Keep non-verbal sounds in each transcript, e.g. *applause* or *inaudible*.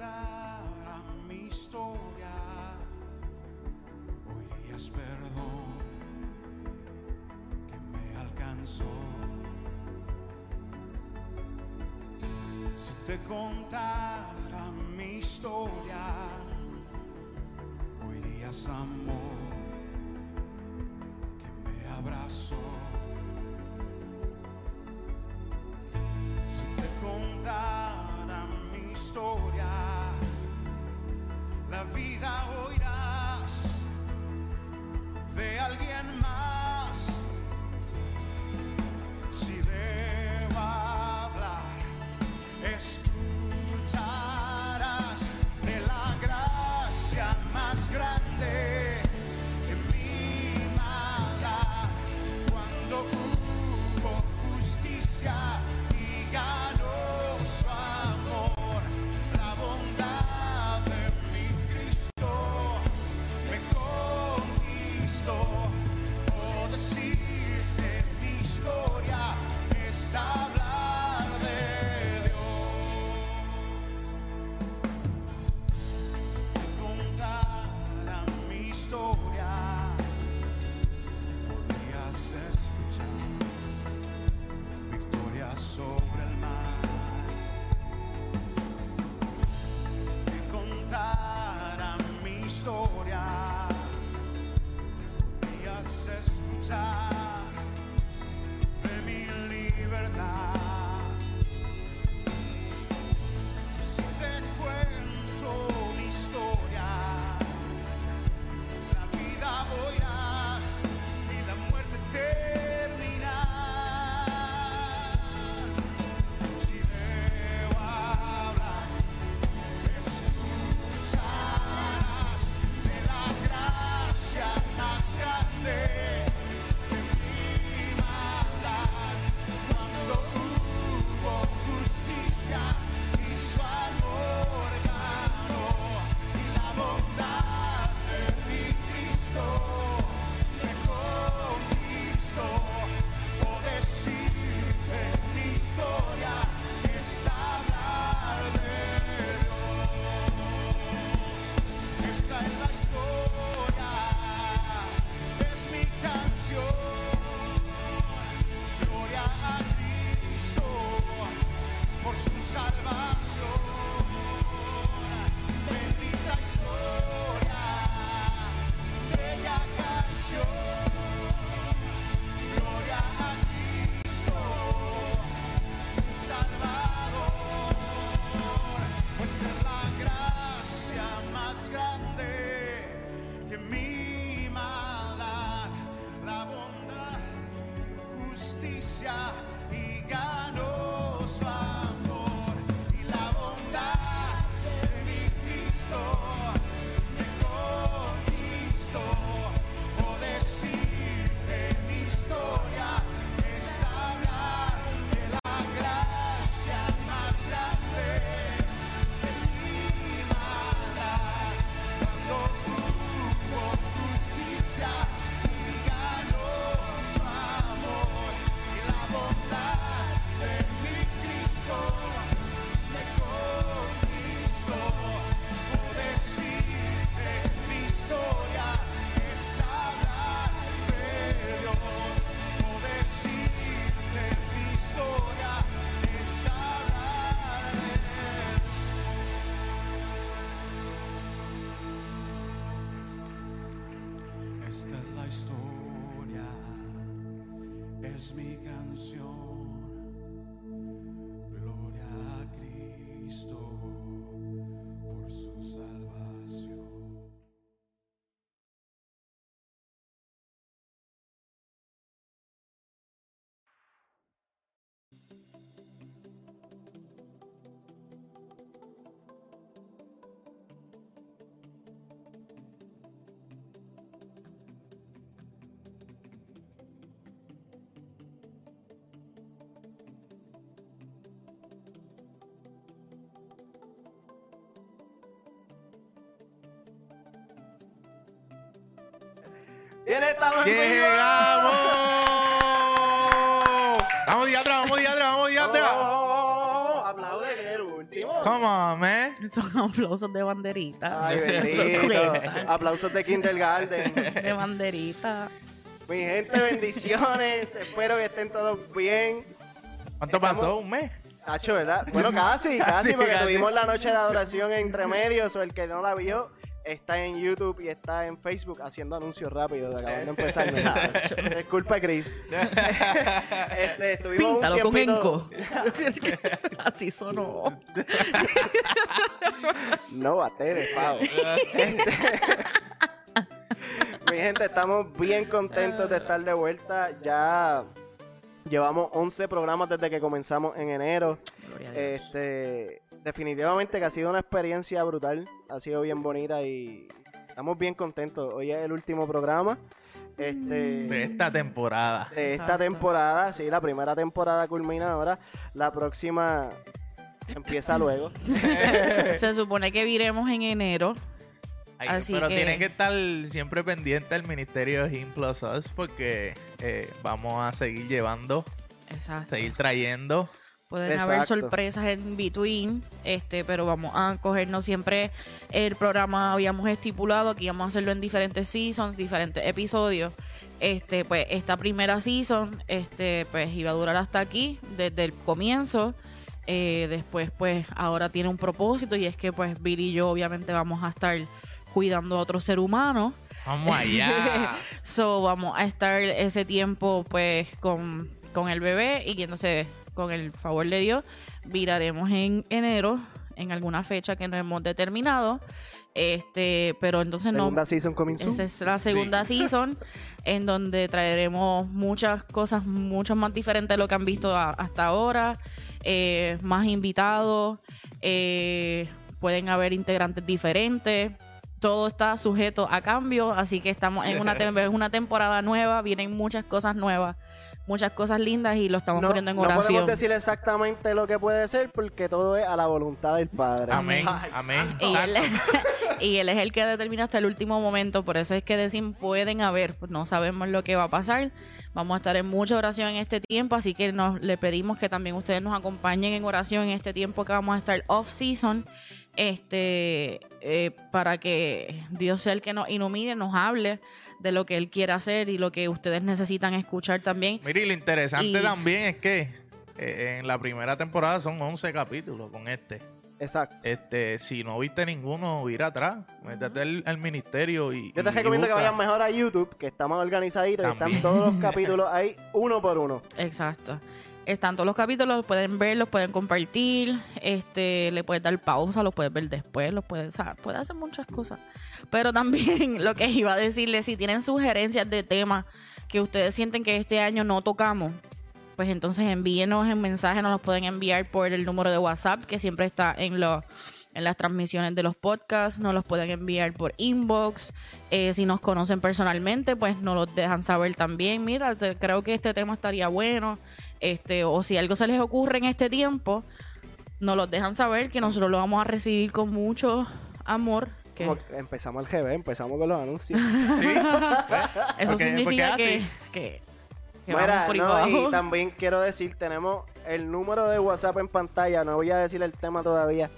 contara mi historia, oirías perdón que me alcanzó. Si te contara mi historia, oirías amor que me abrazó. canción. estamos ¡Llegamos! vamos diatra, vamos vamos diatra. Oh, oh, oh, oh aplaude que el último. Come on, man. Son aplausos de banderita. Ay, bendito. aplausos de kindergarten. de banderita. Mi gente, bendiciones. Espero que estén todos bien. ¿Cuánto pasó? ¿Un mes? Hacho, ¿verdad? Bueno, casi, *laughs* casi, casi porque tuvimos la noche de adoración entre medios, o el que no la vio está en YouTube y está en Facebook haciendo anuncios rápidos, acabando de *laughs* empezar. Disculpa, Chris. *laughs* este, estuvimos un Píntalo con tiempito- enco. *laughs* Así sonó. No batere, pavo. Este, Mi gente, estamos bien contentos de estar de vuelta. Ya llevamos 11 programas desde que comenzamos en enero. Gloria a Dios. Este, definitivamente que ha sido una experiencia brutal, ha sido bien bonita y estamos bien contentos. Hoy es el último programa este, De esta temporada. de esta Exacto. temporada. Sí, la primera temporada culmina ahora, la próxima empieza luego. *laughs* *laughs* Se supone que viremos en enero. Ay, Así pero que- tienen que estar siempre pendiente al Ministerio de Him Plus Us porque eh, vamos a seguir llevando, Exacto. seguir trayendo. Pueden haber sorpresas en between, este, pero vamos a cogernos siempre el programa habíamos estipulado que íbamos a hacerlo en diferentes seasons, diferentes episodios. Este, pues esta primera season, este, pues iba a durar hasta aquí desde el comienzo. Eh, después, pues ahora tiene un propósito y es que pues Bill y yo obviamente vamos a estar cuidando a otro ser humano. Vamos allá. *laughs* So, vamos a estar ese tiempo, pues, con, con el bebé y que entonces, con el favor de Dios, viraremos en enero, en alguna fecha que no hemos determinado. Este, pero entonces no. Segunda season coming soon. Esa es la segunda *laughs* season en donde traeremos muchas cosas mucho más diferentes de lo que han visto a- hasta ahora, eh, más invitados, eh, pueden haber integrantes diferentes. Todo está sujeto a cambio, así que estamos en una, tem- una temporada nueva, vienen muchas cosas nuevas, muchas cosas lindas y lo estamos no, poniendo en no oración. podemos decir exactamente lo que puede ser porque todo es a la voluntad del Padre. Amén. Ay, Amén. Y él, Exacto. *laughs* y él es el que determina hasta el último momento, por eso es que decimos pueden haber, pues no sabemos lo que va a pasar. Vamos a estar en mucha oración en este tiempo, así que nos le pedimos que también ustedes nos acompañen en oración en este tiempo que vamos a estar off season, este, eh, para que Dios sea el que nos ilumine, nos hable de lo que él quiere hacer y lo que ustedes necesitan escuchar también. Mire, y lo interesante Y- también es que eh, en la primera temporada son 11 capítulos con este. Exacto. Este, si no viste ninguno, ir atrás, métete al, al ministerio y. Yo te y recomiendo que vayan mejor a YouTube, que está más organizadito y están todos los *laughs* capítulos ahí uno por uno. Exacto. Están todos los capítulos, los pueden ver, los pueden compartir, este, le puedes dar pausa, los puedes ver después, los puedes, o sea, hacer muchas cosas. Pero *laughs* también lo que iba a decirles, si tienen sugerencias de temas que ustedes sienten que este año no tocamos, pues entonces envíenos en mensaje, nos los pueden enviar por el número de WhatsApp que siempre está en los en las transmisiones de los podcasts, nos los pueden enviar por inbox. Eh, si nos conocen personalmente, pues nos los dejan saber también. Mira, creo que este tema estaría bueno. Este, o si algo se les ocurre en este tiempo, nos los dejan saber que nosotros lo vamos a recibir con mucho amor. Que Como que empezamos al GB, empezamos con los anuncios. *laughs* Sí. *laughs* eso Porque- significa que, que, que Mira, vamos por ahí no, para abajo. y también quiero decir, tenemos el número de WhatsApp en pantalla, no voy a decir el tema todavía,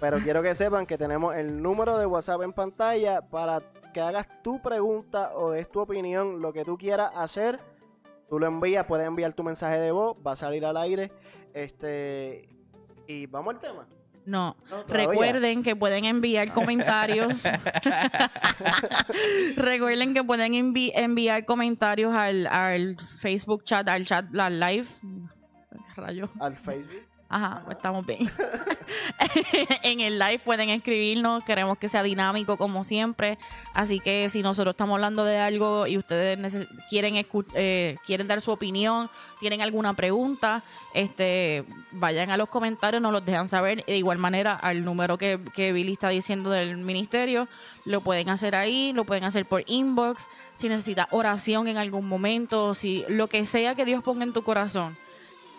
pero quiero que sepan que tenemos el número de WhatsApp en pantalla para que hagas tu pregunta o des tu opinión, lo que tú quieras hacer, tú lo envías, puedes enviar tu mensaje de voz, va a salir al aire, este, y vamos al tema. No, recuerden que pueden enviar comentarios. *laughs* recuerden que pueden envi- enviar comentarios al, al Facebook chat, al chat, la live. ¿Qué rayo? Al Facebook. Ajá, pues estamos bien. *laughs* en el live pueden escribirnos, queremos que sea dinámico como siempre, así que si nosotros estamos hablando de algo y ustedes quieren eh, quieren dar su opinión, tienen alguna pregunta, este vayan a los comentarios, nos los dejan saber. De igual manera, al número que, que Billy está diciendo del ministerio, lo pueden hacer ahí, lo pueden hacer por inbox, si necesita oración en algún momento, si lo que sea que Dios ponga en tu corazón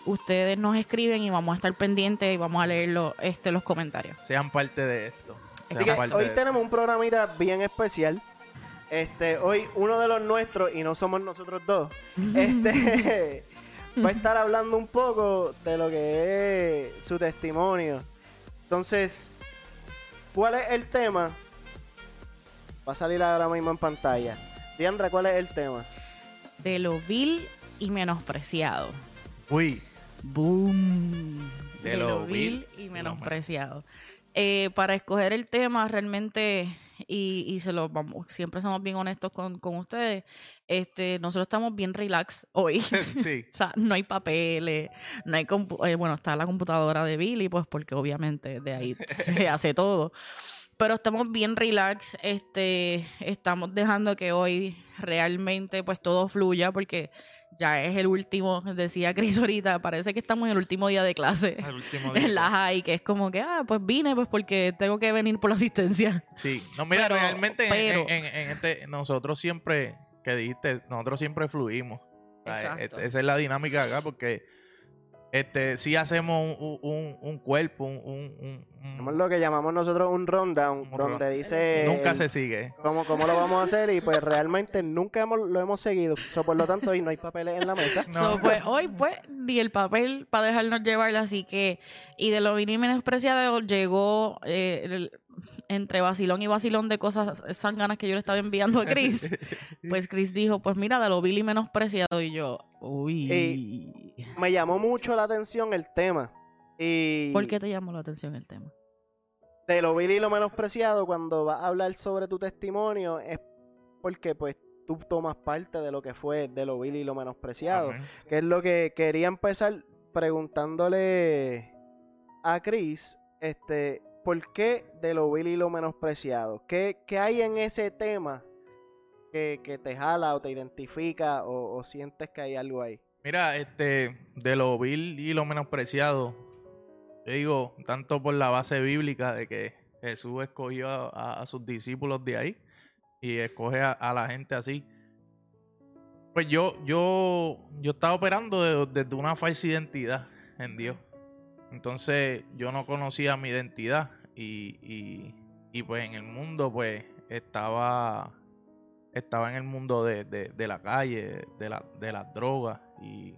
ustedes nos escriben y vamos a estar pendientes y vamos a leer lo- este, los comentarios. Sean parte de esto. Sean Así que parte hoy de- tenemos un programita bien especial. Este, hoy uno de los nuestros, y no somos nosotros dos, *laughs* este *laughs* va a estar hablando un poco de lo que es su testimonio. Entonces, ¿cuál es el tema? Va a salir ahora mismo en pantalla. Diandra, ¿cuál es el tema? De lo vil y menospreciado. Uy, Boom. De De, lo vil y menospreciado. Eh, para escoger el tema, realmente, y, y se lo vamos, siempre somos bien honestos con, con ustedes. Este, nosotros estamos bien relax hoy. *laughs* sí. *laughs* O sea, no hay papeles, no hay eh, bueno, está la computadora de Billy, pues porque obviamente de ahí *laughs* se hace todo. Pero estamos bien relax, este, estamos dejando que hoy realmente pues todo fluya porque ya es el último, decía Cris *laughs* ahorita, parece que estamos en el último día de clase El último *laughs* día. en la high, que es como que, ah, pues vine pues porque tengo que venir por la asistencia. Sí, no, mira, Pero- realmente en- pero- en, en este, nosotros siempre, que dijiste, nosotros siempre fluimos. Sea, Exacto. este- esa es la dinámica acá, porque este sí hacemos un, un, un cuerpo, un, un- un- un- Hacemos lo que llamamos nosotros un rundown, Un donde run- dice nunca el- se sigue. cómo, cómo lo vamos a hacer y pues realmente nunca hemos- lo hemos seguido. So, por lo tanto, hoy no hay papeles en la mesa. *laughs* No. So, pues, hoy, pues, ni el papel para dejarnos llevar, así que, y de lo vil y menospreciado llegó eh, el- entre vacilón y vacilón de cosas sanganas que yo le estaba enviando a *laughs* Chris. pues Chris dijo, pues mira, de lo vil y menospreciado, y yo, uy. Me llamó mucho la atención el tema. Y ¿Por qué te llamó la atención el tema? de lo vil y lo menospreciado, cuando vas a hablar sobre tu testimonio, es porque pues tú tomas parte de lo que fue de lo vil y lo menospreciado. Amén. que es lo que quería empezar preguntándole a Chris, este, ¿por qué de lo vil y lo menospreciado? ¿Qué, qué hay en ese tema que, que te jala o te identifica o, sientes que hay algo ahí? Mira, este, de lo vil y lo menospreciado, yo digo, tanto por la base bíblica de que Jesús escogió a, sus discípulos de ahí y escoge a, la gente así. Pues yo, yo, yo estaba operando de- desde una falsa identidad en Dios. Entonces yo no conocía mi identidad y, y, pues en el mundo pues estaba estaba en el mundo de, de- de la calle, de, la, de las drogas y,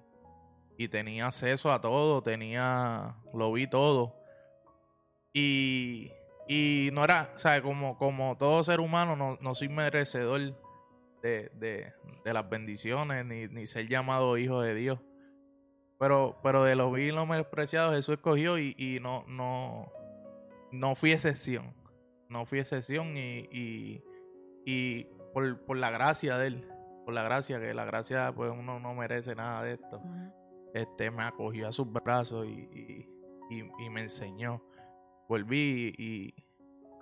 y tenía acceso a todo, tenía, lo vi todo. Y, y no era, o sea, como, como todo ser humano, no, no soy merecedor de, de, de las bendiciones ni, ni ser llamado hijo de Dios. Pero, pero de lo vil y lo menospreciado Jesús escogió y, y no, no, no fui excepción. No fui excepción y, y, y por, por la gracia de él, por la gracia, que la gracia pues uno no merece nada de esto. Este me acogió a sus brazos y, y, me enseñó. Volví y,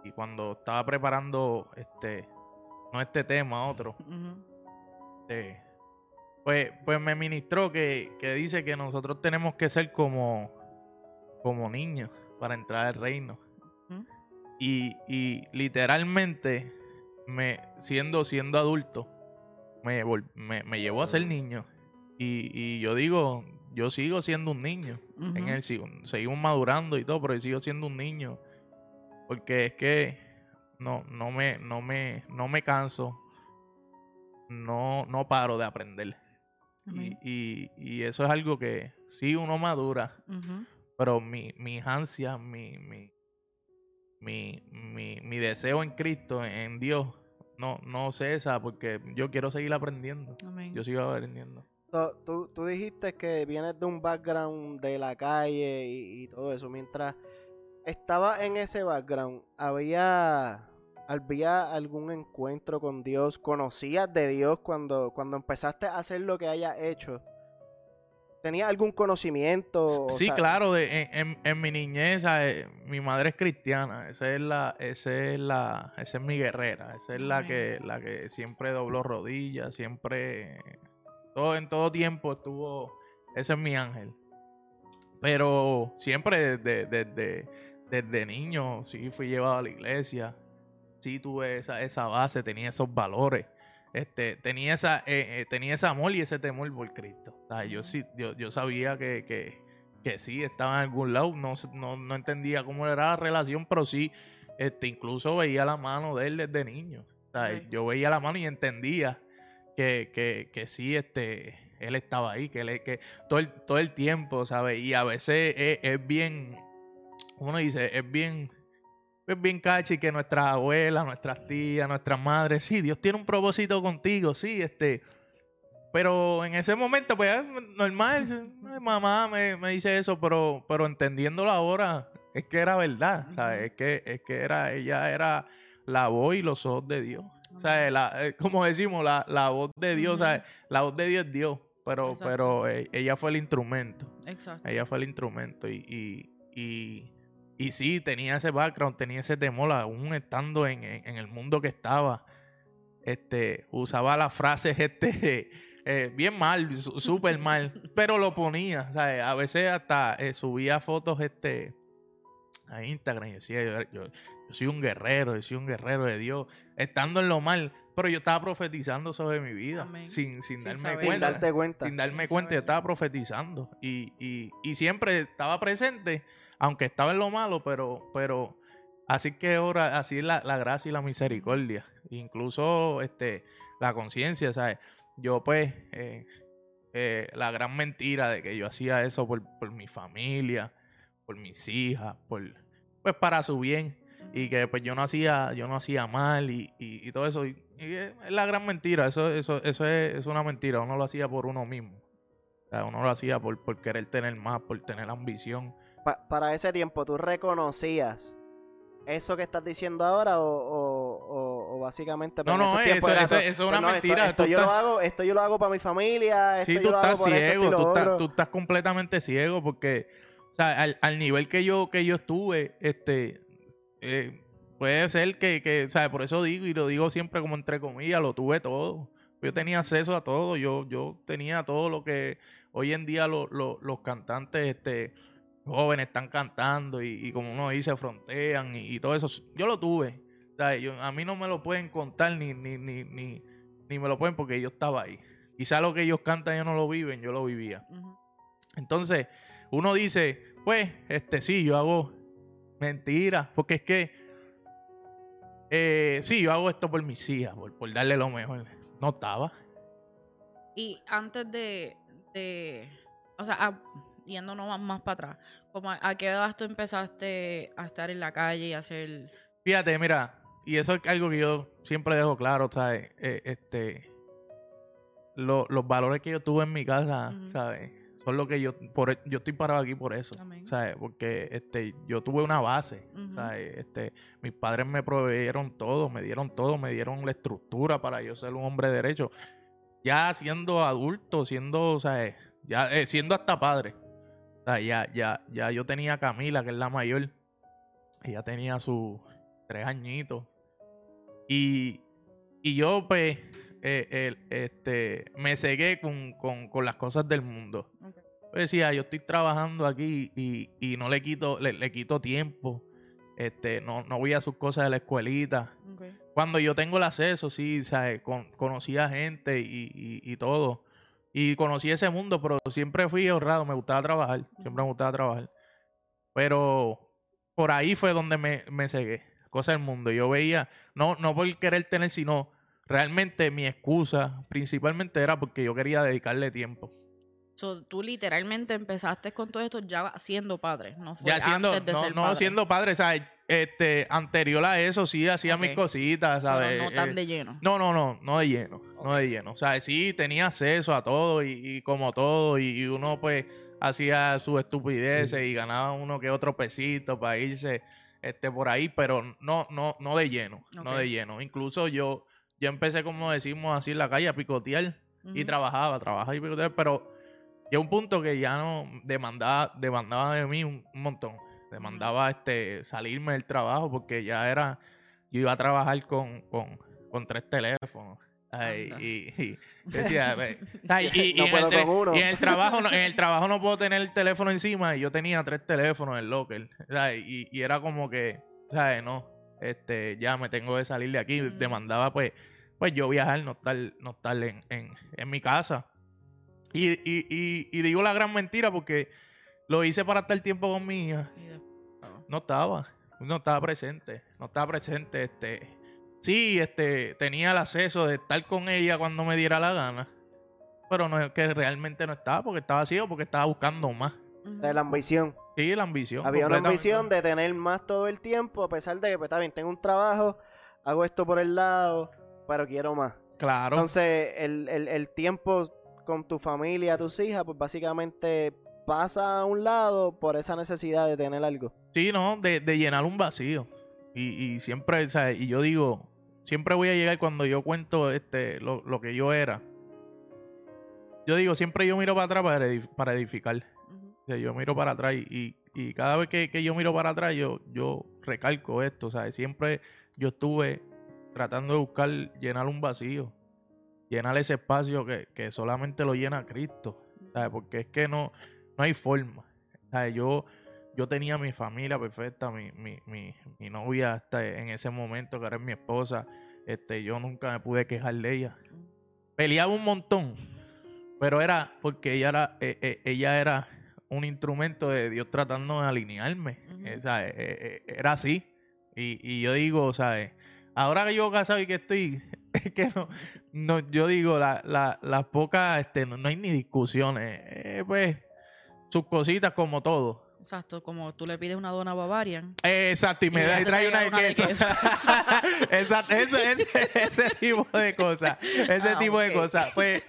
y cuando estaba preparando este, no este tema, otro, *laughs* este, pues, pues me ministró que, que dice que nosotros tenemos que ser como, como niños para entrar al reino. Y, y literalmente, me, siendo, siendo adulto, me, me, me llevó a ser niño. Y, y yo digo, yo sigo siendo un niño. En él sigo, seguimos madurando y todo, pero yo sigo siendo un niño. Porque es que no, no me, no me, no me canso. No, no paro de aprender. Y, y, y eso es algo que sí uno madura, pero mi, mis ansias, mi, mi, mi, mi, mi deseo en Cristo, en Dios, no, no cesa porque yo quiero seguir aprendiendo. Amén. Yo sigo aprendiendo. So, tú, tú dijiste que vienes de un background de la calle y, y todo eso. Mientras estaba en ese background, había, había algún encuentro con Dios, conocías de Dios cuando, cuando empezaste a hacer lo que hayas hecho. ¿Tenías algún conocimiento? O Sí, sea, claro, de, en, mi niñez, eh, mi madre es cristiana, esa es la, esa es la, esa es mi guerrera, esa es la que, la que siempre dobló rodillas, siempre, todo, en todo tiempo estuvo, ese es mi ángel. Pero siempre desde, desde, desde niño, sí fui llevado a la iglesia, sí tuve esa, esa base, tenía esos valores. Este, tenía esa, eh, eh, tenía ese amor y ese temor por Cristo. O sea, yo sí, yo, yo sabía que, que, que sí estaba en algún lado, no, no, no entendía cómo era la relación, pero sí, este, incluso veía la mano de él desde niño. O sea, Ok. yo veía la mano y entendía que, que, que sí, este, él estaba ahí, que él que todo el, todo el tiempo, ¿sabes? Y a veces es, es bien, uno dice, es bien, es bien cachi que nuestras abuelas, nuestras tías, nuestras madres, sí, Dios tiene un propósito contigo, sí, este. Pero en ese momento, pues, es normal, mamá me, me dice eso, pero, pero entendiéndolo ahora, es que era verdad, ¿sabes? Es que, es que era, ella era la voz y los ojos de Dios. O sea, la- eh, como decimos, la, la voz de Dios, Ujú. ¿sabes? La voz de Dios es Dios, pero, Exacto. pero eh, ella fue el instrumento. Exacto. Ella fue el instrumento y, y, y, y sí, tenía ese background, tenía ese temor, aún estando en, en- en el mundo que estaba. Este, usaba las frases *laughs* este, eh, bien mal, su- súper mal, *laughs* pero lo ponía. ¿sabes? A veces hasta eh, subía fotos este, a Instagram y decía, yo, yo- yo soy un guerrero, yo soy un guerrero de Dios, estando en lo mal. Pero yo estaba profetizando sobre mi vida, Amén. sin, sin, Sin darme saber. Sin cuenta darte cuenta. sin darme Sin cuenta, yo estaba profetizando y, y, y siempre estaba presente, aunque estaba en lo malo, pero, pero así que ahora, así la, la gracia y la misericordia, incluso este, la conciencia, ¿sabes? Yo pues, eh, eh, la gran mentira de que yo hacía eso por, por mi familia, por mis hijas, por, pues para su bien y que pues yo no hacía yo no hacía mal y, y, y todo eso es la gran mentira eso eso eso es, es una mentira uno lo hacía por uno mismo uno lo hacía por, por querer tener más por tener ambición Pa- para ese tiempo, ¿tú reconocías eso que estás diciendo ahora o, o- o- o básicamente pues, No, no, tiempos eso- eso- es una pues, no, esto- mentira, Esto, yo estás- lo hago, esto yo lo hago para mi familia, esto Sí, yo tú lo estás esto ciego, tú estás, tú estás completamente ciego porque, o sea, al, al nivel que yo, que yo estuve, este, eh, puede ser que, que, o sea, por eso digo y lo digo siempre como entre comillas, lo tuve todo. Yo tenía acceso a todo, yo, yo tenía todo lo que hoy en día lo- lo- los cantantes, este, jóvenes están cantando y, y como uno dice, frontean y, y todo eso. Yo lo tuve. O sea, yo- a mí no me lo pueden contar ni, ni, ni, ni, ni me lo pueden porque yo estaba ahí. Quizá lo que ellos cantan ellos no lo viven, yo lo vivía. Entonces, uno dice, pues, este sí, yo hago mentiras, porque es que, eh, sí, yo hago esto por mis hijas, por, por darle lo mejor. No estaba. Y antes de, de o sea, a- yéndonos más, más para atrás, como a, a qué edad tú empezaste a estar en la calle y hacer... Fíjate, mira, y eso es algo que yo siempre dejo claro, ¿sabes? Eh, este, lo- los valores que yo tuve en mi casa. ¿sabes? Son lo que yo, por, yo estoy parado aquí por eso, Amén. ¿sabes? Porque este, yo tuve una base, Ujú. ¿sabes? Este, mis padres me proveyeron todo, me dieron todo, me dieron la estructura para yo ser un hombre derecho. Ya siendo adulto, siendo, ¿sabes? Ya eh, siendo hasta padre. Sea, ya, ya, ya yo tenía a Camila, que es la mayor. Ella tenía sus tres añitos. Y, y yo, pues, eh, este, me cegué con, con, con las cosas del mundo. Yo decía, yo estoy trabajando aquí y, y no le quito, le, le quito tiempo. Este, no, no voy a sus cosas de la escuelita. Cuando yo tengo el acceso, sí, ¿sabes? Con, conocí a gente y, y, y todo. Y conocí ese mundo, pero siempre fui ahorrado, me gustaba trabajar, siempre me gustaba trabajar. Pero por ahí fue donde me, me cegué, cosa del mundo. Yo veía, no, no por querer tener, sino realmente mi excusa principalmente era porque yo quería dedicarle tiempo. So, tú literalmente empezaste con todo esto ya siendo padre, no fue Ya siendo, antes de no, ser no padre, siendo padre, ¿sabes? Este, anterior a eso sí hacía mis cositas, pero ¿sabes? no tan Eh, de lleno. No, no, no, no de lleno, no de lleno. O sea, sí tenía acceso a todo y, y como todo, y, y uno pues hacía sus estupideces y ganaba uno que otro pesito para irse este por ahí, pero no, no, no de lleno, no de lleno. Incluso yo, yo empecé, como decimos así en la calle, a picotear y trabajaba, trabajaba y picoteaba, pero llegó un punto que ya no demandaba, demandaba de mí un, un montón. Demandaba este salirme del trabajo porque ya era, yo iba a trabajar con, con, con tres teléfonos. Ay, y, y *laughs* decía, ay, y, y No en puedo el y en el trabajo no, en el *laughs* trabajo no puedo tener el teléfono encima y yo tenía tres teléfonos en el locker. ¿sabes? Y, y era como que, ¿sabes? No, este, ya me tengo que salir de aquí. Mm. Demandaba pues, pues yo viajar, no estar, no estar en, en, en mi casa. Y, y, y, y digo la gran mentira porque lo hice para estar tiempo con mi hija. No estaba, no estaba presente, no estaba presente, este, sí, este, tenía el acceso de estar con ella cuando me diera la gana, pero no es que realmente no estaba porque estaba ciego, porque estaba buscando más. De la ambición. Sí, la ambición. Había una ambición de tener más todo el tiempo, a pesar de que, pues, está bien, tengo un trabajo, hago esto por el lado, pero quiero más. Claro. Entonces, el, el, el tiempo con tu familia, tus hijas, pues básicamente pasa a un lado por esa necesidad de tener algo. Sí, no, de, de llenar un vacío. Y, y siempre, ¿sabes? Y yo digo, siempre voy a llegar cuando yo cuento este lo, lo que yo era. Yo digo, siempre yo miro para atrás para, edif- para edificar. O sea, yo miro para atrás y, y cada vez que, que yo miro para atrás, yo, yo recalco esto, ¿sabes? Siempre yo estuve tratando de buscar llenar un vacío, llenar ese espacio que, que solamente lo llena Cristo, ¿sabes? Porque es que no, no hay forma. ¿sabes? Yo, yo tenía mi familia perfecta, mi, mi, mi, mi novia hasta en ese momento, que era mi esposa, este, yo nunca me pude quejar de ella. Peleaba un montón, pero era porque ella era, eh, eh, ella era un instrumento de Dios tratando de alinearme. Eh, era así. Y, y yo digo, ¿sabes? Ahora que yo casado y que estoy, *laughs* es que no, no yo digo, la, la, las pocas, este, no, no hay ni discusiones. Eh, pues, sus cositas como todo. Exacto, como tú le pides una dona Bavarian. Eh, Exacto, y me da y trae una de queso. queso. *laughs* Exacto, ese, ese, ese tipo de cosas. Ese Ah, tipo de cosas. Pues,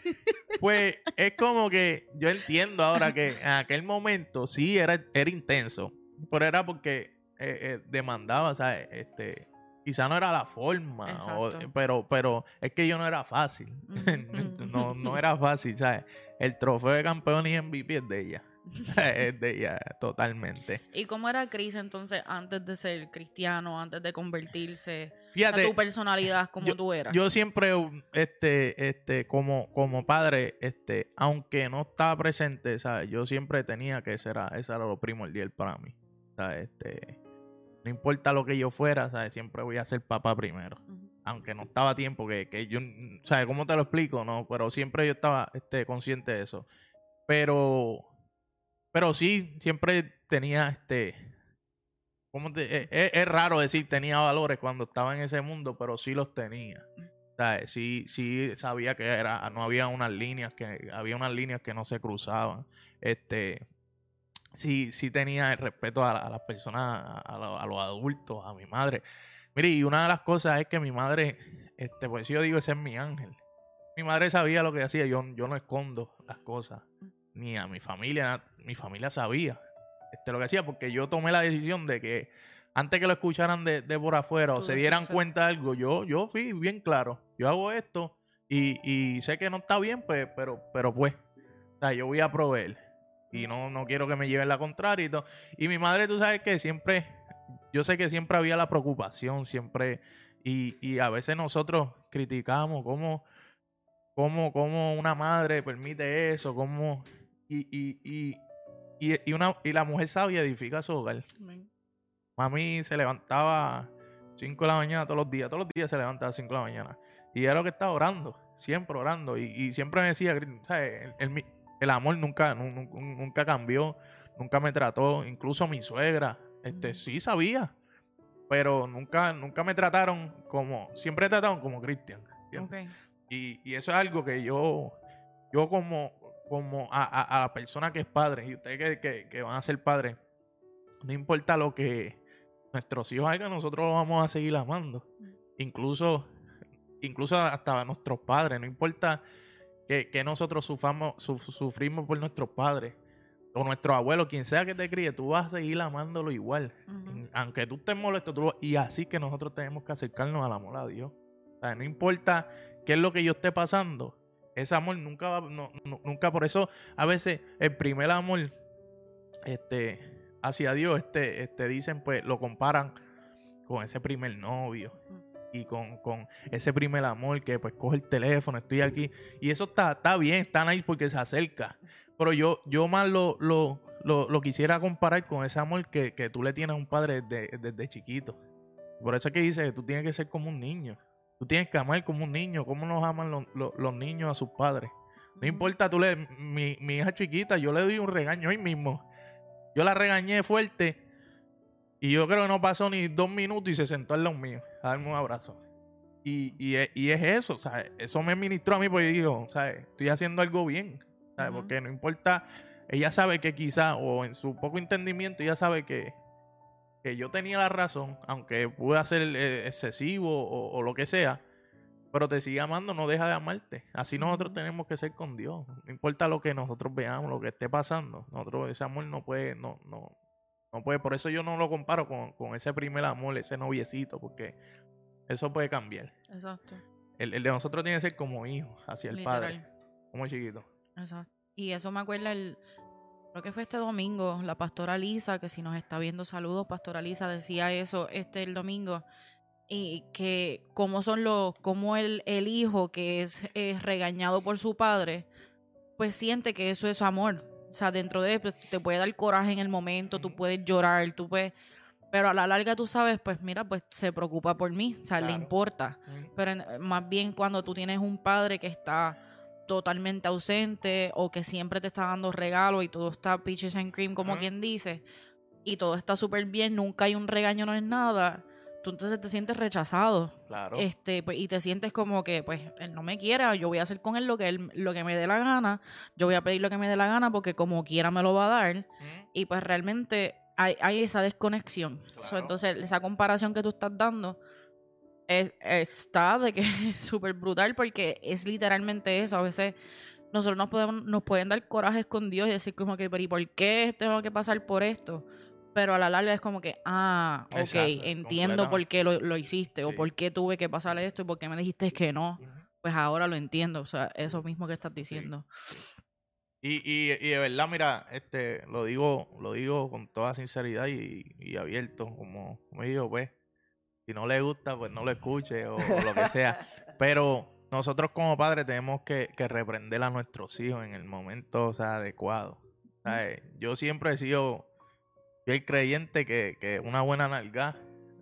pues es como que yo entiendo ahora que en aquel momento sí era, era intenso. Pero era porque eh, eh, demandaba, ¿sabes? Este, quizá no era la forma. o- pero, pero es que yo no era fácil. *laughs* No, no era fácil, ¿sabes? El trofeo de campeón y MVP es de ella. *laughs* es de ella, totalmente. ¿Y cómo era Chris entonces antes de ser cristiano, antes de convertirse? Fíjate. tu personalidad, como tú eras. Yo siempre, este, este, como, como padre, este, aunque no estaba presente, ¿sabes? Yo siempre tenía que ser, eso era lo primordial para mí. ¿sabes? Este, no importa lo que yo fuera, ¿sabes? Siempre voy a ser papá primero. Aunque no estaba a tiempo, que, que yo, ¿sabes? ¿Cómo te lo explico? No, pero siempre yo estaba, este, consciente de eso. Pero, pero sí, siempre tenía, este, ¿cómo te- es, es- es raro decir tenía valores cuando estaba en ese mundo, pero sí los tenía. Sí, sí sabía que era, no había unas líneas que, había unas líneas que no se cruzaban. Este, sí, sí tenía el respeto a, a las personas, a, a lo- a los adultos, a mi madre. Mire, y una de las cosas es que mi madre, este, pues yo digo, ese es mi ángel. Mi madre sabía lo que hacía, yo, yo no escondo las cosas, ni a mi familia, mi familia sabía este, lo que hacía, porque yo tomé la decisión de que antes que lo escucharan de, de por afuera o se dieran sí. cuenta de algo, yo, yo fui bien claro, yo hago esto y, y sé que no está bien, pues, pero, pero pues, o sea, yo voy a proveer y no, no quiero que me lleven la contraria y todo. Y mi madre, tú sabes que siempre, yo sé que siempre había la preocupación, siempre, y, y a veces nosotros criticamos cómo, cómo, cómo una madre permite eso, cómo, y, y, y, y, y una, y la mujer sabia edifica su hogar. Amén. Mami se levantaba 5 de la mañana todos los días, todos los días se levantaba a 5 de la mañana. Y era lo que estaba orando, siempre orando. Y, y siempre me decía, ¿sabes? El, el mi- el amor nunca, nu- nu- nunca cambió, nunca me trató, incluso mi suegra, este, sí sabía, pero nunca, nunca me trataron como, siempre trataron como Cristian. ¿entiendes? Ok. Y, y eso es algo que yo, yo como, como a, a- a la persona que es padre, y ustedes que, que- que van a ser padres, no importa lo que nuestros hijos hagan, nosotros los vamos a seguir amando. Incluso, incluso hasta nuestros padres, no importa que, que nosotros sufamos, su- sufrimos por nuestros padres o nuestros abuelos, quien sea que te críe, tú vas a seguir amándolo igual. Aunque tú estés molesto, tú lo- y así que nosotros tenemos que acercarnos al amor a Dios. O sea, no importa qué es lo que yo esté pasando, ese amor nunca va, no- no- nunca por eso a veces el primer amor este hacia Dios este este dicen pues lo comparan con ese primer novio y con, con ese primer amor que pues coge el teléfono, estoy aquí y eso está, está bien, están ahí porque se acerca. Pero yo, yo más lo, lo, lo, quisiera comparar con ese amor que, que tú le tienes a un padre desde, desde chiquito. Por eso es que dice tú tienes que ser como un niño. Tú tienes que amar como un niño. ¿Cómo nos aman los, los- los niños a sus padres? No importa, tú le, mi, mi hija chiquita, yo le doy un regaño hoy mismo. Yo la regañé fuerte y yo creo que no pasó ni dos minutos y se sentó al lado mío a darme un abrazo. Y, y, es, y es eso, ¿sabes? Eso me ministró a mí porque digo, ¿sabes? Estoy haciendo algo bien, ¿sabes? Ujú. Porque no importa ella sabe que quizá, o en su poco entendimiento, ella sabe que, que yo tenía la razón, aunque pude ser eh, excesivo o, o lo que sea, pero te sigue amando, no deja de amarte. Así nosotros tenemos que ser con Dios. No importa lo que nosotros veamos, lo que esté pasando. Nosotros, ese amor no puede, no, no, no puede. Por eso yo no lo comparo con, con ese primer amor, ese noviecito, porque eso puede cambiar. Exacto. El, el de nosotros tiene que ser como hijo hacia el padre, como chiquito. Exacto. Y eso me acuerda el. Creo que fue este domingo, la pastora Lisa, que si nos está viendo, saludos, pastora Lisa, decía eso este el domingo. Y que cómo son los, cómo el, el hijo que es, eh, regañado por su padre, pues siente que eso es su amor. O sea, dentro de pues, te puede dar coraje en el momento, tú puedes llorar, tú puedes. Pero a la larga tú sabes, pues mira, pues se preocupa por mí, o sea, le importa. Pero más bien cuando tú tienes un padre que está totalmente ausente o que siempre te está dando regalos y todo está peaches and cream, como quien dice, y todo está súper bien, nunca hay un regaño, no es nada, tú entonces te sientes rechazado. Claro. Este, pues, y te sientes como que, pues, él no me quiere, yo voy a hacer con él lo que él, lo que me dé la gana, yo voy a pedir lo que me dé la gana porque como quiera me lo va a dar. Y pues realmente hay, hay esa desconexión. So, entonces, esa comparación que tú estás dando es- está de que *laughs* es súper brutal porque es literalmente eso. A veces nosotros nos, podemos, nos pueden dar corajes con Dios y decir como que, pero ¿y por qué tengo que pasar por esto? Pero a la larga es como que, ah, ok, Exacto, entiendo por qué lo, lo hiciste o por qué tuve que pasar esto y por qué me dijiste que no. Pues ahora lo entiendo. O sea, eso mismo que estás diciendo. Y, y, y de verdad, mira, este, lo digo, lo digo con toda sinceridad y, y abierto, como, como digo, pues, si no le gusta, pues no lo escuche o, o lo que sea. *laughs* Pero nosotros como padres tenemos que, que reprender a nuestros hijos en el momento, o sea, adecuado. ¿sabes? Yo siempre he sido fiel creyente que, que una buena nalga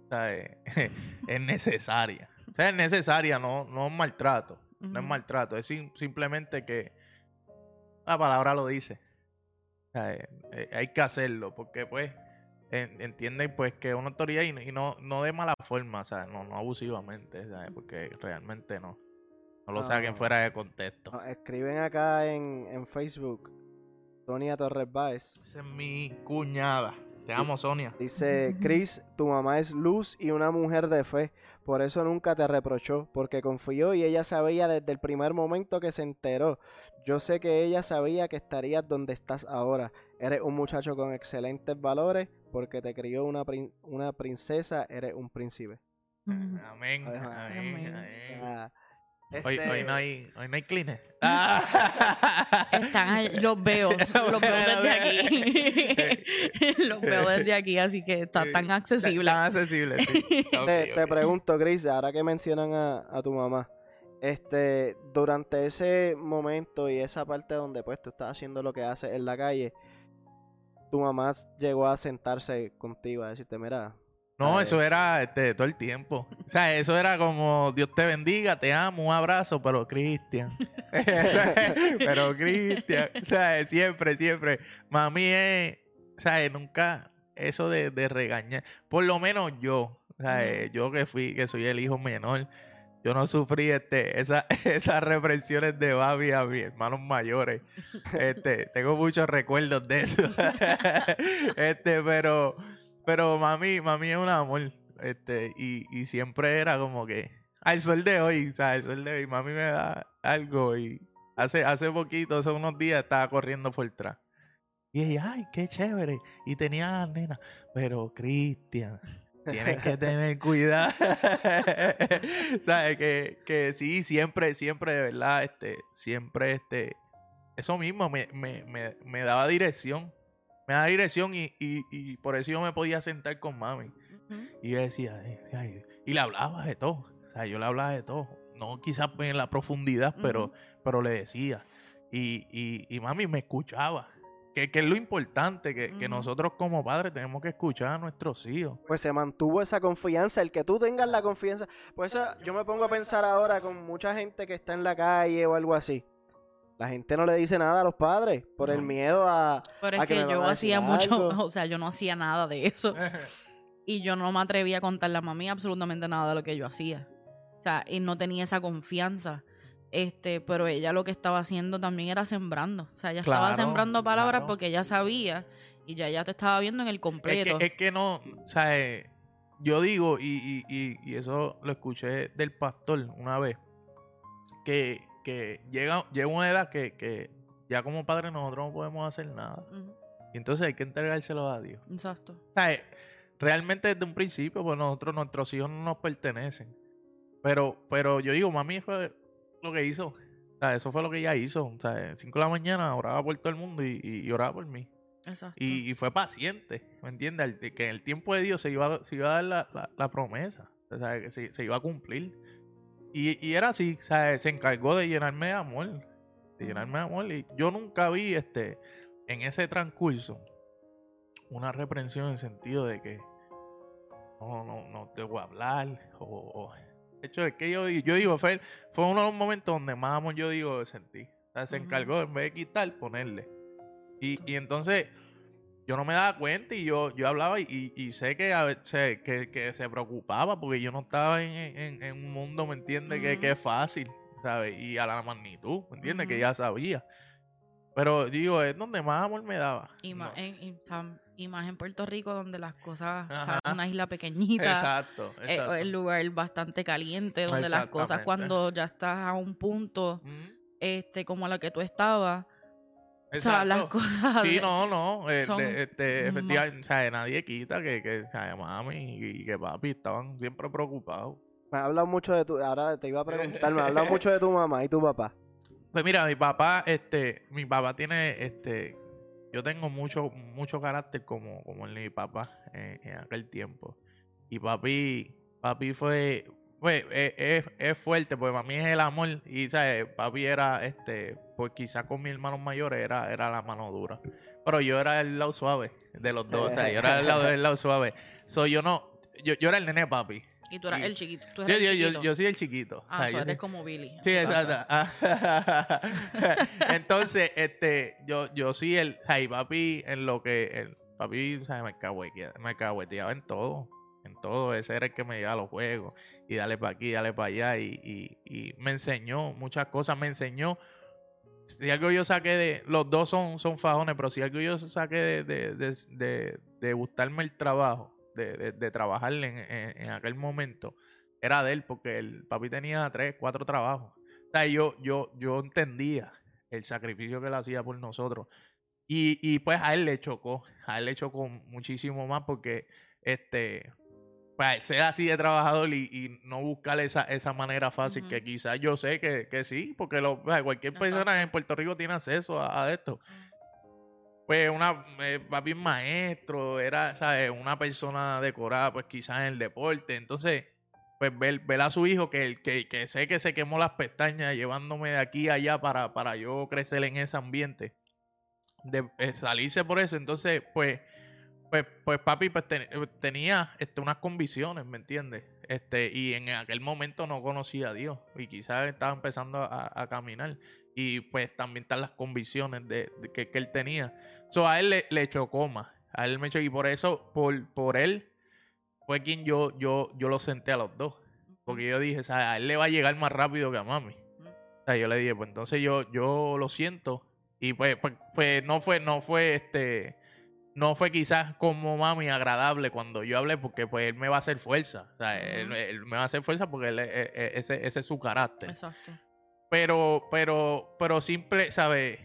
¿sabes? *laughs* es necesaria. O sea, es necesaria, no, no es maltrato. No es maltrato, es sim- simplemente que la palabra lo dice. Sea, eh, hay que hacerlo, porque pues entienden pues que es una autoridad y, no- y no, no de mala forma, o sea, no, no abusivamente, ¿sabes? porque realmente no. No lo saquen No. fuera de contexto. Escriben acá en, en Facebook. Sonia Torres Báez. Esa es mi cuñada. Te amo, Sonia. Dice, *laughs* Chris, tu mamá es luz y una mujer de fe. Por eso nunca te reprochó, porque confió y ella sabía desde el primer momento que se enteró. Yo sé que ella sabía que estarías donde estás ahora. Eres un muchacho con excelentes valores, porque te crió una, prin- una princesa, eres un príncipe. Amén. Amén. Amén. amén. Ah, Hoy, este, hoy no hay, hoy no hay cleaner. *laughs* Están ahí, los veo, *laughs* los veo desde aquí. *laughs* los veo desde aquí, así que está tan accesible. Tan accesible, sí. Te, pregunto, Chris, ahora que mencionan a, a tu mamá, este, durante ese momento y esa parte donde pues tú estás haciendo lo que haces en la calle, tu mamá llegó a sentarse contigo a decirte, mira, No, eso era este, todo el tiempo. O sea, eso era como Dios te bendiga, te amo, un abrazo, pero Cristian. *laughs* pero Cristian. O sea, siempre, siempre. Mami es, o sea, nunca eso de, de regañar. Por lo menos yo, o sea, Ujú. yo que fui, que soy el hijo menor, yo no sufrí este, esa, *laughs* esas represiones de Babi a mis hermanos mayores. Este, tengo muchos recuerdos de eso. *laughs* este, pero, pero mami, mami es un amor. Este, y, y siempre era como que, al sol de hoy, o sea, al sol de hoy, mami me da algo y hace, hace poquito, hace unos días estaba corriendo por atrás. Y ella, ay, qué chévere. Y tenía a la nena, pero Cristian, tienes que tener cuidado. *laughs* ¿Sabes? Que, que sí, siempre, siempre, de verdad, este, siempre, este, eso mismo me, me, me, me daba dirección. Me daba dirección y, y, y por eso yo me podía sentar con mami. Y yo decía, "Ay, ay", y le hablaba de todo. O sea, yo le hablaba de todo. No quizás en la profundidad, pero, pero le decía. Y, y, y mami me escuchaba. Que, que es lo importante, que, que nosotros como padres tenemos que escuchar a nuestros hijos. pues se mantuvo esa confianza, el que tú tengas la confianza. Por eso yo me pongo a pensar ahora con mucha gente que está en la calle o algo así. La gente no le dice nada a los padres por el miedo a... Pero a es que que me yo hacía mucho, algo. *laughs* o sea, yo no hacía nada de eso. *laughs* Y yo no me atrevía a contarle a mami absolutamente nada de lo que yo hacía. O sea, y no tenía esa confianza. Este, pero ella lo que estaba haciendo también era sembrando. O sea, ella estaba sembrando palabras claro. porque ella sabía y ya ya te estaba viendo en el Es completo. que, es que no, o sea, eh, yo digo, y, y, y, eso lo escuché del pastor una vez, que, que llega, llega una edad que, que ya como padres nosotros no podemos hacer nada. Y entonces hay que entregárselo a Dios. Exacto. O sea, eh, realmente desde un principio, pues nosotros, nuestros hijos no nos pertenecen. Pero, pero yo digo, mami fue lo que hizo. O sea, eso fue lo que ella hizo. O sea, 5 de la mañana oraba por todo el mundo y, y- y oraba por mí. Exacto. Y, y fue paciente, ¿me entiendes? Que en el tiempo de Dios se iba, se iba a dar la, la- la promesa, o sea, que se, se iba a cumplir. Y, y era así, o sea, se encargó de llenarme de amor, de llenarme de amor. Y yo nunca vi este en ese transcurso una reprensión en el sentido de que no, no, no te voy a hablar. O, hecho, es que yo, yo digo, fue, fue uno de los momentos donde más amor yo digo sentí. O sea, se encargó en vez de quitar, ponerle. Y, y entonces yo no me daba cuenta y yo, yo hablaba y, y- sé que, a sé que, que se preocupaba porque yo no estaba en, en- en un mundo, ¿me entiendes? que, que es fácil, ¿sabes? Y a la magnitud, ¿me entiendes? Que Ujú. ya sabía. Pero digo, es donde más amor me daba. Y, No. en, y, tam- y más en Puerto Rico, donde las cosas, o sea, Ajá. una isla pequeñita, Exacto, eh, exacto. el lugar bastante caliente, donde las cosas cuando ya estás a un punto Ujú, este como la que tú estabas, o sea, las cosas... Sí, de- no, no. eh, son de- este, más- efectivamente, o sea, nadie quita que, que o sea, mami y, que papi estaban siempre preocupados. Me has hablado mucho de tu. Ahora te iba a preguntar, me has hablado *laughs* mucho de tu mamá y tu papá. Pues mira, mi papá, este, mi papá tiene, este, yo tengo mucho, mucho carácter como, como mi papá en, en aquel tiempo. Y papi, papi fue, fue, es, es- es fuerte, pues para mí es el amor. Y, ¿sabes? Papi era, este, pues quizás con mis hermanos mayores era, era la mano dura. Pero yo era el lado suave de los dos, o sea, yo era el lado, el lado suave. So, yo no, yo, yo era el nene papi. Y tú eras el chiquito, tú Yo, eras yo, el yo, chiquito. yo soy el chiquito. ah, O sea, yo eres soy- como Billy. Sí, exacto. *laughs* Entonces, este, yo, yo sí, el, ay, papi, en lo que, el papi, o sea, me cahueteaba, me cahueteaba en todo, en todo, ese era el que me llevaba a los juegos, y dale para aquí, dale para allá, y, y, y me enseñó muchas cosas, me enseñó, si algo yo saqué de, los dos son, son fajones, pero si algo yo saqué de, de, de, de, de gustarme el trabajo, de, de, de trabajar en, en, en aquel momento, era de él, porque el papi tenía tres, cuatro trabajos. O sea, yo, yo, yo entendía el sacrificio que él hacía por nosotros. Y, y pues a él le chocó, a él le chocó muchísimo más porque este pues ser así de trabajador y, y no buscar esa, esa manera fácil que quizás yo sé que, que sí, porque lo, cualquier persona Exacto. en Puerto Rico tiene acceso a, a esto. Pues una eh, papi es maestro, era, ¿sabes? Una persona decorada, pues quizás en el deporte. Entonces, pues ver, ver a su hijo que, que, que sé que se quemó las pestañas llevándome de aquí a allá para, para yo crecer en ese ambiente. De eh, salirse por eso. Entonces, pues, pues, pues papi pues, eh, tenía este, unas convicciones, ¿me entiendes? Este, y en aquel momento no conocía a Dios. Y quizás estaba empezando a, caminar. Y pues también están las convicciones de que, que él tenía. So, a él le, le chocó más. A él me chocó. Y por eso, por, por él, fue quien yo, yo, yo lo senté a los dos. Porque yo dije, o sea, a él le va a llegar más rápido que a mami. O sea, yo le dije, pues entonces yo, yo lo siento. Y pues, pues, pues no fue, no fue este, no fue quizás como mami agradable cuando yo hablé, porque pues él me va a hacer fuerza. O sea, él, me va a hacer fuerza porque él, eh, eh, ese, ese es su carácter. Exacto. Pero, pero, pero simple, ¿sabes?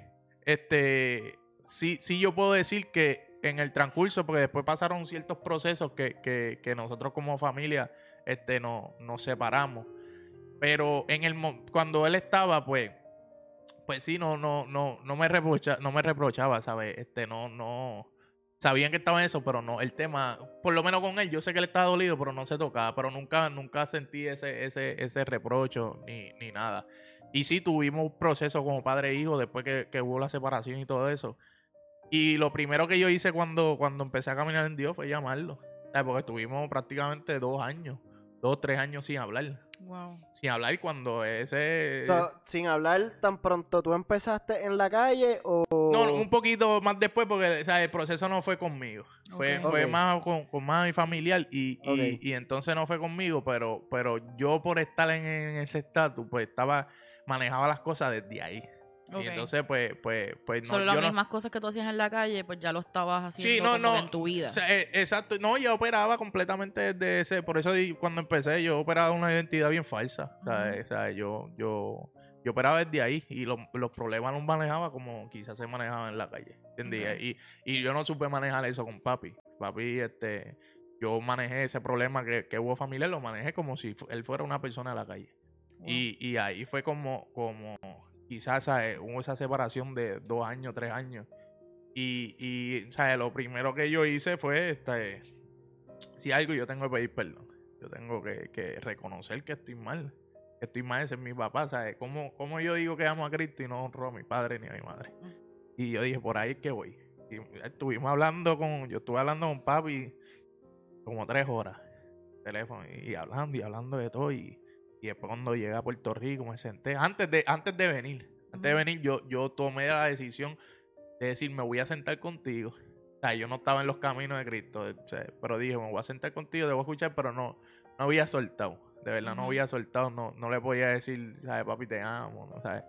Este, sí, sí yo puedo decir que en el transcurso, porque después pasaron ciertos procesos que, que, que nosotros como familia, este, no, nos separamos. Pero en el cuando él estaba, pues, pues sí, no, no, no, no me reprocha, no me reprochaba, ¿sabes? Este, no, no. Sabían que estaba eso, pero no, el tema, por lo menos con él, yo sé que él estaba dolido, pero no se tocaba, pero nunca, nunca sentí ese, ese, ese reprocho ni, ni nada. Y sí, tuvimos un proceso como padre e hijo después que hubo la separación y todo eso. Y lo primero que yo hice cuando, cuando empecé a caminar en Dios fue llamarlo. O Porque estuvimos prácticamente dos años, dos, tres años sin hablar. Wow. Sin hablar cuando ese... So, sin hablar tan pronto, ¿tú empezaste en la calle o...? No, un poquito más después porque o sea, el proceso no fue conmigo. Fue, fue más con, con más mi familiar y, y- y entonces no fue conmigo, pero, pero yo por estar en, en ese estatus, pues estaba manejaba las cosas desde ahí. Y entonces, pues, pues, pues no, Son las yo no- mismas cosas que tú hacías en la calle, pues ya lo estabas haciendo Sí, no, como no. que en tu vida. O sea, eh, exacto. No, yo operaba completamente desde ese. Por eso cuando empecé, yo operaba una identidad bien falsa. O sea, Ujú. o sea, yo, yo, yo operaba desde ahí y lo- los problemas los manejaba como quizás se manejaban en la calle. Y, y yo no supe manejar eso con papi. Papi, este. Yo manejé ese problema que, que hubo familiar, lo manejé como si él fuera una persona de la calle. Y, y ahí fue como, como quizás ¿sabes? hubo esa separación de dos años, tres años. Y, y ¿sabes? lo primero que yo hice fue, este, si algo yo tengo que pedir perdón. Yo tengo que, que reconocer que estoy mal. Que estoy mal, ese es mi papá, ¿sabes? ¿Cómo, cómo yo digo que amo a Cristo y no honro a mi padre ni a mi madre? Y yo dije, por ahí es que voy. Y estuvimos hablando con, yo estuve hablando con papi como tres horas. Teléfono, y hablando y hablando de todo. Y, y después cuando llegué a Puerto Rico me senté, antes de, antes de venir, antes de venir yo, yo tomé la decisión de decir, me voy a sentar contigo. O sea, yo no estaba en los caminos de Cristo, o sea, pero dije, me voy a sentar contigo, te voy a escuchar, pero no, no había soltado. De verdad, no había soltado, no, no le podía decir, ¿sabes, papi, te amo? ¿no? ¿sabes?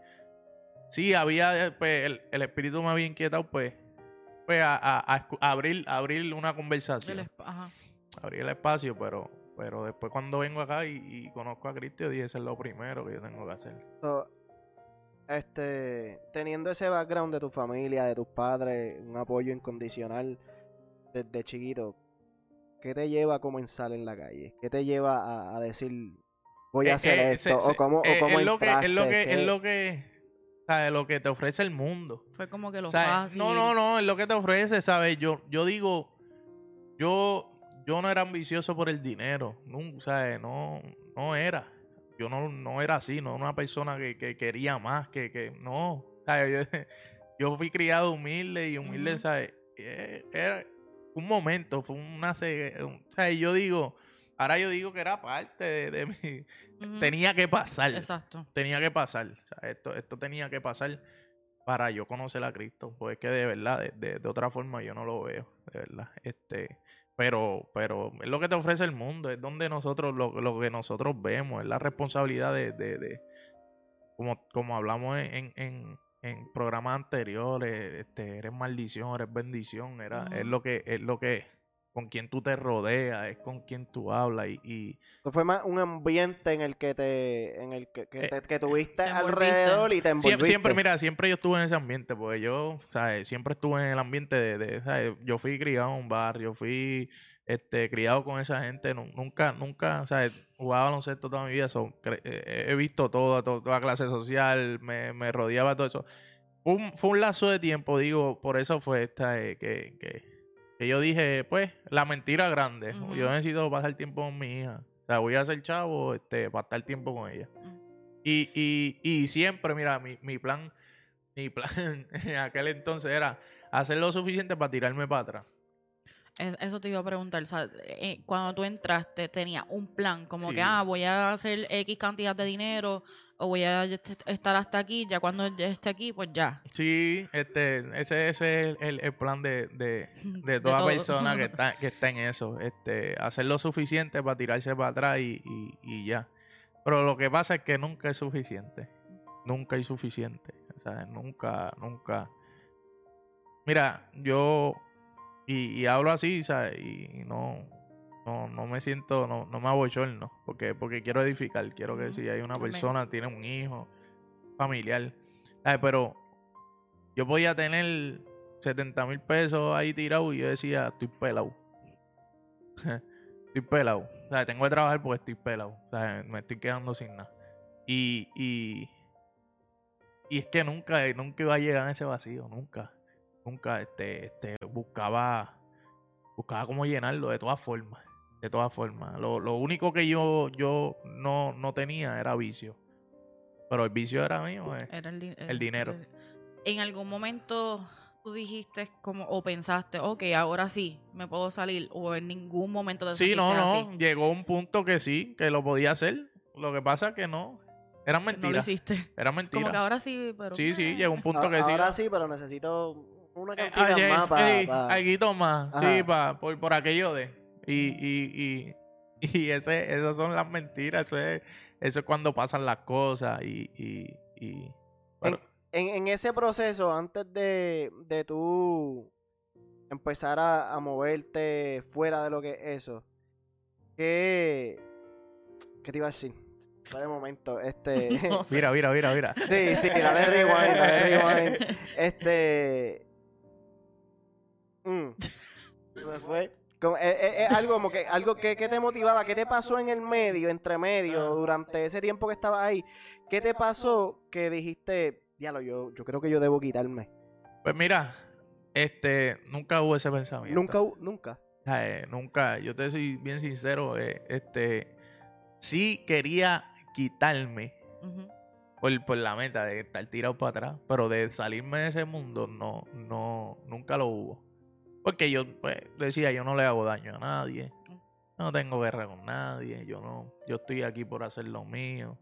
Sí, había, eh, pues, el, el espíritu me había inquietado, pues, pues a, a- a abrir, abrir una conversación El ajá. abrir el espacio, pero, pero después cuando vengo acá y, y conozco a Cristo, dije, eso es lo primero que yo tengo que hacer. So, este, teniendo ese background de tu familia, de tus padres, un apoyo incondicional desde chiquito, ¿qué te lleva a comenzar en la calle? ¿Qué te lleva a, a decir, voy a Eh, hacer eh, esto? se- ¿O cómo, o eh, cómo es lo que, es lo que, es ¿Qué- lo que, ¿sabes? Lo que te ofrece el mundo. Fue como que lo O sea, fácil. No, no, no, es lo que te ofrece, ¿sabes? Yo, yo digo, yo, yo no era ambicioso por el dinero, no, ¿sabes? No, no era. Yo no, no era así, no era una persona que, que quería más, que, que no. ¿sabes? Yo, *laughs* yo fui criado humilde y humilde. ¿sabes? Eh, Era un momento, fue una... ¿sabes? Yo digo, ahora yo digo que era parte de, de mi... Tenía que pasar Exacto. tenía que pasar. Esto, esto tenía que pasar para yo conocer a Cristo. Pues es que de verdad, de, de- de otra forma yo no lo veo, de verdad. Este, pero, pero es lo que te ofrece el mundo, es donde nosotros, lo, lo que nosotros vemos, es la responsabilidad de, de, de- como, como hablamos en, en, en programas anteriores, este, eres maldición, eres bendición, era, es lo que, es lo que, con quien tú te rodeas, es con quien tú hablas y, y Eso fue más un ambiente en el que te, en el que, que, Eh, te- que tuviste te envolviste. alrededor y te envolviste. Siempre, mira, siempre yo estuve en ese ambiente, porque yo, ¿sabes? Siempre estuve en el ambiente de, de, ¿sabes? Yo fui criado en un barrio, fui este, criado con esa gente, nu- nunca, nunca, ¿sabes? Jugaba baloncesto toda mi vida, so, eh, he visto todo, to- toda clase social, me, me rodeaba todo eso. Fue un, fue un lazo de tiempo, digo, por eso fue esta, eh, que, que, que yo dije, pues, la mentira grande, Ujú. yo necesito pasar tiempo con mi hija, o sea, voy a ser chavo, este, para estar tiempo con ella. Y, y, y siempre, mira, mi, mi plan, mi plan *laughs* en aquel entonces era hacer lo suficiente para tirarme para atrás. Es- Eso te iba a preguntar. o sea, eh, cuando tú entraste, tenía un plan, como Sí. que, ah, voy a hacer X cantidad de dinero o voy a est- estar hasta aquí. Ya cuando esté aquí, pues ya. Sí, este, ese, ese es el, el plan de, de, *laughs* de De toda todo. persona que *laughs* está, que está en eso. Este, hacer lo suficiente para tirarse para atrás y, y, y ya. Pero lo que pasa es que nunca es suficiente. Nunca hay suficiente. Sea, nunca, nunca. Mira, yo y, y hablo así, ¿sabes? Y no, no, no me siento, no, no me abochorno, porque, porque quiero edificar, quiero que si hay una persona, tiene un hijo, familiar. Pero yo podía tener 70 mil pesos ahí tirados y yo decía, estoy pelado. *laughs* estoy pelado. O sea, tengo que trabajar porque estoy pelado. O sea, me estoy quedando sin nada. Y, y, y es que nunca, nunca iba a llegar a ese vacío, nunca. Nunca este, este, buscaba, buscaba cómo llenarlo de todas formas. De todas formas. Lo, lo único que yo, yo no, no tenía era vicio. Pero el vicio era mío. eh. Era el, di- El dinero. En algún momento tú dijiste como o pensaste, ok, ahora sí, me puedo salir o en ningún momento te Sí, no, no. así, Llegó un punto que sí, que lo podía hacer. Lo que pasa es que no. Eran que no lo mentiras. hiciste. *laughs* Eran Como que mentiras. ahora sí, pero... Sí, sí, eh. llegó un punto A- que sí. Ahora sí, pero necesito una Eh, cantidad ayer, más para... sí, alguito más, sí, Ajá. pa, por, por aquello de. Y, y, y, y ese, esas son las mentiras, eso es, eso es cuando pasan las cosas y, y, pero- En, en ese proceso, antes de, de tú empezar a, a moverte fuera de lo que es eso, ¿qué, qué te iba a decir? Un momento, *laughs* este... No sé. mira, mira, mira, mira. Sí, sí, dale *laughs* rewind, dale rewind. *laughs* Este. Mm. Se me fue. Como- eh, eh, es algo como que *laughs* algo que, que te motivaba, ¿qué te pasó en el medio, entre medio, durante ese tiempo que estabas ahí? ¿Qué te pasó que dijiste, diablo, yo, yo creo que yo debo quitarme? Pues mira, este, nunca hubo ese pensamiento. Nunca, nunca. Eh, nunca, yo te soy bien sincero, eh, este, sí quería quitarme por, por la meta de estar tirado para atrás, pero de salirme de ese mundo no, no, nunca lo hubo. Porque yo pues, decía, yo no le hago daño a nadie, no tengo guerra con nadie, yo no, yo estoy aquí por hacer lo mío.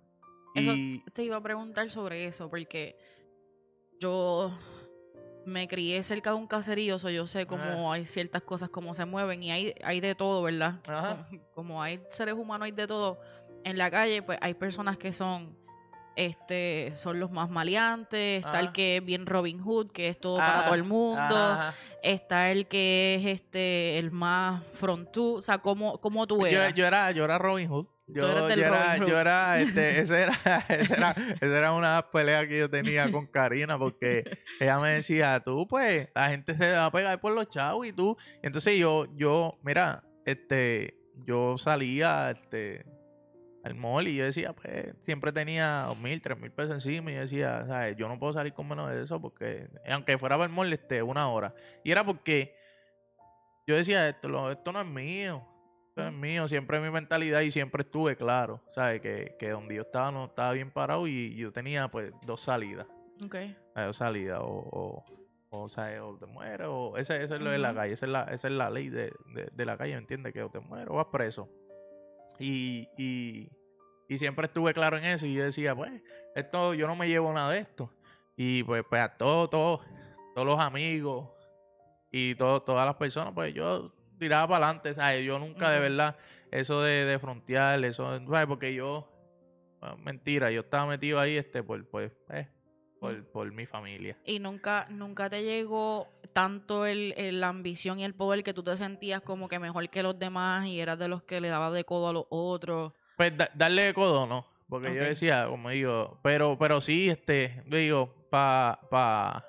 Eso- Y Te iba a preguntar sobre eso, porque yo me crié cerca de un caserío, so yo sé cómo hay ciertas cosas, cómo se mueven, y hay, hay de todo, ¿verdad? Ajá. Como, como hay seres humanos, hay de todo. En la calle, pues hay personas que son, este, son los más maleantes, está el Ajá. que es bien Robin Hood, que es todo para Ajá, todo el mundo, está el que es este, el más frontú, o sea, ¿cómo, cómo tú Yo, eras? yo era, yo era Robin Hood. Yo, eres yo era, Robin Hood. yo era, este, *laughs* ese era, ese era, ese era una pelea que yo tenía con Karina porque ella me decía, tú pues, la gente se va a pegar por los chavos y tú. Entonces yo, yo, mira, este, yo salía, este, al mall y yo decía, pues, siempre tenía dos mil, tres mil pesos encima y yo decía, ¿sabes? Yo no puedo salir con menos de eso porque, aunque fuera para el mall, este, una hora. Y era porque yo decía, esto, lo- esto no es mío. Esto es mío, siempre es mi mentalidad y siempre estuve claro, ¿sabes? Que, que donde yo estaba no estaba bien parado y yo tenía pues dos salidas. Ok. Dos salidas, o, o, o, ¿sabes? o te mueres, o ese, ese es lo de la calle, esa es la, esa es la ley de, de, de la calle, ¿me entiendes? Que o te mueres o vas preso. Y, y, y siempre estuve claro en eso y yo decía, pues, esto, yo no me llevo nada de esto. Y pues, pues a todos, todos, todos los amigos y todo- todas las personas, pues yo tiraba para adelante, ¿sabes? Yo nunca de verdad, eso de, de frontear, eso, ¿sabes? Porque yo, bueno, mentira, yo estaba metido ahí, este, por, pues, eh, por, por mi familia. Y nunca, nunca te llegó tanto el, el- la ambición y el poder que tú te sentías como que mejor que los demás y eras de los que le dabas de codo a los otros. Pues da- darle de codo, no. Porque yo decía, como digo, pero, pero sí, este, digo, pa, pa,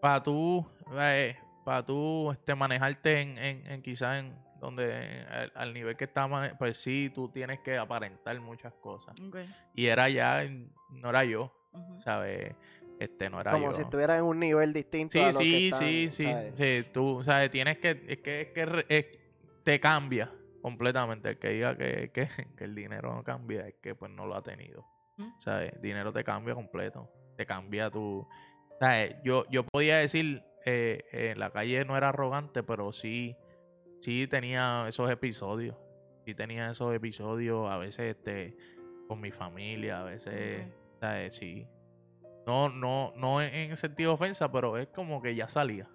pa tú, para tú, este, manejarte en, en, en quizás en donde, al, al nivel que está, pues sí, tú tienes que aparentar muchas cosas. Y era ya, no era yo, ¿sabes? Este, no era Como yo. si estuvieras en un nivel distinto Sí, a lo que sí, están, sí, sí, ¿sabes? sí, tú, sabes, tienes que, es que, es que es- te cambia completamente. El que diga que, que, *laughs* que el dinero no cambia, es que pues no lo ha tenido. ¿Mm? ¿Sabes? Dinero te cambia completo. Te cambia tu... ¿Sabes? Yo, yo podía decir, eh, en la calle no era arrogante, pero sí, sí tenía esos episodios. Sí tenía esos episodios, a veces este, con mi familia, a veces. ¿Sabes? Sí. No, no, no en en sentido de ofensa, pero es como que ya salía.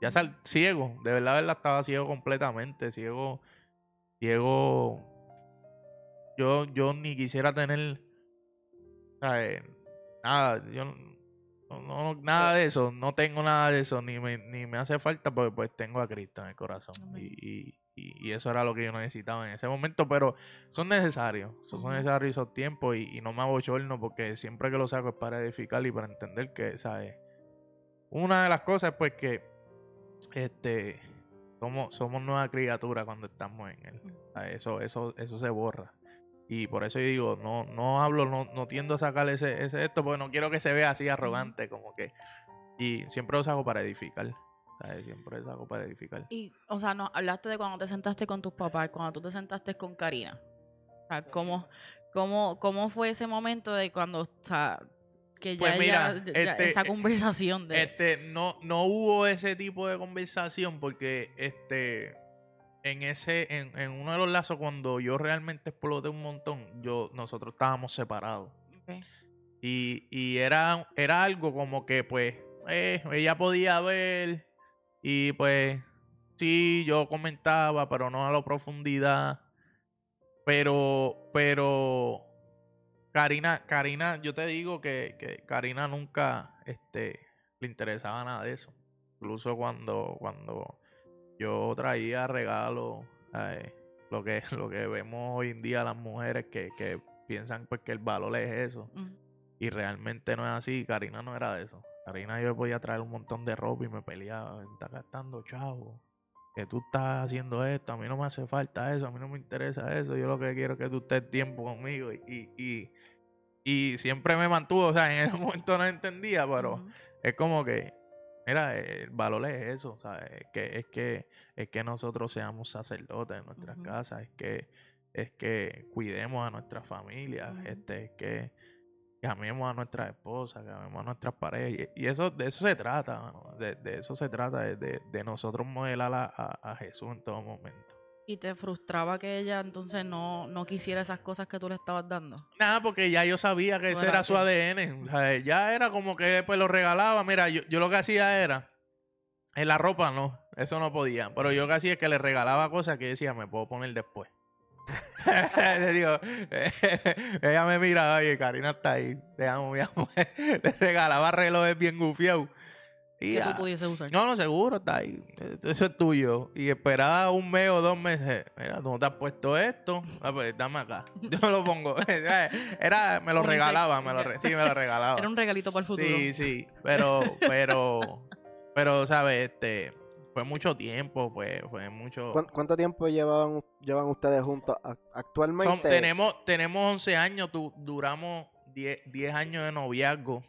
Ya sal ciego, de verdad, de verdad estaba ciego completamente, ciego, ciego. Yo, yo ni quisiera tener, ¿sabes? Nada, yo no, nada de eso, no tengo nada de eso, ni me, ni me hace falta porque pues tengo a Cristo en el corazón. Amén. Y, y, y- y eso era lo que yo necesitaba en ese momento, pero son necesarios, son necesarios esos tiempos y, y no me abochorno porque siempre que lo saco es para edificar y para entender que, ¿sabes? Una de las cosas es pues que este somos, somos nueva criatura cuando estamos en él. Eso, eso, eso se borra. Y por eso yo digo, no, no hablo, no, no tiendo a sacar ese, ese esto, porque no quiero que se vea así arrogante, como que. Y siempre lo saco para edificar. ¿Sabes? Siempre lo saco para edificar. Y, o sea, no, hablaste de cuando te sentaste con tus papás, cuando tú te sentaste con Karina. O sea, ¿cómo, cómo, cómo fue ese momento de cuando, o sea, que ya, Pues mira, ya- este, esa conversación de... Este, no, no hubo ese tipo de conversación porque este en ese, en, en uno de los lazos, cuando yo realmente exploté un montón, yo, nosotros estábamos separados. Y, y era, era algo como que pues eh, ella podía ver y pues sí, yo comentaba, pero no a la profundidad. Pero, pero, Karina, Karina, yo te digo que, que Karina nunca este, le interesaba nada de eso. Incluso cuando, cuando yo traía regalos, eh, lo que, *laughs* lo que vemos hoy en día las mujeres que, que piensan pues que el valor es eso. Y realmente no es así. Karina no era de eso. Karina yo le podía traer un montón de ropa y me peleaba. Está gastando chavo. Que tú estás haciendo esto. A mí no me hace falta eso. A mí no me interesa eso. Yo lo que quiero es que tú estés tiempo conmigo. Y, y, y, y siempre me mantuvo. O sea, en ese *laughs* momento no entendía, pero es como que, mira, el valor es eso, ¿sabes? Es que, es que, es que nosotros seamos sacerdotes en nuestras casas, es que, es que cuidemos a nuestras familias, este, es que, que amemos a nuestras esposas, que amemos a nuestras parejas. Y y eso, de eso se trata, mano, De, de eso se trata, de, de, de nosotros modelar a, a- a Jesús en todo momento. Y te frustraba que ella entonces no, no quisiera esas cosas que tú le estabas dando. Nada, porque ya yo sabía que ese era era su ADN. O sea, ya era como que pues lo regalaba. Mira, yo, yo lo que hacía era. En la ropa no, eso no podía. Pero yo lo que hacía es que le regalaba cosas que decía, me puedo poner después. *laughs* Le digo, *laughs* ella me mira, oye, Karina está ahí. Te amo, mi amor. *laughs* Le regalaba relojes bien gufiados. Y Que tú ya. pudieses usar. No, no, seguro, está ahí. Eso es tuyo. Y esperaba un mes o dos meses. Mira, tú no te has puesto esto. Ah, pues dame acá. Yo me lo pongo. Era, me lo regalaba, me lo re- sí, me lo regalaba. Era un regalito para el futuro. Sí, sí. Pero, pero, pero, ¿sabes? Este, fue mucho tiempo, fue, fue mucho. ¿Cuán- ¿Cuánto tiempo llevaban, llevan ustedes juntos actualmente? Son- tenemos, tenemos 11 años, tu- duramos 10, 10 años de noviazgo.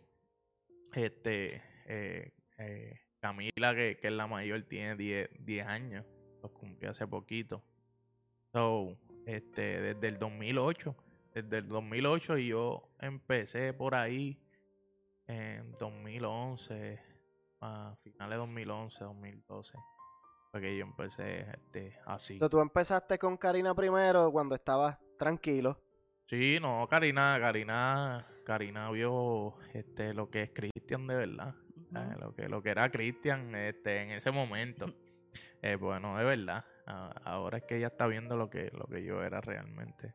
Este, eh, eh, Camila, que, que es la mayor, tiene 10, 10 años. Los cumplió hace poquito. So, este, desde el 2008. Desde el 2008 y yo empecé por ahí en 2011, a finales de 2011, 2012. Porque yo empecé este, así. Entonces, Tú empezaste con Karina primero cuando estabas tranquilo. Sí, no, Karina, Karina, Karina vio este lo que es Cristian de verdad. Eh, lo que lo que era Cristian este en ese momento. *laughs* Eh, bueno, de verdad. ahora es que ella está viendo lo que lo que yo era realmente.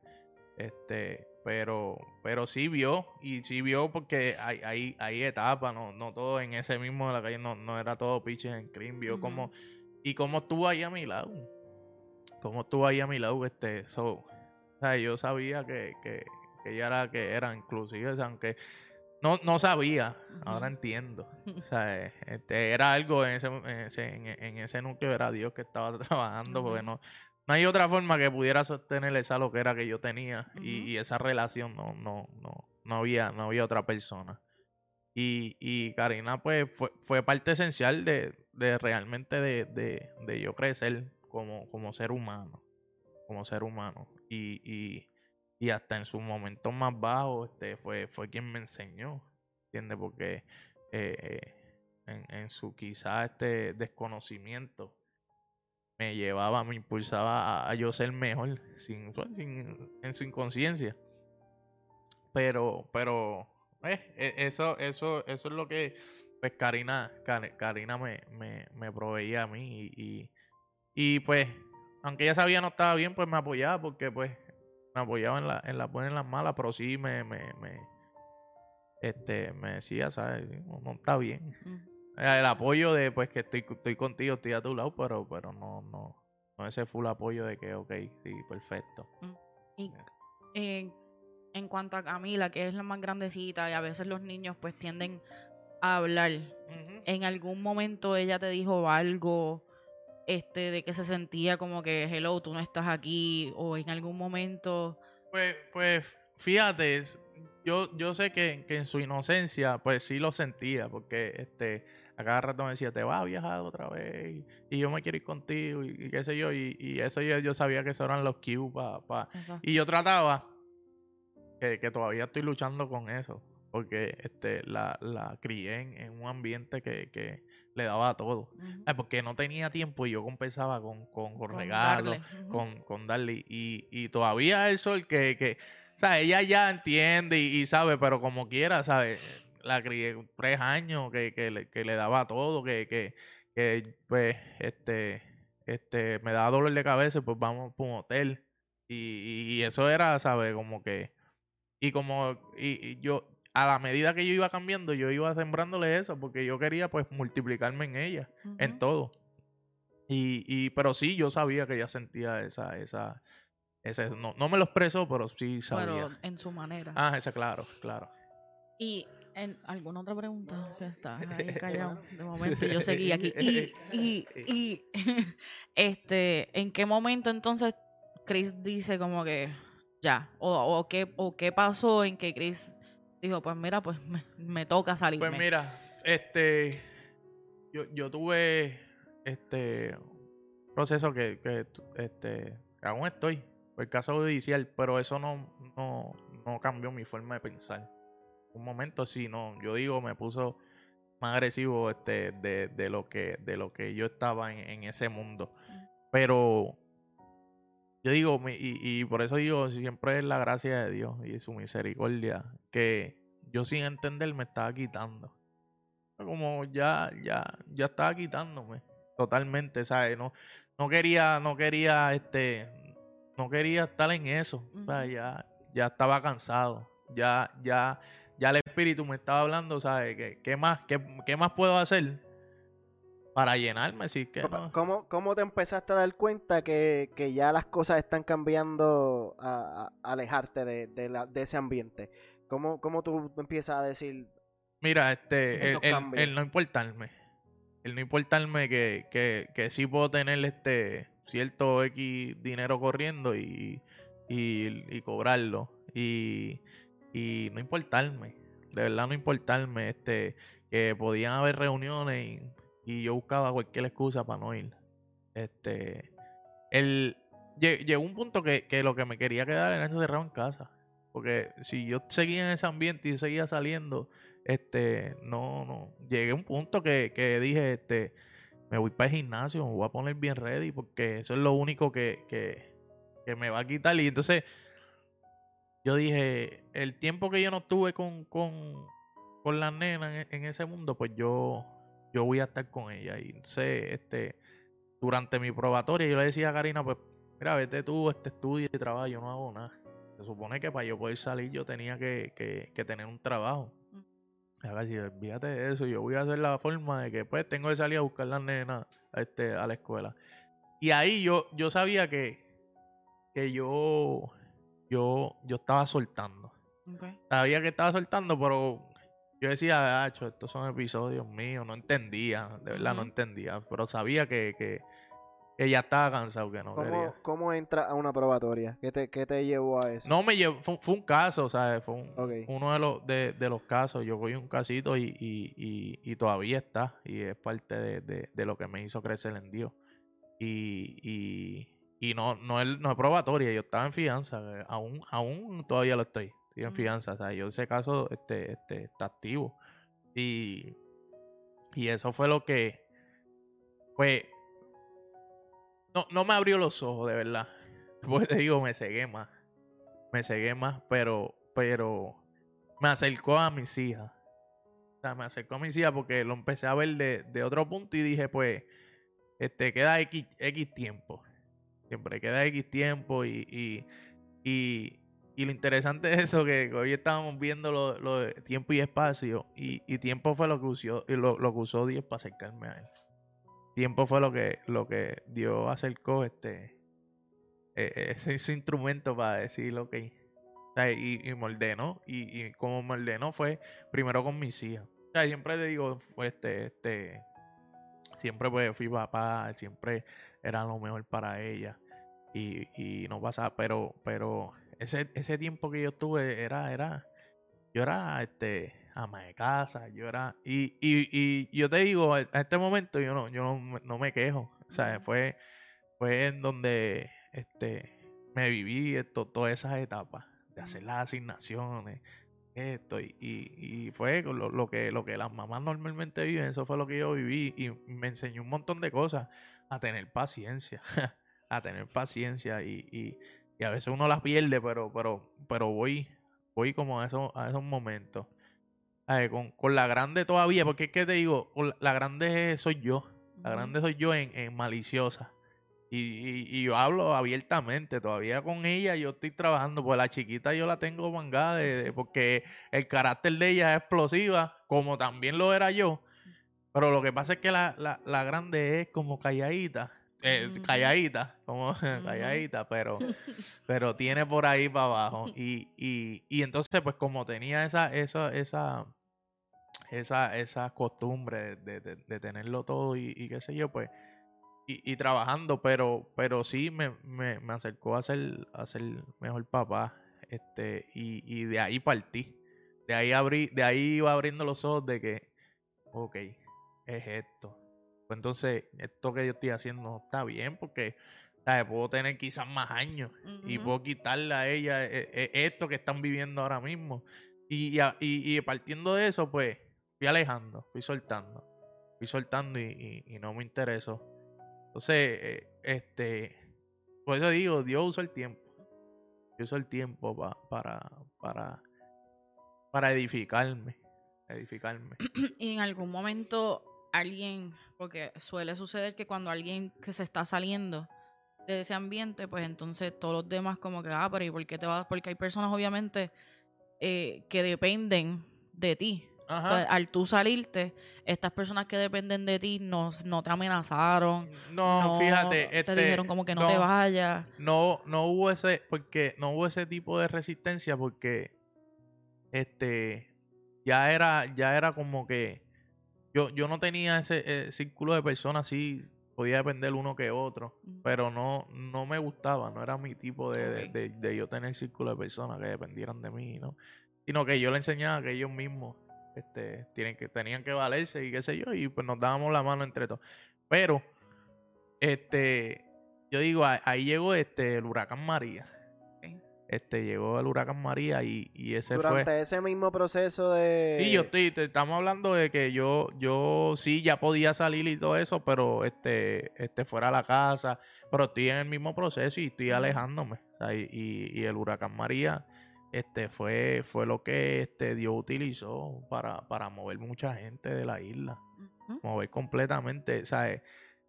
Este, pero pero sí vio y sí vio porque hay hay, hay etapas, no no todo en ese mismo de la calle no, no era todo pitches en cream, vio Ujú. como y cómo estuvo ahí a mi lado. Cómo estuvo ahí a mi lado este so, o sea, yo sabía que, que, que ella era que era inclusive, o sea, aunque no, no sabía, ahora entiendo. *laughs* O sea, este, era algo en ese, en ese, en, en ese núcleo, era Dios que estaba *laughs* trabajando, porque no, no hay otra forma que pudiera sostener esa loquera que yo tenía y, y esa relación, no, no, no, no había, no había otra persona. Y, y Karina, pues, fue, fue parte esencial de, de realmente de, de, de yo crecer como, como ser humano. Como ser humano. Y, y, y hasta en sus momentos más bajos, este, fue, fue quien me enseñó. ¿Entiendes? Porque eh, en, en su quizá este desconocimiento me llevaba, me impulsaba a, yo ser mejor sin, sin- en su inconsciencia. Pero, pero, eh, e- eso, eso, eso es lo que pues Karina, Kar- Karina me, me, me proveía a mí y, y, pues, aunque ella sabía no estaba bien, pues me apoyaba porque pues me apoyaba en la, en las buenas y en las malas, pero sí me, me, este, me decía, ¿sabes? No, no está bien. El apoyo de pues que estoy, estoy contigo, estoy a tu lado, pero, pero no, no, no ese full apoyo de que, ok, sí, perfecto. Y eh, en cuanto a Camila, que es la más grandecita, y a veces los niños pues tienden a hablar. En algún momento ella te dijo algo, este, de que se sentía como que, hello, tú no estás aquí, o en algún momento, Pues, pues, fíjate, yo, yo sé que, que en su inocencia, pues sí lo sentía, porque este, a cada rato me decía, te vas a viajar otra vez, y, y yo me quiero ir contigo, y, y qué sé yo, y, y eso yo, yo sabía que eso eran los cues para eso. Y yo trataba, que, que todavía estoy luchando con eso, porque este, la, la crié en, en un ambiente que, que le daba todo. Ujú. Ay, porque no tenía tiempo y yo compensaba con, con, con Con regalos, darle, ujú. con, con darle. Y, y todavía eso, el que, que, o sea, ella ya entiende y, y sabe, pero como quiera, ¿sabe? La crié tres años que, que, le, que le daba todo, que, que, que pues, este, este, me daba dolor de cabeza, pues vamos por un hotel. Y, y eso era, ¿sabe? Como que, Y como, y, y yo, a la medida que yo iba cambiando, yo iba sembrándole eso, porque yo quería pues multiplicarme en ella, en todo. Y, y, pero sí, yo sabía que ella sentía esa, esa, ese, no, no me lo expresó, pero sí sabía. Pero en su manera. Ah, esa, claro, claro. Y en alguna otra pregunta que está *laughs* ahí callado de momento. Yo seguí aquí. *laughs* Y y y *laughs* este en qué momento entonces Chris dice como que ya o, o qué o qué pasó en que Chris dijo pues mira pues me, me toca salirme Pues mira, este, yo, yo tuve este proceso que, que este, aún estoy, por el caso judicial, pero eso no, no, no cambió mi forma de pensar. Un momento sí, no, yo digo, me puso más agresivo este, de, de lo que, de lo que yo estaba en, en ese mundo. Pero yo digo, y, y por eso digo, siempre es la gracia de Dios y su misericordia, que yo sin entender me estaba quitando. Como ya, ya, ya estaba quitándome totalmente, ¿sabes? No, no quería, no quería, este, no quería estar en eso. o sea, ya, ya estaba cansado. Ya, ya, ya el espíritu me estaba hablando, ¿sabes? ¿Qué, qué más, qué, qué más puedo hacer para llenarme? Sí, que ¿Cómo, no. cómo, cómo te empezaste a dar cuenta que, que ya las cosas están cambiando a, a- alejarte de, de, la- de ese ambiente? ¿Cómo, ¿Cómo tú empiezas a decir, Mira, este, el, no importarme. El no importarme que, que, que sí puedo tener este cierto X dinero corriendo y, y, y cobrarlo. Y, y no importarme. De verdad no importarme. Este, que podían haber reuniones y, yo buscaba cualquier excusa para no ir. Este, el, lle- llegó un punto que, que lo que me quería quedar era encerrado en casa. Porque si yo seguía en ese ambiente y seguía saliendo, este, no, no. Llegué a un punto que, que dije, este, me voy para el gimnasio, me voy a poner bien ready, porque eso es lo único que, que me va a quitar. Y entonces, yo dije, el tiempo que yo no estuve con, con, con las nenas en, en ese mundo, pues yo, yo voy a estar con ella. Y entonces, este, durante mi probatoria, yo le decía a Karina, pues, mira, vete tú, este estudio y trabajo, yo no hago nada. Se supone que para yo poder salir yo tenía que, que, que tener un trabajo. Mm. A ver, si olvídate de eso, yo voy a hacer la forma de que pues tengo que salir a buscar las nenas este, a la escuela. Y ahí yo, yo sabía que, que yo, yo, yo estaba soltando. Sabía que estaba soltando, pero yo decía, "Acho, estos son episodios míos, no entendía, de verdad no entendía, pero sabía que, que, que ya estaba cansado, que no cómo, quería. cómo entras a una probatoria? ¿Qué te, qué te llevó a eso? No me llevó, fue, fue un caso, ¿sabes? Fue un- uno de los, de, de los casos. Yo cogí un casito y, y, y, y todavía está. Y es parte de, de, de lo que me hizo crecer en Dios. Y, y, no, no, es, no es probatoria, yo estaba en fianza. eh, Aún, aún todavía lo estoy. Estoy en Ujú. fianza. O sea, yo ese caso este, este, está activo. Y, y eso fue lo que. Pues. No, no me abrió los ojos, de verdad. *laughs* Pues te digo, me cegué más. Me cegué más, pero, pero me acercó a mis hijas. O sea, me acercó a mis hijas porque lo empecé a ver de, de otro punto y dije, pues, este, queda X, X tiempo. Siempre queda X tiempo y, y, y, lo interesante es eso, que hoy estábamos viendo lo, lo de tiempo y espacio y, y tiempo fue lo que usó, lo, lo que usó Dios para acercarme a él. Tiempo fue lo que, lo que Dios acercó este, eh, ese, ese instrumento para decir, ok, y, y me ordenó. Y, y como me ordenó fue primero con mis hijas. O sea, siempre le digo, este, este, siempre pues fui papá, siempre era lo mejor para ella. Y, y no pasaba, pero, pero ese, ese tiempo que yo estuve era, era, yo era este ama de casa, yo era, y, y, y yo te digo, a este momento yo no, yo no, me- no me quejo. O sea, fue, fue en donde este me viví esto, todas esas etapas de hacer las asignaciones, esto, y, y, y fue lo, lo que lo que las mamás normalmente viven, eso fue lo que yo viví, y me enseñó un montón de cosas, a tener paciencia, *laughs* a tener paciencia, y, y, y a veces uno las pierde, pero, pero, pero voy, voy como a esos, a esos momentos. Ay, con, con la grande todavía, porque es que te digo, la, grande soy yo. La grande soy yo en, en maliciosa. Y, y- y yo hablo abiertamente, todavía con ella yo estoy trabajando, pues la chiquita yo la tengo mangada de- de- porque el carácter de ella es explosiva, como también lo era yo. Pero lo que pasa es que la, la, la grande es como calladita, eh, calladita, como *laughs* calladita, pero, *laughs* pero tiene por ahí para abajo. Y, y, y entonces, pues como tenía esa, esa, esa, esa, esa costumbre de, de- de tenerlo todo y, y qué sé yo, pues, y, y trabajando, pero, pero sí me, me, me acercó a ser, a ser mejor papá, este, y, y de ahí partí. De ahí abrí, de ahí iba abriendo los ojos de que, ok, es esto. Pues entonces, esto que yo estoy haciendo no está bien porque ¿sabes? puedo tener quizás más años y puedo quitarle a ella eh, eh, esto que están viviendo ahora mismo. Y, partiendo de eso, pues, fui alejando, fui soltando, fui soltando y, no me interesó. Entonces, eh, este, por eso digo, Dios usó el tiempo. Dios usó el tiempo pa- para, para, para edificarme, edificarme. *clears throat* Y en algún momento alguien, porque suele suceder que cuando alguien que se está saliendo de ese ambiente, pues entonces todos los demás como que, ah, pero ¿y por qué te vas? Porque hay personas obviamente eh, que dependen de ti. Entonces, al tú salirte, estas personas que dependen de ti no, no te amenazaron. No, fíjate, te este, dijeron como que no, te vayas. no, no hubo ese, porque no hubo ese tipo de resistencia porque este ya era, ya era como que yo, yo no tenía ese eh, círculo de personas así, podía depender uno que otro, pero no, no me gustaba, no era mi tipo de, de- de- de yo tener círculo de personas que dependieran de mí, ¿no? Sino que yo le enseñaba que ellos mismos este, tienen que, tenían que valerse y qué sé yo, y pues nos dábamos la mano entre todos. Pero, este, yo digo, ahí llegó este, el huracán María. Este, llegó el huracán María y, y ese Durante fue... ese mismo proceso de... Sí, yo estoy, te- estamos hablando de que yo, yo sí ya podía salir y todo eso, pero este, este fuera a la casa, pero estoy en el mismo proceso y estoy alejándome. o sea, y, y- y el huracán María, este, fue, fue lo que este Dios utilizó para, para mover mucha gente de la isla, mover completamente, ¿sabes?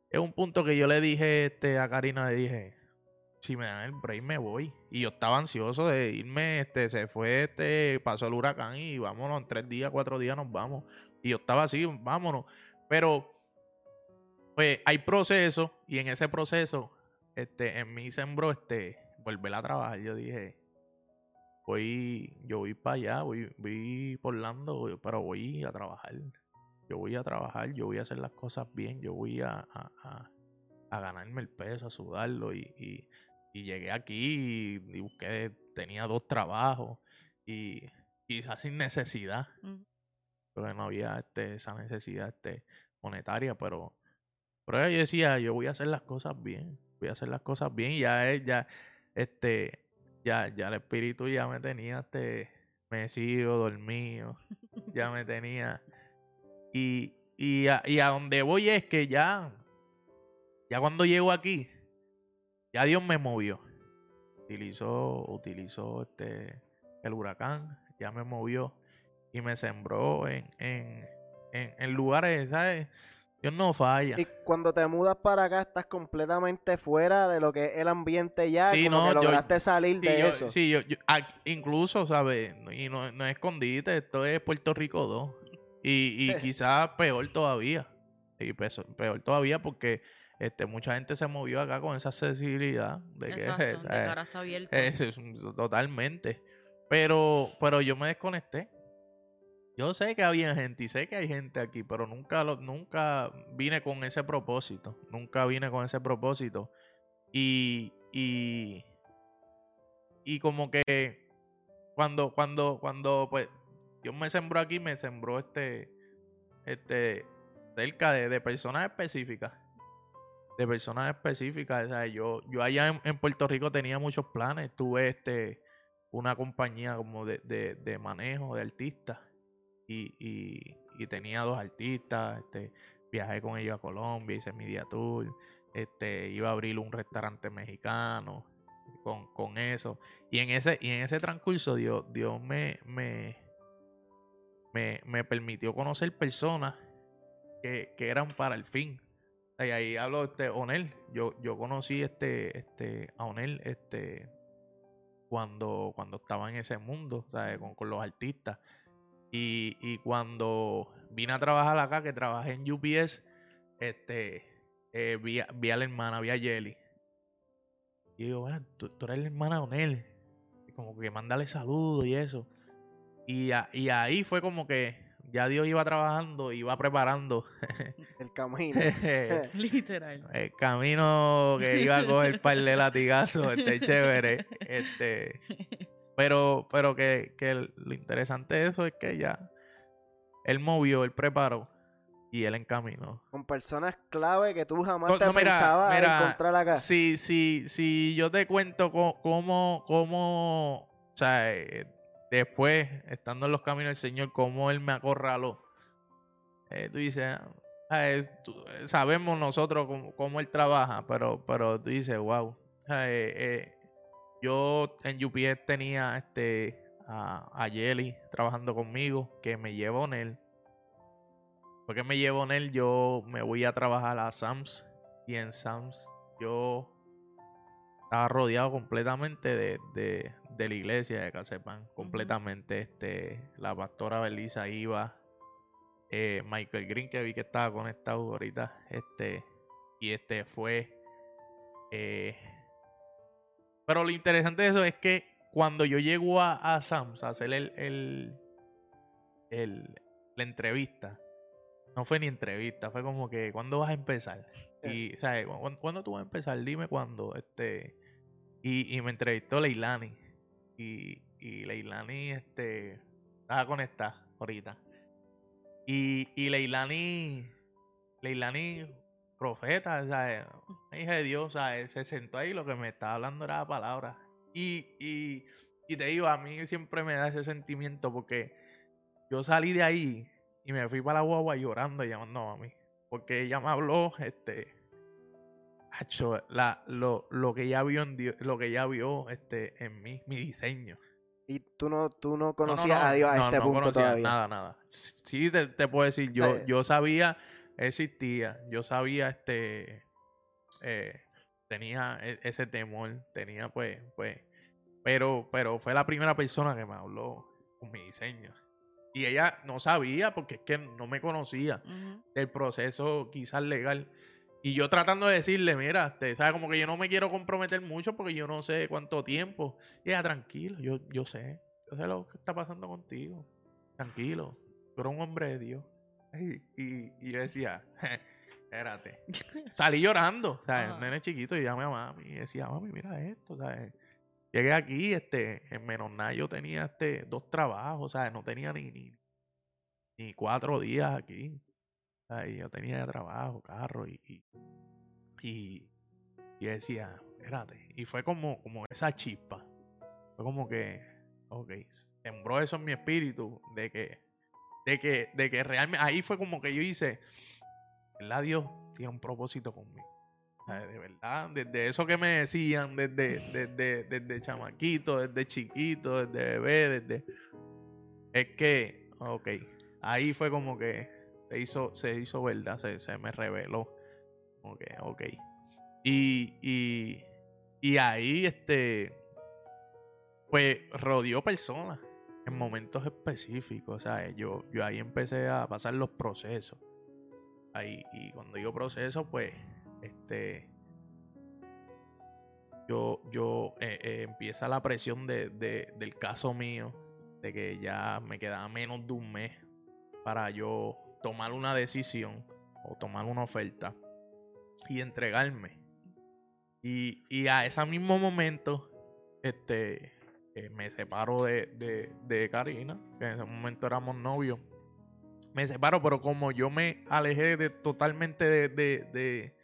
Es un punto que yo le dije este, a Karina, le dije, si me dan el break me voy. Y yo estaba ansioso de irme, este, se fue, este, pasó el huracán y vámonos, en tres días, cuatro días nos vamos. Y yo estaba así, vámonos. Pero, pues, hay procesos, y en ese proceso, este, en mí sembró, este, volver a trabajar. Yo dije, voy, yo voy para allá, voy, voy por Orlando, voy- pero voy a trabajar. Yo voy a trabajar, yo voy a hacer las cosas bien, yo voy a, a- a- ganarme el peso, a sudarlo. Y- y llegué aquí y, y busqué, tenía dos trabajos y quizás sin necesidad, Ujú. porque no había este, esa necesidad este, monetaria, pero, pero yo decía, yo voy a hacer las cosas bien, voy a hacer las cosas bien y ya, es- ya, este, ya, ya el espíritu ya me tenía, este, mecido, dormido, ya me tenía. Y, y, a, y a donde voy es que ya, ya cuando llego aquí, ya Dios me movió. Utilizó, utilizó este, el huracán, ya me movió y me sembró en, en, en, en lugares, ¿sabes? Dios no falla. Y cuando te mudas para acá estás completamente fuera de lo que es el ambiente ya, Sí, como no, que yo- lograste salir Sí, de yo, eso. sí, yo, incluso, ¿sabes? Y no, no es escondite, esto es Puerto Rico 2. Y, y *laughs* quizás peor todavía. Y peor todavía porque este, mucha gente se movió acá con esa sensibilidad de que *laughs* Exacto, de ¿sabes? cara está abierta. Es- *laughs* es un- totalmente. Pero, pero yo me desconecté. Yo sé que había gente y sé que hay gente aquí, pero nunca, lo, nunca vine con ese propósito. Nunca vine con ese propósito. Y, y, y como que cuando, cuando, cuando, pues, Dios me sembró aquí, me sembró este, este, cerca de, de personas específicas. De personas específicas. O sea, yo, yo allá en, en Puerto Rico tenía muchos planes. Tuve este, una compañía como de, de, de manejo de artistas. Y, y, tenía dos artistas. Este, viajé con ellos a Colombia, hice media tour. Este, iba a abrir un restaurante mexicano con, con eso. Y en ese, y en ese transcurso Dios, Dios me, me, me, me permitió conocer personas que, que eran para el fin. Y ahí hablo este Onel. Yo, yo conocí este, este, a Onel, este, cuando, cuando estaba en ese mundo, ¿sabes? Con, con los artistas. Y, y cuando vine a trabajar acá, que trabajé en UPS, este, eh, vi, a, vi a la hermana, vi a Jelly. Y digo, bueno, tú, eres la hermana de Onel. Y como que mándale saludos y eso. Y ahí fue como que ya Dios iba trabajando, iba preparando *laughs* El camino. *laughs* Literal. el camino que iba a coger par de latigazos, este *laughs* chévere. Este, pero, pero que, que lo interesante de eso es que ya él movió, él preparó y él encaminó. Con personas clave que tú jamás No, te no, mira, pensabas mira, encontrar acá. Si, si, si yo te cuento cómo, cómo, o sea, eh, después, estando en los caminos del Señor, cómo Él me acorraló, eh, tú dices, ah, tú- eh, sabemos nosotros cómo, Él trabaja, pero, pero tú dices, wow. yo en UPS tenía este, a, a Jelly trabajando conmigo, que me llevó en él. Porque me llevo en él, yo me voy a trabajar a Sams y en Sams yo estaba rodeado completamente de, de, de la iglesia de Casepan, completamente. Este, la pastora Belisa iba, eh, Michael Green que vi que estaba conectado ahorita, este, y este fue. eh, pero lo interesante de eso es que cuando yo llego a, a Sams a hacer el, el, el- la entrevista, no fue ni entrevista, fue como que, ¿cuándo vas a empezar? Y, ¿sabes? ¿Cuándo, cuándo tú vas a empezar? Dime cuándo. Este, y, y me entrevistó Leilani. Y, y Leilani, este, estaba conectada ahorita. Y, y Leilani, Leilani, profeta, ¿sabes? Hija de Dios. Se sentó ahí, lo que me estaba hablando era la palabra. Y, y, y te digo, a mí siempre me da ese sentimiento porque yo salí de ahí y me fui para la guagua llorando y llamando a mami. Porque ella me habló, este. La, lo, lo que ella vio en Dios- lo que ella vio este, en mí, mi diseño. Y tú no, tú no No, no, conocías no, a Dios a no, este no punto conocía todavía. Nada, nada. Sí, te, te puedo decir, yo, Sí. yo sabía, existía, yo sabía, este, eh, tenía e- ese temor, tenía pues, pues, pero, pero fue la primera persona que me habló con mi diseño. Y ella no sabía porque es que no me conocía Ujú. del proceso quizás legal. Y yo tratando de decirle, mira, este, ¿sabes? Como que yo no me quiero comprometer mucho porque yo no sé cuánto tiempo. Y ella, tranquilo, yo, yo sé. Yo sé lo que está pasando contigo. Tranquilo. Tú eres un hombre de Dios. Y, y, y yo decía, *laughs* espérate. *laughs* Salí llorando, ¿sabes? Ajá. Nene chiquito, y llamé a mami. Y decía, mami, mira esto, ¿sabes? Llegué aquí, este, en menos nada yo tenía este, dos trabajos, ¿sabes? No tenía ni, ni, ni cuatro días aquí. Y yo tenía trabajo, carro y, y, y, decía, espérate. Y fue como, como esa chispa. Fue como que, ok, sembró eso en mi espíritu de que, de que, de que realmente, ahí fue como que yo hice, ¿verdad? Dios tiene un propósito conmigo. De verdad, desde eso que me decían, desde, desde, desde chamaquito, desde chiquito, desde bebé, desde... Es que, ok, ahí fue como que se hizo, se hizo verdad, se, se me reveló. Ok, ok. Y, y, y ahí, este, pues rodeó personas en momentos específicos, ¿sabes? Yo, yo ahí empecé a pasar los procesos. Ahí, y cuando digo proceso, pues, este, yo, yo, eh, eh, empieza la presión de, de- del caso mío, de que ya me quedaba menos de un mes para yo tomar una decisión o tomar una oferta y entregarme. Y, y a ese mismo momento, este, eh, me separo de, de, de Karina, que en ese momento éramos novios. Me separo, pero como yo me alejé de, totalmente de, de, de,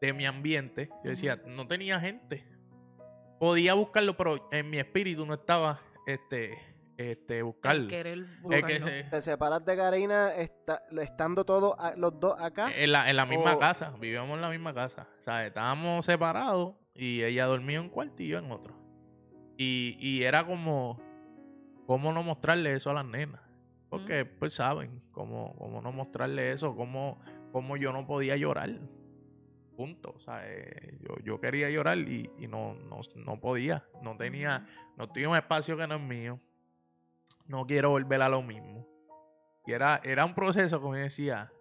de mi ambiente, yo decía, no tenía gente. Podía buscarlo, pero en mi espíritu no estaba este, este, buscarlo. Querer Es que, eh, Te separas de Karina esta- estando todos a- los dos acá. En la, en la misma o- casa, vivíamos en la misma casa. O sea, estábamos separados y ella dormía en un cuarto y yo en otro. Y, y era como, cómo no mostrarle eso a las nenas. Porque pues saben, cómo, cómo no mostrarle eso, cómo, cómo yo no podía llorar. Punto. O sea, eh, yo, yo quería llorar y, y no, no, no podía. No tenía, no tenía un espacio que no es mío. No quiero volver a lo mismo. Y era, era un proceso, como decía,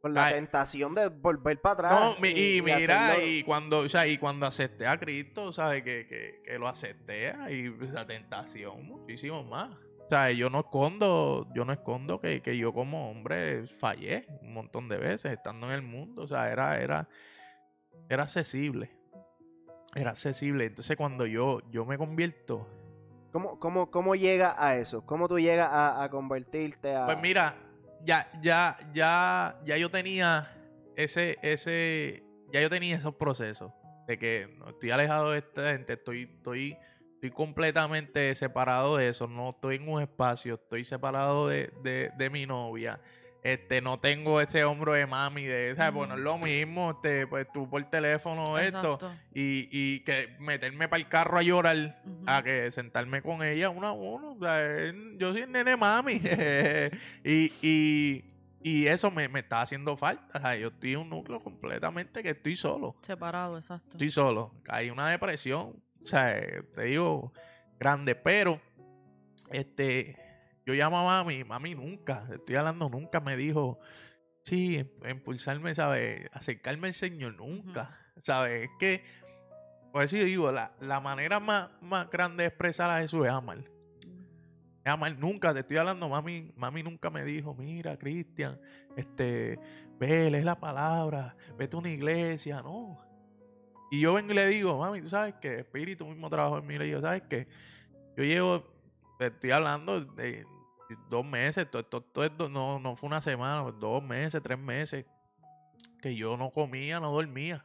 Con la Ay. tentación de volver para atrás. no, y, mira, hacerlo- y cuando, o sea, y cuando acepté a Cristo, ¿sabes? Que, que, que lo acepté y la tentación, muchísimo más. O sea, yo no escondo, yo no escondo que, que yo como hombre fallé un montón de veces estando en el mundo. O sea, era, era, era accesible. Era accesible. Entonces cuando yo, yo me convierto, ¿Cómo, cómo, ¿Cómo llega a eso? ¿Cómo tú llegas a, convertirte a...? Pues mira, ya, ya, ya, ya yo tenía ese, ese, ya yo tenía esos procesos de que estoy alejado de esta gente, estoy, estoy, estoy completamente separado de eso, no estoy en un espacio, estoy separado de, de, de mi novia. Este, no tengo ese hombro de mami de, ¿sabes? Pues no es lo mismo, este, pues tú por teléfono esto, y, y que meterme para el carro a llorar a que sentarme con ella uno a uno. O sea, yo soy el nene mami. *laughs* y, y, y eso me, me está haciendo falta. O sea, yo estoy en un núcleo completamente que estoy solo. Separado, exacto. Estoy solo. Hay una depresión. O sea, te digo, grande. Pero, este, yo llamo a mami. Mami nunca, te estoy hablando, nunca me dijo, sí, impulsarme, ¿sabes? Acercarme al Señor, nunca. ¿Sabes? Es que, por eso yo digo, la, la manera más, más grande de expresar a Jesús es amar. Es amar. Nunca, te estoy hablando, mami, mami nunca me dijo, mira, Cristian, este, ve, lee la palabra, vete a una iglesia, no. Y yo vengo y le digo, mami, tú sabes que Espíritu mismo trabajo en mí, le digo, ¿sabes que Yo llevo, te estoy hablando de dos meses, esto, esto- esto es do- no, no fue una semana, dos meses, tres meses, que yo no comía, no dormía.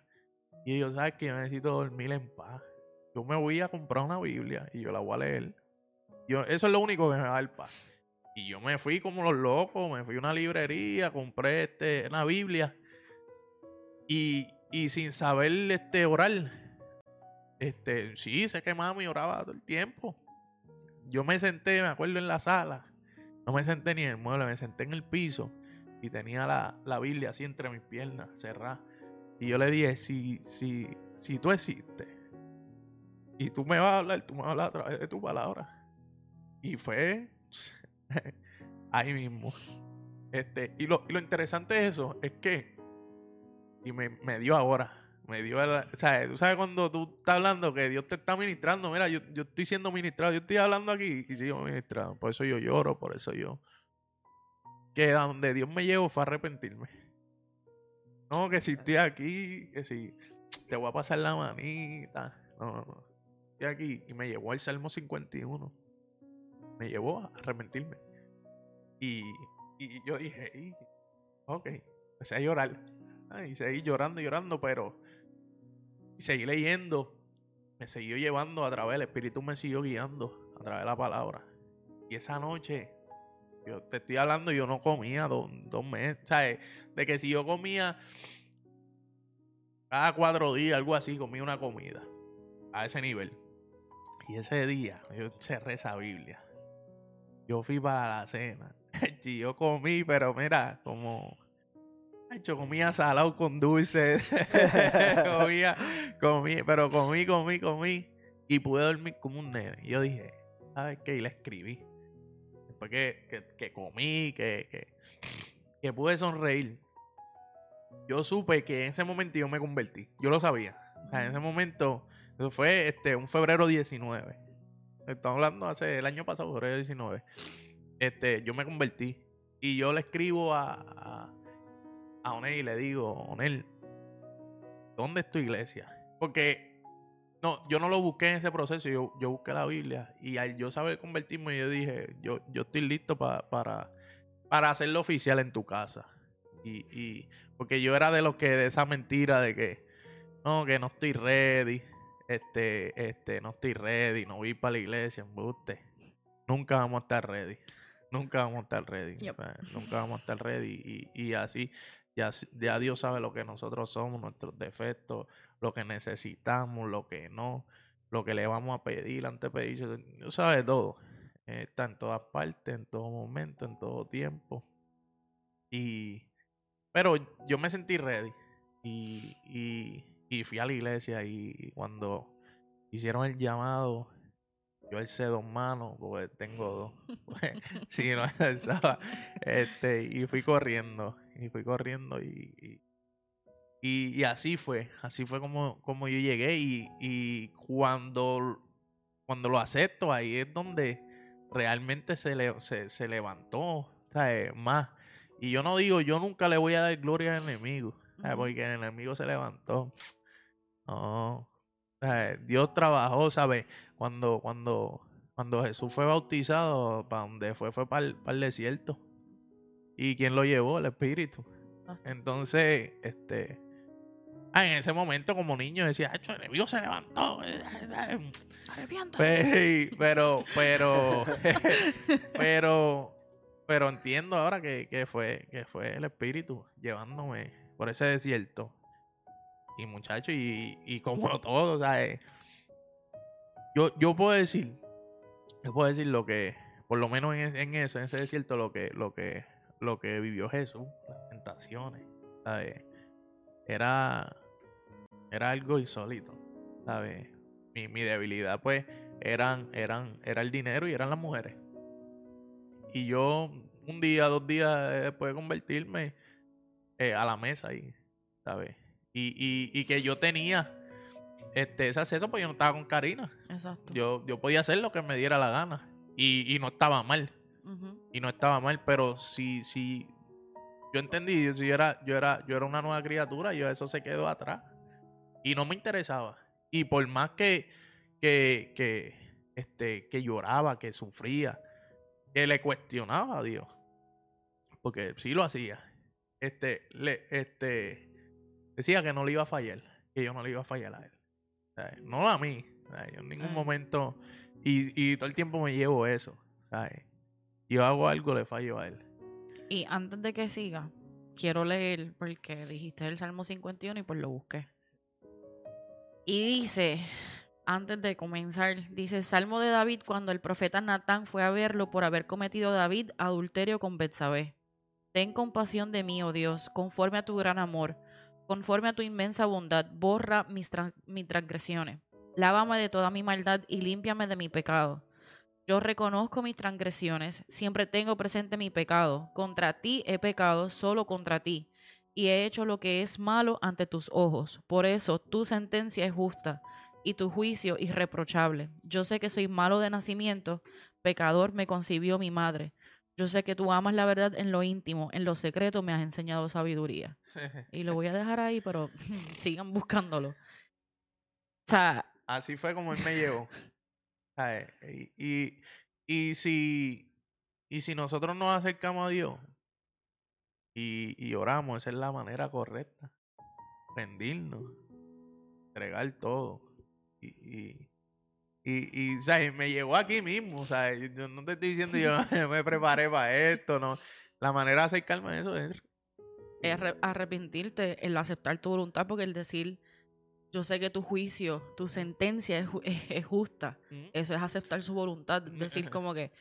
Y yo, ¿sabes que Yo necesito dormir en paz. Yo me voy a comprar una Biblia y yo la voy a leer. Yo, eso es lo único que me va a paz. Y yo me fui como los locos, me fui a una librería, compré este, una Biblia. Y, y sin saber este, orar, este, sí, sé que mami oraba todo el tiempo. Yo me senté, me acuerdo, en la sala. No me senté ni en el mueble, me senté en el piso. Y tenía la, la Biblia así entre mis piernas, cerrada. Y yo le dije, si, si, si tú existes y tú me vas a hablar, tú me vas a hablar a través de tu palabra. Y fue *laughs* ahí mismo. Este, y, lo, lo interesante de eso es que, y me, me dio ahora, me dio, el, o sea, tú sabes cuando tú estás hablando que Dios te está ministrando, mira, yo, yo estoy siendo ministrado, yo estoy hablando aquí y sigo ministrado, por eso yo lloro, por eso yo, que donde Dios me llevó fue a arrepentirme. No, que si estoy aquí, que si te voy a pasar la manita, no, no, no, estoy aquí y me llevó al Salmo 51, me llevó a arrepentirme. Y, y yo dije, "Y, ok, empecé a llorar. Y seguí llorando, llorando, pero seguí leyendo. Me siguió llevando a través, el Espíritu me siguió guiando a través de la palabra. Y esa noche, yo te estoy hablando, yo no comía dos, dos meses. ¿Sabes? De que si yo comía cada cuatro días, algo así, comía una comida. A ese nivel. Y ese día, yo cerré esa Biblia. Yo fui para la cena. *laughs* Y yo comí, pero mira, como. Yo comía salado con dulce. *laughs* *laughs* comía, comí, pero comí, comí, comí. Y pude dormir como un nene. Y yo dije, ¿sabes qué? Y le escribí. Después que, que, que comí, que, que, que pude sonreír. Yo supe que en ese momento yo me convertí. Yo lo sabía. O sea, en ese momento, eso fue este, un febrero 19. Estamos hablando hace el año pasado, febrero 19. Este, yo me convertí. Y yo le escribo a, a, a Onel y le digo, Onel, ¿dónde es tu iglesia? Porque no, yo no lo busqué en ese proceso, yo, yo busqué la Biblia. Y al yo saber convertirme, yo dije, yo, yo estoy listo pa- para, para hacerlo oficial en tu casa. Y, y porque yo era de los que, de esa mentira de que, no, que no estoy ready, este, este, no estoy ready, no voy para la iglesia, embuste. Nunca vamos a estar ready. Nunca vamos a estar ready. Yep. o sea, nunca vamos a estar ready. Y, y así, ya, ya Dios sabe lo que nosotros somos, nuestros defectos, lo que necesitamos, lo que no, lo que le vamos a pedir antes de pedirse. Dios sabe todo. Eh, está en todas partes, en todo momento, en todo tiempo. Y, pero yo me sentí ready. Y, y, Y fui a la iglesia y cuando hicieron el llamado, yo alcé dos manos, porque tengo dos. *laughs* *laughs* Sí, no *laughs* alzaba. Este, y fui corriendo, y fui corriendo y, y, y- y así fue, así fue como, como yo llegué y, y cuando, cuando lo acepto, ahí es donde realmente se, le, se, se levantó, ¿sabes? Más. Y yo no digo, yo nunca le voy a dar gloria al enemigo. Porque el enemigo se levantó. No. ¿sabes? Dios trabajó, ¿sabes? Cuando, cuando, cuando Jesús fue bautizado, para donde fue, fue para el, para el desierto. ¿Y quién lo llevó? El Espíritu. Entonces, este. ah, en ese momento, como niño, decía, "Acho, el enemigo se levantó. Pe- Pero, pero, *laughs* *laughs* pero, pero entiendo ahora que, que fue, que fue el espíritu llevándome por ese desierto. Y muchacho, y, y como todo, ¿sabes? Yo, yo puedo decir, yo puedo decir lo que, por lo menos en, en eso, en ese desierto, lo que, lo que, lo que vivió Jesús, las tentaciones, ¿sabes? Era, era algo insólito, ¿sabes? Mi, mi debilidad, pues, eran, eran, era el dinero y eran las mujeres. Y yo, un día, dos días después de convertirme eh, a la mesa ahí, ¿sabes? Y, y, y que yo tenía este, ese acceso, pues yo no estaba con Karina. Exacto. Yo, yo podía hacer lo que me diera la gana. Y, y no estaba mal. Y no estaba mal, pero si, si yo entendí, si yo era, yo era, yo era una nueva criatura, yo eso se quedó atrás. Y no me interesaba. Y por más que, que, que, este, que lloraba, que sufría, que le cuestionaba a Dios. Porque sí lo hacía. Este, le, este, decía que no le iba a fallar. Que yo no le iba a fallar a él. No a mí. en ningún momento. Y, y todo el tiempo me llevo eso. ¿sabes? Yo hago algo, le fallo a él. Y antes de que siga, quiero leer porque dijiste el Salmo 51 y pues lo busqué. Y dice, antes de comenzar, dice Salmo de David cuando el profeta Natán fue a verlo por haber cometido David adulterio con Betsabé. Ten compasión de mí, oh Dios, conforme a tu gran amor, conforme a tu inmensa bondad, borra mis, mis transgresiones. Lávame de toda mi maldad y límpiame de mi pecado. Yo reconozco mis transgresiones, siempre tengo presente mi pecado. Contra ti he pecado, solo contra ti, y he hecho lo que es malo ante tus ojos. Por eso tu sentencia es justa y tu juicio irreprochable. Yo sé que soy malo de nacimiento, pecador me concibió mi madre. Yo sé que tú amas la verdad en lo íntimo, en lo secreto me has enseñado sabiduría. Y lo voy a dejar ahí, pero *laughs* sigan buscándolo. O sea, Así fue como él me llevó. ¿Sabes? Y, y, si, y si nosotros nos acercamos a Dios y, y oramos, esa es la manera correcta. Rendirnos, entregar todo. Y, y, y, y, ¿sabes? me llegó aquí mismo. ¿sabes? Yo no te estoy diciendo yo *laughs* *laughs* me preparé para esto. no La manera de acercarme a eso es es arre- arrepentirte, el aceptar tu voluntad, porque el decir, yo sé que tu juicio, tu sentencia es, es- es justa. Eso es aceptar su voluntad, es decir *laughs* como que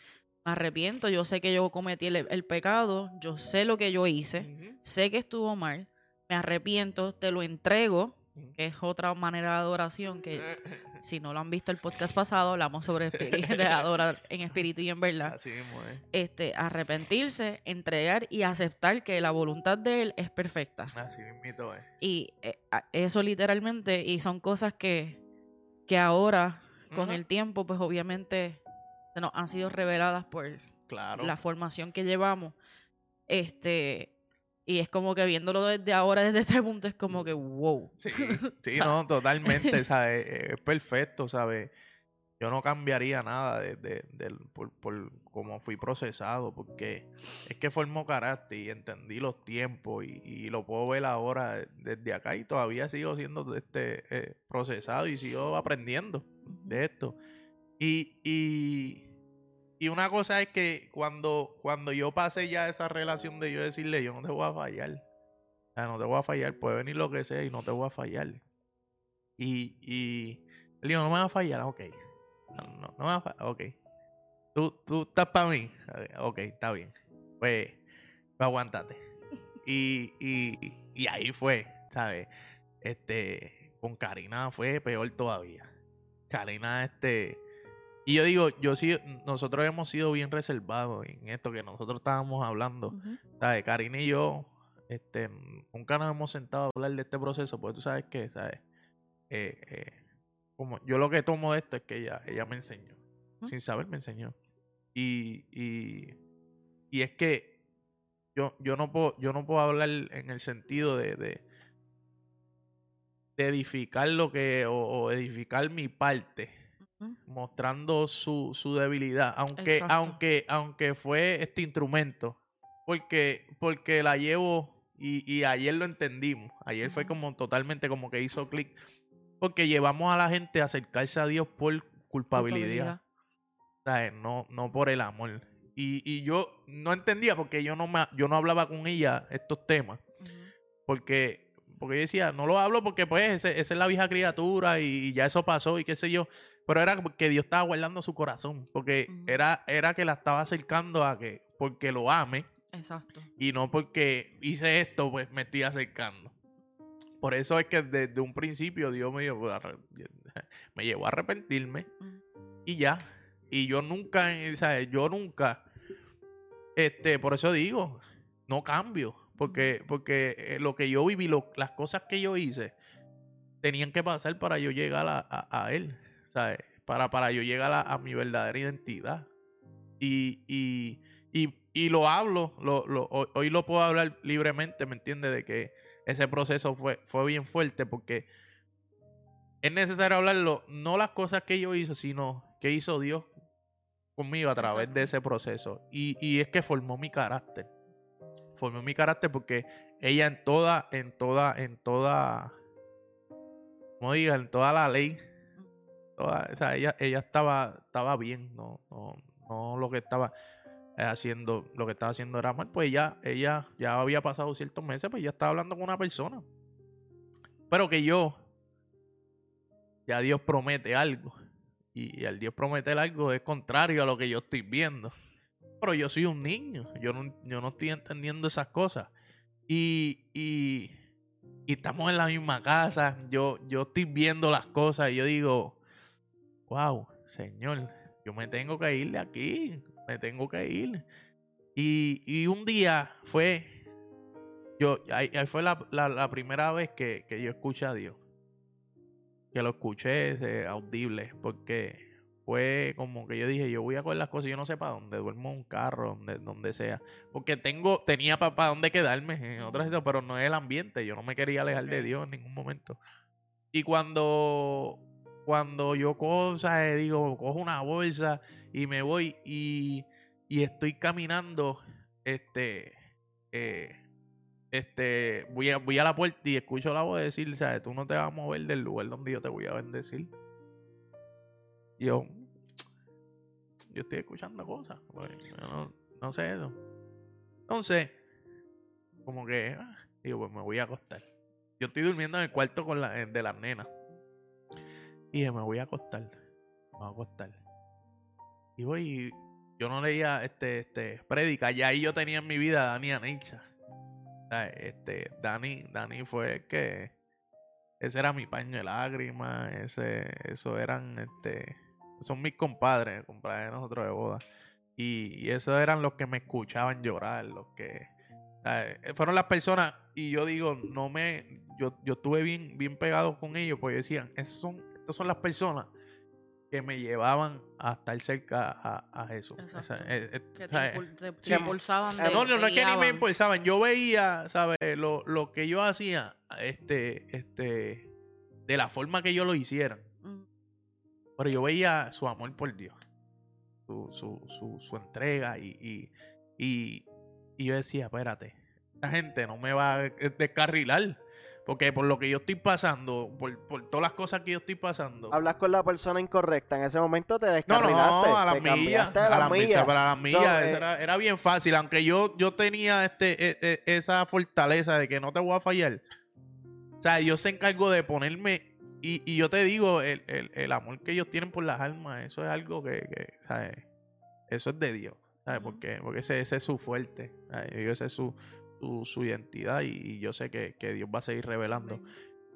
me arrepiento, yo sé que yo cometí el, el pecado, yo sé lo que yo hice, sé que estuvo mal, me arrepiento, te lo entrego. Que es otra manera de adoración que *laughs* si no lo han visto el podcast pasado, hablamos sobre *laughs* de adorar en espíritu y en verdad. Así mismo es. Este, arrepentirse, entregar y aceptar que la voluntad de él es perfecta. Así mismito es. Y eh, eso literalmente, y son cosas que, que ahora, con Ujú. el tiempo, pues obviamente nos han sido reveladas por Claro. la formación que llevamos. Este, y es como que viéndolo desde ahora, desde este punto, es como que wow. Sí, *laughs* sí, no, totalmente, ¿sabes? *laughs* Es perfecto, ¿sabes? Yo no cambiaría nada de, de- del- por, por cómo fui procesado, porque es que formó carácter y entendí los tiempos y, y lo puedo ver ahora desde acá y todavía sigo siendo este, eh, procesado y sigo aprendiendo de esto. Y, y, y una cosa es que cuando, cuando yo pasé ya esa relación de yo decirle, yo no te voy a fallar. O sea, no te voy a fallar, puede venir lo que sea y no te voy a fallar. Y, y le digo, no me va a fallar, ok. No, no, no me va a fallar, ok. Tú, tú estás para mí, ok, está bien. Pues, pues aguántate. Y, y, y ahí fue, ¿sabes? Este, con Karina fue peor todavía. Karina, este. Y yo digo, yo sí, nosotros hemos sido bien reservados en esto que nosotros estábamos hablando. Ujú. ¿Sabes? Karina y yo, este, nunca nos hemos sentado a hablar de este proceso, porque tú sabes que, ¿sabes? Eh, eh, como yo lo que tomo de esto es que ella, ella me enseñó. Sin saber me enseñó. Y, y, y es que yo, yo no puedo, yo no puedo hablar en el sentido de, de, de edificar lo que, o, o edificar mi parte. Mostrando su, su debilidad, aunque, Exacto. aunque, aunque fue este instrumento, porque, porque la llevo y, y ayer lo entendimos, ayer fue como totalmente como que hizo clic, porque llevamos a la gente a acercarse a Dios por culpabilidad, ¿sabes? No, no por el amor. Y, y yo no entendía porque yo no, me, yo no hablaba con ella estos temas porque porque yo decía, no lo hablo porque pues esa es la vieja criatura y, y ya eso pasó y qué sé yo, pero era que Dios estaba guardando su corazón, porque era era que la estaba acercando a que porque lo ame Exacto. y no porque hice esto, pues me estoy acercando. Por eso es que desde un principio Dios me llevó a, *laughs* me llevó a arrepentirme y ya. Y yo nunca, ¿sabes? Yo nunca, este, por eso digo, no cambio. Porque, porque eh, lo que yo viví, lo- las cosas que yo hice, tenían que pasar para yo llegar a, a- a él, ¿sabes? Para, para yo llegar a, a mi verdadera identidad. Y, y, y, y lo hablo, lo, lo- hoy, lo puedo hablar libremente, ¿me entiendes? De que ese proceso fue, fue bien fuerte porque es necesario hablarlo, no las cosas que yo hice, sino que hizo Dios conmigo a través de ese proceso. Y, y es que formó mi carácter. Formó mi carácter porque ella en toda, en toda, en toda, como diga, en toda la ley, ella, ella estaba, estaba bien, no, no, no lo que estaba eh, haciendo, lo que estaba haciendo era mal, pues ella, ella ya había pasado ciertos meses, pues ya estaba hablando con una persona. Pero que yo, ya Dios promete algo. Y, y al Dios prometer algo es contrario a lo que yo estoy viendo. Pero yo soy un niño, yo no, yo no estoy entendiendo esas cosas. Y, y, y estamos en la misma casa, yo, yo estoy viendo las cosas y yo digo, wow, Señor, yo me tengo que ir de aquí, me tengo que ir. Y, y un día fue, yo, ahí, ahí fue la, la- la primera vez que, que yo escuché a Dios. Que lo escuché ese, audible, porque fue como que yo dije, yo voy a coger las cosas, yo no sé para dónde, duermo en un carro, donde, donde sea. Porque tengo, tenía para dónde quedarme en otras situaciones, pero no es el ambiente, yo no me quería alejar de. Dios en ningún momento. Y cuando, cuando yo cojo, ¿sabes? digo, cojo una bolsa y me voy y, estoy caminando, este, eh, este, voy a, voy a la puerta y escucho la voz decir, ¿sabes? Tú no te vas a mover del lugar donde yo te voy a bendecir. Yo, yo estoy escuchando cosas, pues, no, no sé eso. Entonces, como que, ah, digo, pues me voy a acostar. Yo estoy durmiendo en el cuarto con la, de las nenas. Y dije, me voy a acostar. Me voy a acostar. Y voy, yo no leía este, este, prédica, ya ahí yo tenía en mi vida a Dani Aneixa. Este, Dani, Dani fue que, ese era mi paño de lágrimas, ese, eso eran, este, son mis compadres, compadres de nosotros de boda. Y, y esos eran los que me escuchaban llorar, los que, ¿sabes? fueron las personas, y yo digo, no me, yo, yo estuve bien, bien pegado con ellos, porque decían, esos son, estas son las personas que me llevaban a estar cerca a, a. Esa- eh, eh, Que te, ¿sabes? impul- te- te Sí. impulsaban. De- No, no, no es que ni me impulsaban. Yo veía, ¿sabes? Lo, lo que yo hacía, este, este, de la forma que yo lo hiciera. Mm, Pero yo veía su amor por Dios, su, su, su, su entrega y, y, y, y yo decía, espérate, esta gente no me va a descarrilar. Porque por lo que yo estoy pasando, por, por todas las cosas que yo estoy pasando. Hablas con la persona incorrecta. En ese momento te No, descarrilaste. no, a las millas. A las las millas. Para las millas So, eh, era, era bien fácil. Aunque yo, yo tenía este, e- e- esa fortaleza de que no te voy a fallar. O sea, yo se encargo de ponerme. Y, y yo te digo, el, el- el amor que ellos tienen por las almas, eso es algo que, que, ¿sabes? Eso es de Dios. ¿Sabes? Porque, porque ese, ese es su fuerte. ¿sabes? Esa es su, su, su identidad. Y, y yo sé que, que Dios va a seguir revelando.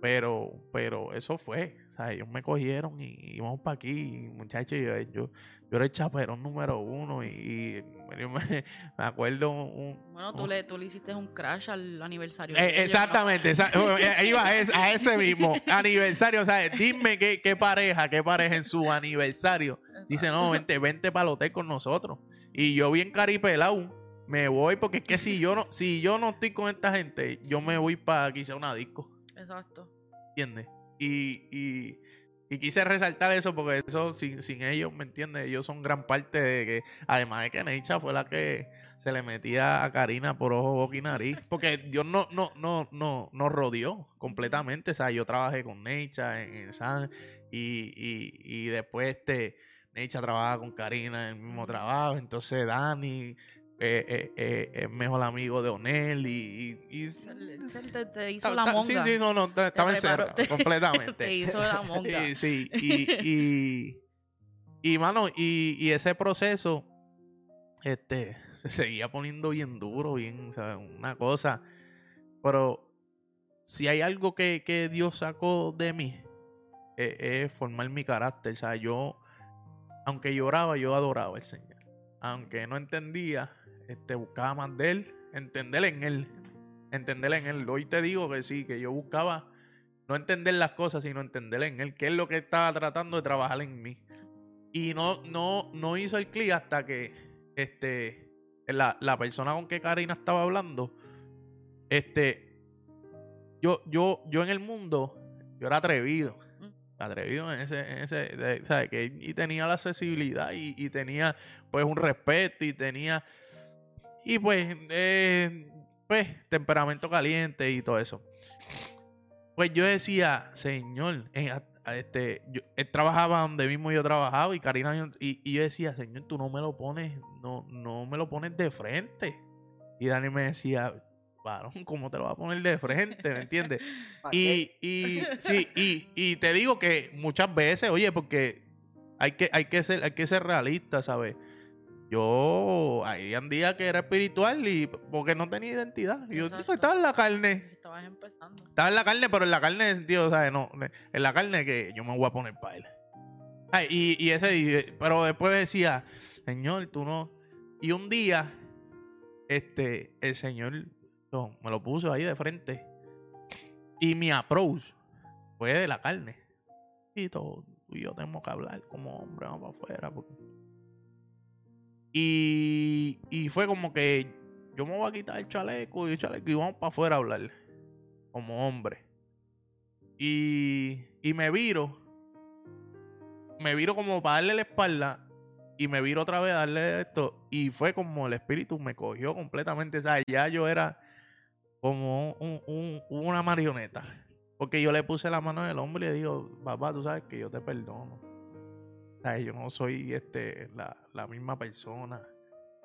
Pero, pero eso fue. O sea, ellos me cogieron y íbamos para aquí. Muchachos, yo, yo, yo era el chaperón número uno. Y, me, *laughs* me acuerdo un, Bueno, tú le, tú le hiciste un crash al aniversario. eh, de ellos, ¿no? exactamente, esa- *laughs* eh, iba a ese, a ese mismo aniversario. O sea, dime qué, qué pareja, qué pareja en su aniversario. Dice, no, vente, vente para el hotel con nosotros. Y yo bien caripelado, me voy porque es que si yo no, si yo no estoy con esta gente, yo me voy para quizá una disco, Exacto. ¿entiendes? Y, y, y quise resaltar eso porque eso sin, sin ellos, ¿me entiendes? Ellos son gran parte de que, además de que Neicha fue la que se le metía a Karina por ojo, boca y nariz. Porque Dios no, no, no, no, nos rodeó completamente. O sea, yo trabajé con Neicha en, en San y, y, y después este Neicha trabaja con Karina en el mismo trabajo. Entonces Dani eh, eh, eh, es mejor amigo de Onel y, y, y- te hizo Ta- la monga. Sí, sí, no, no, ta- estaba encerrado te- *laughs* completamente. Te hizo la monga. Y, sí, *laughs* y, y, y, mano, y, y ese proceso, este, se seguía poniendo bien duro, bien, o sea, una cosa. Pero si hay algo que, que Dios sacó de mí, eh, es formar mi carácter. O sea, yo, aunque lloraba, yo adoraba al Señor. Aunque no entendía, este, buscaba más de Él, entender en Él. Entender en Él. Hoy te digo que sí, que yo buscaba no entender las cosas, sino entender en Él, que es lo que estaba tratando de trabajar en mí. Y no, no, no hizo el clic hasta que este, la, la persona con que Karina estaba hablando, este, yo, yo, yo en el mundo, yo era atrevido. Mm. Atrevido en ese, en ese, de- ¿sabes? Que, y tenía la accesibilidad y, y tenía pues un respeto y tenía, y pues, eh, pues, temperamento caliente y todo eso. Pues yo decía, señor, eh, este, yo, él trabajaba donde mismo yo trabajaba y Karina, y, y yo decía, señor, tú no me lo pones, no, no me lo pones de frente. Y Dani me decía, varón, ¿cómo te lo va a poner de frente? ¿Me entiendes? *laughs* Y, y, sí, y, y te digo que muchas veces, oye, porque hay que, hay que ser, hay que ser realista, ¿sabes? Yo, hay un día que era espiritual y porque no tenía identidad. Y yo digo, estaba en la carne. Estabas empezando. Estaba en la carne, pero en la carne, sentido, ¿sabes? No, en la carne que yo me voy a poner para él. Ay, y, y ese, y- pero después decía, Señor, tú no. Y un día, este, el Señor no, me lo puso ahí de frente. Y mi approach fue de la carne. Y todo, tú y yo tenemos que hablar como hombre, vamos para afuera. porque- Y, y fue como que yo me voy a quitar el chaleco y el chaleco y vamos para afuera a hablar como hombre. Y, y me viro. Me viro como para darle la espalda. Y me viro otra vez a darle esto. Y fue como el espíritu me cogió completamente. O sea, ya yo era como un- un- una marioneta. Porque yo le puse la mano en el hombro y le digo, papá, tú sabes que yo te perdono. Yo no soy este, la, la misma persona.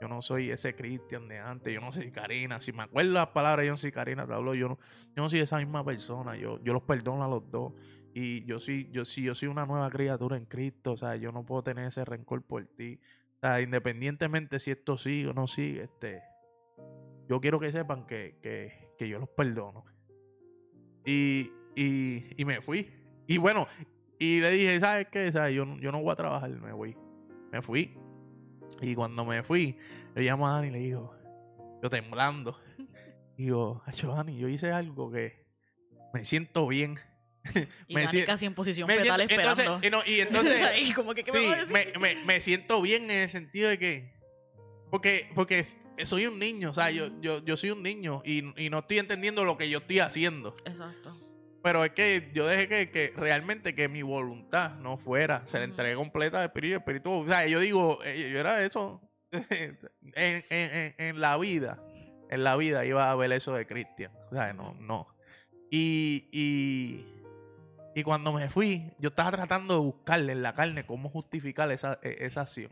Yo no soy ese Cristian de antes. Yo no soy Karina. Si me acuerdo las palabras, yo no soy Karina, te hablo. Yo no, yo no soy esa misma persona. Yo, yo los perdono a los dos. Y yo sí, yo sí, yo soy una nueva criatura en Cristo. O sea, yo no puedo tener ese rencor por ti. O sea, independientemente si esto sigue o no sigue, este, yo quiero que sepan que, que, que yo los perdono. Y, y, y me fui. Y bueno, y le dije, ¿sabes qué? ¿Sabes? Yo, no- yo no voy a trabajar, me voy. Me fui. Y cuando me fui, le llamo a Dani y le digo, yo temblando, *laughs* digo, "Acho, Dani, yo hice algo que me siento bien. *laughs* Y Me Dani sien- casi en posición Me fetal siento- entonces, esperando. y, no, y *laughs* entonces, como que, ¿qué me sí, va a decir? me, me- me siento bien en el sentido de que, porque, porque soy un niño, o sea, yo, yo, yo soy un niño y, y no estoy entendiendo lo que yo estoy haciendo. Exacto. Pero es que yo dejé que, que realmente que mi voluntad no fuera, se la entregué completa al espíritu, espíritu. O sea, yo digo, eh, yo era eso. *laughs* en, en, en- en la vida, en la vida iba a ver eso de Cristian. O sea, no, no. Y, y, y cuando me fui, yo estaba tratando de buscarle en la carne cómo justificar esa, e- esa acción.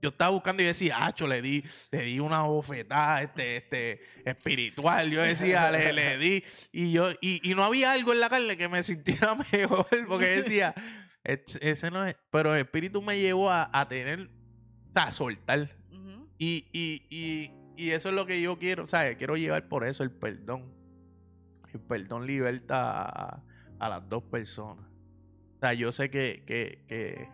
Yo estaba buscando y decía, acho, le di, le di una bofetada este, este, espiritual. Yo decía, le, le di. Y yo, y, y no había algo en la carne que me sintiera *laughs* mejor. Porque decía, "Es- ese no es. Pero el espíritu me llevó a, a tener, o sea, a soltar. Y, y, y, y eso es lo que yo quiero, ¿sabes? Quiero llevar por eso el perdón. El perdón liberta a, a las dos personas. O sea, yo sé que, que, que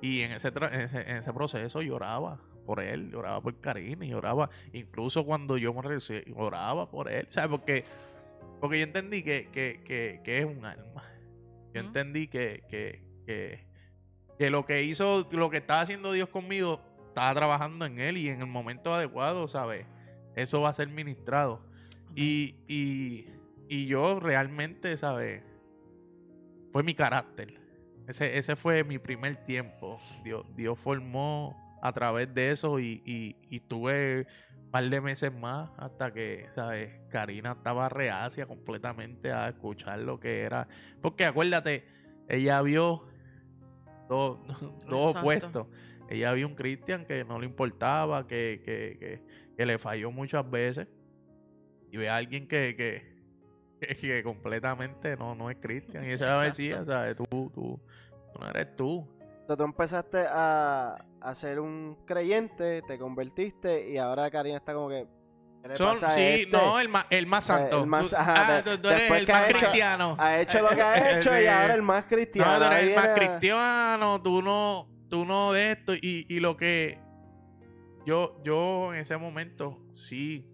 y en ese, tra- en ese, en ese proceso lloraba por él, lloraba por Karina, lloraba, incluso cuando yo me regresé, lloraba por él, ¿sabes? Porque, porque yo entendí que, que, que, que es un alma. Yo entendí que, que, que, que lo que hizo, lo que estaba haciendo Dios conmigo, estaba trabajando en él y en el momento adecuado, ¿sabes? Eso va a ser ministrado. Y, y, y yo realmente, ¿sabes? Fue mi carácter. Ese, ese fue mi primer tiempo. Dios, Dios formó a través de eso y, y, y tuve un par de meses más hasta que, ¿sabes? Karina estaba reacia completamente a escuchar lo que era. Porque acuérdate, ella vio dos, *laughs* Exacto. opuestos. Ella vio un Cristian que no le importaba, que, que, que, que le falló muchas veces. Y ve a alguien que, que, *laughs* completamente no, no es Cristian. Y ella me decía. ¿sabes? Tú, tú, tú no eres tú. Entonces, tú empezaste a, a ser un creyente, te convertiste y ahora Karina está como que. ¿qué le Son, pasa a sí, este? no, el más, el más Eh, santo. el más- ajá, ah, tú, tú eres el más ha hecho- cristiano. Ha hecho lo que ha *laughs* hecho y Sí. ahora el más cristiano. No, tú eres el más cristiano, tú no, tú no de esto. Y, y lo que yo, yo en ese momento, sí.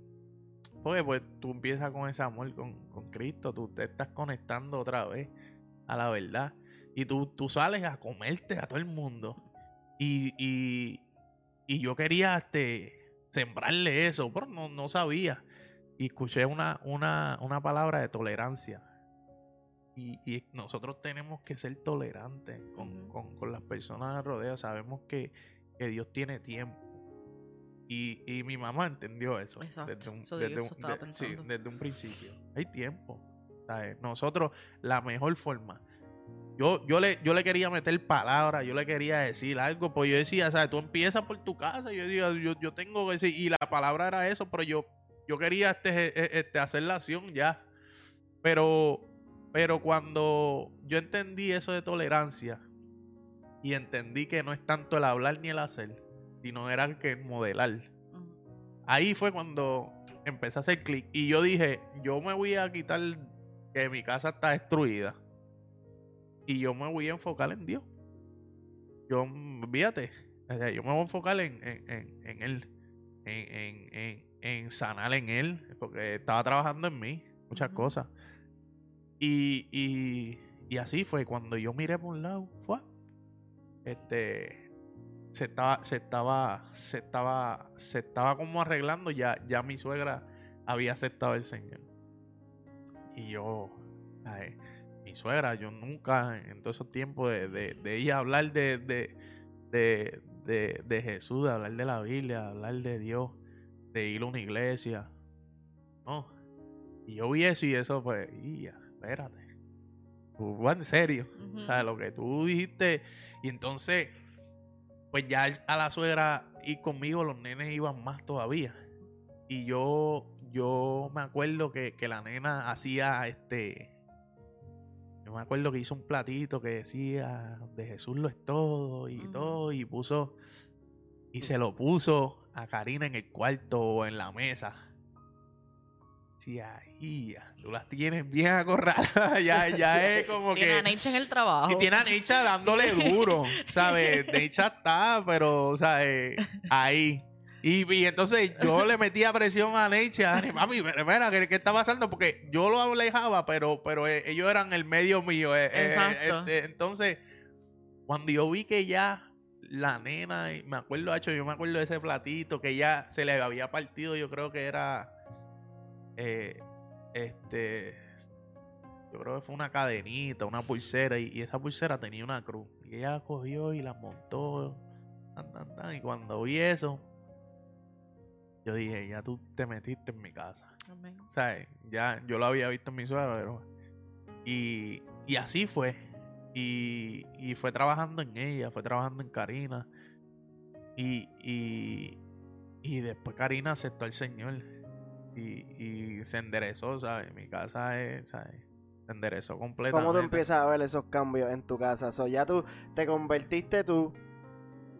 Porque pues tú empiezas con ese amor con, con Cristo, tú te estás conectando otra vez a la verdad. Y tú, tú sales a comerte a todo el mundo. Y, y, y yo quería este, sembrarle eso, pero no, no sabía. Y escuché una, una, una palabra de tolerancia. Y, y nosotros tenemos que ser tolerantes con, con, con las personas de rodeo. Sabemos que, que Dios tiene tiempo. Y, y mi mamá entendió eso. Exacto. Desde un, Eso- desde un- de- sí, desde un principio. Hay tiempo. ¿sabes? Nosotros, la mejor forma. Yo, yo, le, yo le quería meter palabras, yo le quería decir algo, pues yo decía, ¿sabes? Tú empiezas por tu casa, yo decía, yo, yo tengo que decir, y la palabra era eso, pero yo, yo quería este, e- este, hacer la acción ya. Pero, pero cuando yo entendí eso de tolerancia y entendí que no es tanto el hablar ni el hacer, sino era que el modelar. Ujú. Ahí fue cuando empecé a hacer clic. Y yo dije, yo me voy a quitar que mi casa está destruida. Y yo me voy a enfocar en Dios. Yo, fíjate, sea, yo me voy a enfocar en, en, en, en Él. En, en, en, en sanar en Él. Porque estaba trabajando en mí. Muchas cosas. Y, y, y así fue. Cuando yo miré por un lado, fue. Este se estaba, se estaba, se estaba, se estaba como arreglando, ya, ya mi suegra había aceptado el Señor. Y yo, ay, mi suegra, yo nunca en todos esos tiempos de, de, de ella hablar de, de, de, de, de Jesús, de hablar de la Biblia, de hablar de Dios, de ir a una iglesia. No. Y yo vi eso y eso fue, y ya, espérate. Tú, vas en serio. O sea, lo que tú dijiste. Y entonces, pues ya a la suegra y conmigo los nenes iban más todavía. Y yo, yo me acuerdo que, que la nena hacía este. Yo me acuerdo que hizo un platito que decía de Jesús lo es todo y todo. Y puso. Y se lo puso a Karina en el cuarto o en la mesa. Sí, ahí, ya, tú las tienes bien acorraladas. *laughs* ya, ya *laughs* es como Tiene que. a Necha en el trabajo. Y tiene a Necha dándole duro, ¿sabes? *laughs* Necha está, pero, ¿sabes? Ahí. Y, y entonces yo le metía presión a Necha. Dani, Mami, espera, ¿qué, qué está pasando? Porque yo lo alejaba, pero, pero eh, ellos eran el medio mío. eh, eh, Exacto. entonces, cuando yo vi que ya la nena, me acuerdo, hecho, yo me acuerdo de ese platito que ya se le había partido, yo creo que era. este. Yo creo que fue una cadenita, una pulsera, y, y esa pulsera tenía una cruz. Y ella la cogió y la montó. tan, tan, tan, y cuando vi eso, yo dije, ya tú te metiste en mi casa. Amén. ¿Sabes? Ya yo lo había visto en mi suegra, pero. Y, y así fue. Y, y fue trabajando en ella, fue trabajando en Karina. Y, y, y después Karina aceptó al Señor. Y, y se enderezó, ¿sabes? Mi casa es, ¿sabes? Se enderezó completamente. ¿Cómo tú empiezas a ver esos cambios en tu casa? So, ya tú te convertiste tú.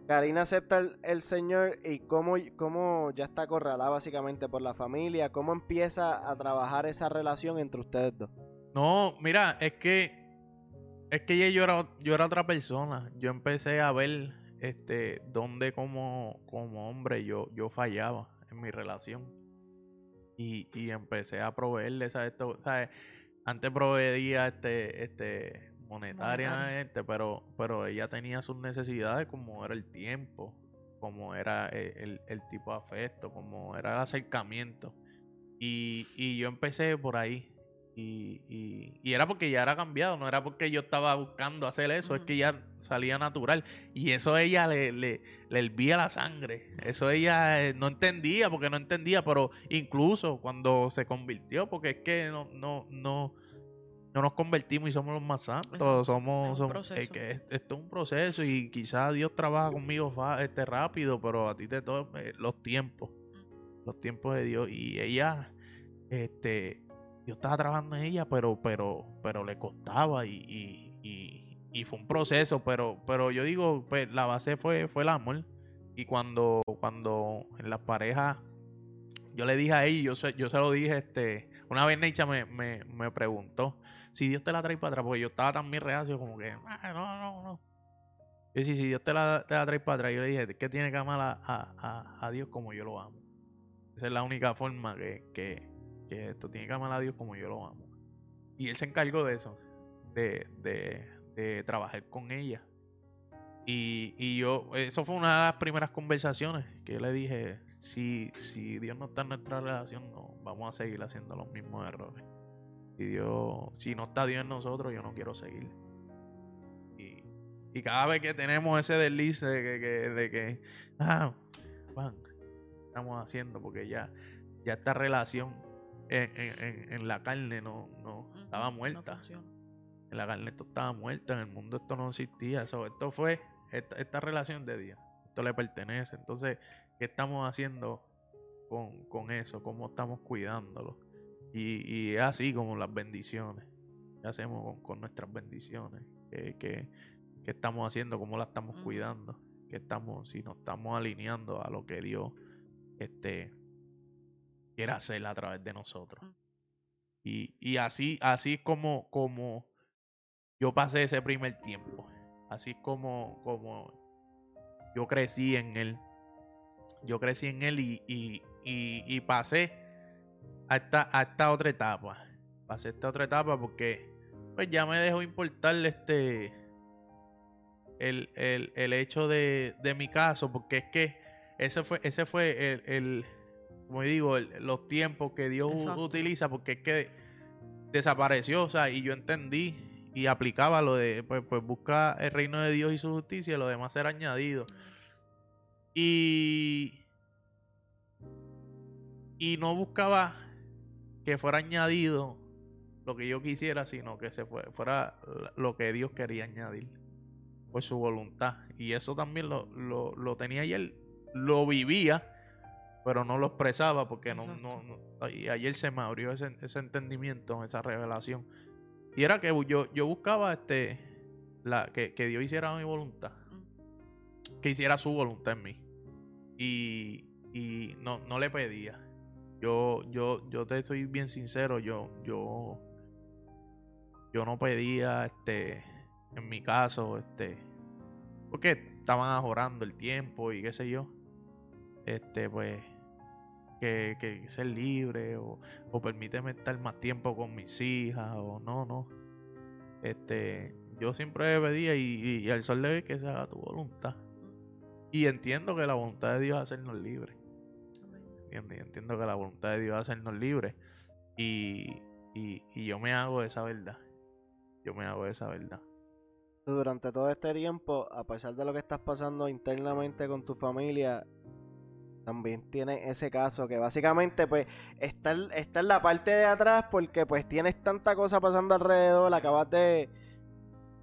Karina acepta el, el Señor y cómo, cómo ya está acorralada básicamente por la familia. ¿Cómo empieza a trabajar esa relación entre ustedes dos? No, mira, es que Es que ya yo era, yo era otra persona. Yo empecé a ver este dónde como, como hombre yo, yo fallaba en mi relación. Y, y empecé a proveerle, ¿sabes? Esto, ¿sabes? Antes proveía este, este monetariamente, pero, pero ella tenía sus necesidades como era el tiempo, como era el, el- el tipo de afecto, como era el acercamiento. Y, y yo empecé por ahí. Y, y, y era porque ya era cambiado, no era porque yo estaba buscando hacer eso, es que ya salía natural. Y eso a ella le, le, le hervía la sangre. Eso ella eh, no entendía, porque no entendía, pero incluso cuando se convirtió, porque es que no, no, no, no nos convertimos y somos los más santos. Exacto. Somos, Es un somos- proceso. es que es- esto es un proceso y quizás Dios trabaja conmigo este, rápido, pero a ti te toca los tiempos, los tiempos de Dios. Y ella, este, yo estaba trabajando en ella, pero, pero, pero le costaba y, y, y, y fue un proceso, pero, pero yo digo, pues la base fue, fue el amor. Y cuando, cuando en las parejas, yo le dije a ella, yo se, yo se lo dije, este, una vez Neicha me, me, me preguntó si Dios te la trae para atrás, porque yo estaba también reacio, como que, "Ah, no, no, no. Yo sí, si Dios te la, te la trae para atrás, yo le dije, que tiene que amar a, a, a- a Dios como yo lo amo. Esa es la única forma que, que, que esto tiene que amar a Dios como yo lo amo. Y él se encargó de eso, de, de, de trabajar con ella. Y, y yo, eso fue una de las primeras conversaciones que yo le dije, si, si Dios no está en nuestra relación, no, vamos a seguir haciendo los mismos errores. Si Dios, si no está Dios en nosotros, yo no quiero seguir. Y, y cada vez que tenemos ese desliz de que, que- de que ah, Juan, ¿qué estamos haciendo? Porque ya, ya esta relación en, en- en- la carne no, no estaba muerta. En la carne esto estaba muerto, en el mundo esto no existía. So, esto fue esta, esta relación de Dios. Esto le pertenece. Entonces, ¿qué estamos haciendo con, con eso? ¿Cómo estamos cuidándolo? Y, y es así como las bendiciones. ¿Qué hacemos con, con nuestras bendiciones? ¿Qué, qué- qué estamos haciendo? ¿Cómo las estamos cuidando? ¿Qué estamos, si nos estamos alineando a lo que Dios este, quiere hacer a través de nosotros? Mm. Y, y así, así es como, como yo pasé ese primer tiempo. Así es como, como yo crecí en él. Yo crecí en él y, y, y, y pasé a esta, a esta otra etapa. Pasé esta otra etapa porque pues ya me dejó importar este el, el, el hecho de, de mi caso. Porque es que ese fue, ese fue el, el como digo, los tiempos que Dios Exacto. utiliza. Porque es que desapareció. O sea, y yo entendí y aplicaba lo de pues, pues busca el reino de Dios y su justicia y lo demás será añadido. Y y no buscaba que fuera añadido lo que yo quisiera, sino que se fue- fuera lo que Dios quería añadir por su voluntad. Y eso también lo, lo, lo tenía ayer, lo vivía, pero no lo expresaba porque no, no, no- y ayer se me abrió ese, ese entendimiento, esa revelación. Y era que yo, yo buscaba este la, que, que Dios hiciera mi voluntad, que hiciera su voluntad en mí. Y, y no, no le pedía. Yo, yo, yo te soy bien sincero, yo, yo, yo no pedía, este, en mi caso, este, porque estaban ahorrando el tiempo y qué sé yo, este, pues, que, que ser libre o, o permíteme estar más tiempo con mis hijas o no, no, este, yo siempre pedía y, y, al sol de hoy que se haga tu voluntad. Y entiendo que la voluntad de Dios es hacernos libres. ¿Entiendes? Y entiendo que la voluntad de Dios es hacernos libres. Y, y, y yo me hago esa verdad. Yo me hago esa verdad. Durante todo este tiempo, a pesar de lo que estás pasando internamente con tu familia, también tienes ese caso que básicamente pues está, en- está en la parte de atrás porque pues tienes tanta cosa pasando alrededor, acabas de,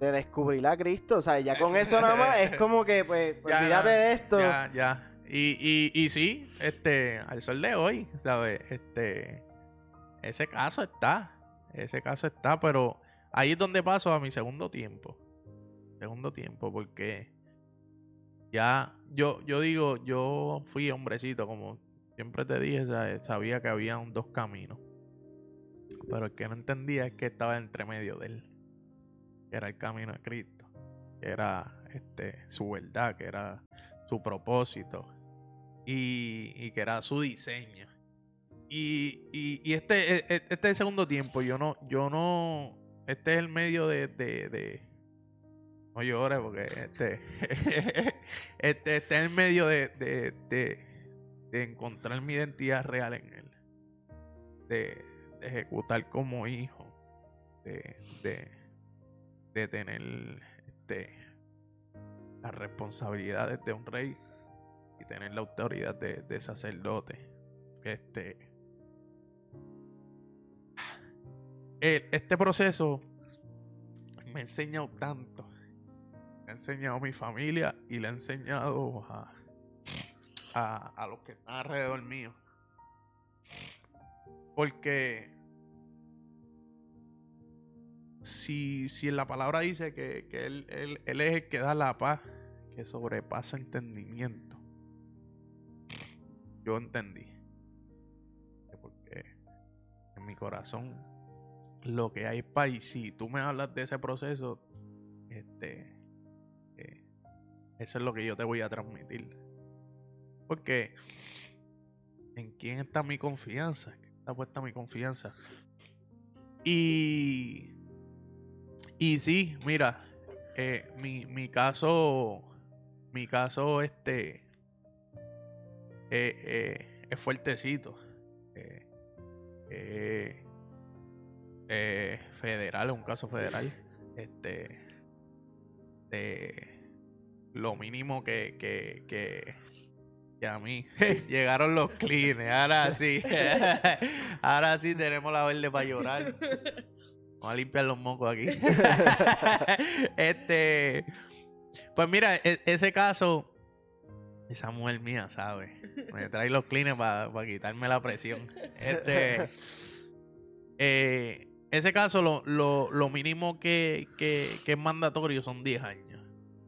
de descubrir a Cristo, o sea, ya con *laughs* eso nada más es como que pues olvídate de esto. Ya, ya. Y, y, y sí, este, al sol de hoy, ¿sabes? Este, ese caso está. Ese caso está, pero ahí es donde paso a mi segundo tiempo. Segundo tiempo, porque ya, yo, yo digo, yo fui hombrecito, como siempre te dije, sabía que había un dos caminos. Pero el que no entendía es que estaba entre medio de él. que era el camino de Cristo, que era este, su verdad, que era su propósito y, que era su diseño. Y, y, y este, e- e- este segundo tiempo. Yo no, yo no. Este es el medio de. de, no llores porque este. *laughs* este, este es el medio de, de, encontrar mi identidad real en él. De, de ejecutar como hijo. De, de, de tener este, las responsabilidades de un rey y tener la autoridad de, de sacerdote. Este. este proceso me ha enseñado tanto. Me ha enseñado a mi familia y le ha enseñado a, a, a los que están alrededor mío. Porque si, si la palabra dice que, que él, él- él es el que da la paz, que sobrepasa entendimiento, yo entendí. Porque en mi corazón lo que hay. Y si tú me hablas de ese proceso, este, eh, eso es lo que yo te voy a transmitir. Porque en quién está mi confianza, ¿En quién está puesta mi confianza. Y, y sí, mira, eh, mi, mi caso, mi caso, este, eh, eh, es fuertecito. Eh, eh, federal, es un caso federal. Este, de lo mínimo que, que, que, que a mí *laughs* llegaron los cleans. Ahora sí, *laughs* ahora sí tenemos la verde para llorar. *laughs* Vamos a limpiar los mocos aquí. este, pues mira, e- ese caso, esa mujer mía, ¿sabes? Me trae los cleans para quitarme la presión. Este, *laughs* eh, ese caso, lo, lo, lo mínimo que, que, que es mandatorio son 10 años.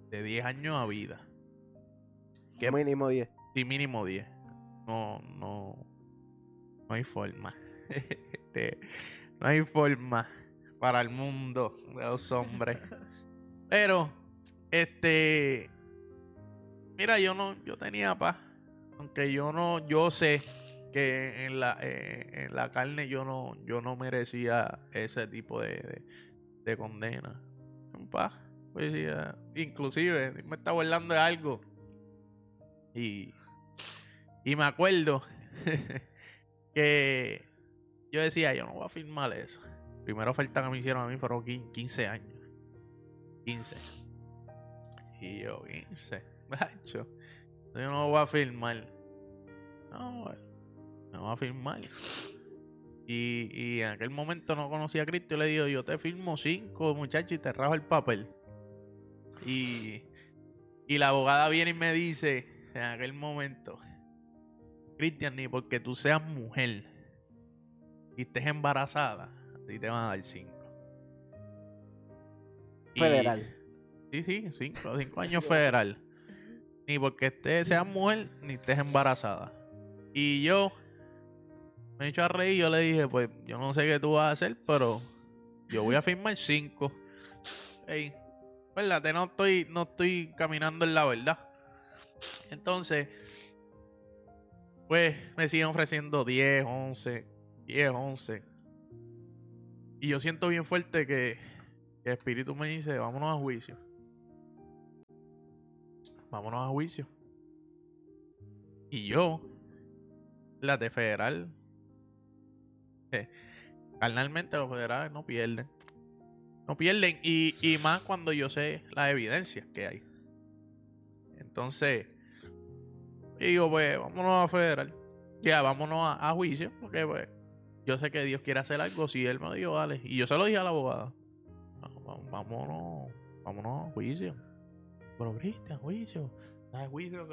De 10 años a vida. ¿Qué? Mínimo 10. Sí, mínimo 10. No, no. No hay forma. *laughs* Este, no hay forma para el mundo de los hombres. *laughs* Pero, este. Mira, yo no, yo tenía paz. Aunque yo no, yo sé que en la, eh, en la carne yo no, yo no merecía ese tipo de, de, de condena. En paz. Pues, sí, eh, inclusive, me estaba hablando de algo. Y, y me acuerdo *laughs* que yo decía, yo no voy a firmar eso. Primera oferta que me hicieron a mí fueron quin- 15 años. 15. Y yo, 15. *laughs* Macho. Yo no voy a firmar. No, no voy a firmar. Y, y en aquel momento no conocía a Cristo y le digo, yo te firmo 5, muchacho, y te rajo el papel. Y, y la abogada viene y me dice en aquel momento, Cristian, ni porque tú seas mujer y estés embarazada, a ti te van a dar 5. Federal. Sí, sí, 5 cinco años *laughs* federal. Ni porque estés, seas mujer, ni estés embarazada. Y yo me he hecho a reír, yo le dije, pues yo no sé qué tú vas a hacer, pero yo voy a *laughs* firmar 5. Ey, Espérate, no estoy, no estoy caminando en la verdad. Entonces, pues me siguen ofreciendo 10, 11, 10, 11. Y yo siento bien fuerte que, que el espíritu me dice, vámonos a juicio. Vámonos a juicio. Y yo, la de federal, eh, carnalmente los federales no pierden. No pierden. Y, y más cuando yo sé las evidencias que hay. Entonces, digo, pues, vámonos a federal. Ya, vámonos a, juicio. Porque, pues, yo sé que Dios quiere hacer algo. Si Él me dijo, vale. Y yo se lo dije a la abogada. "Va- va- Vámonos, vámonos a juicio. Pero, Cristian, juicio. ¿Sabes juicio?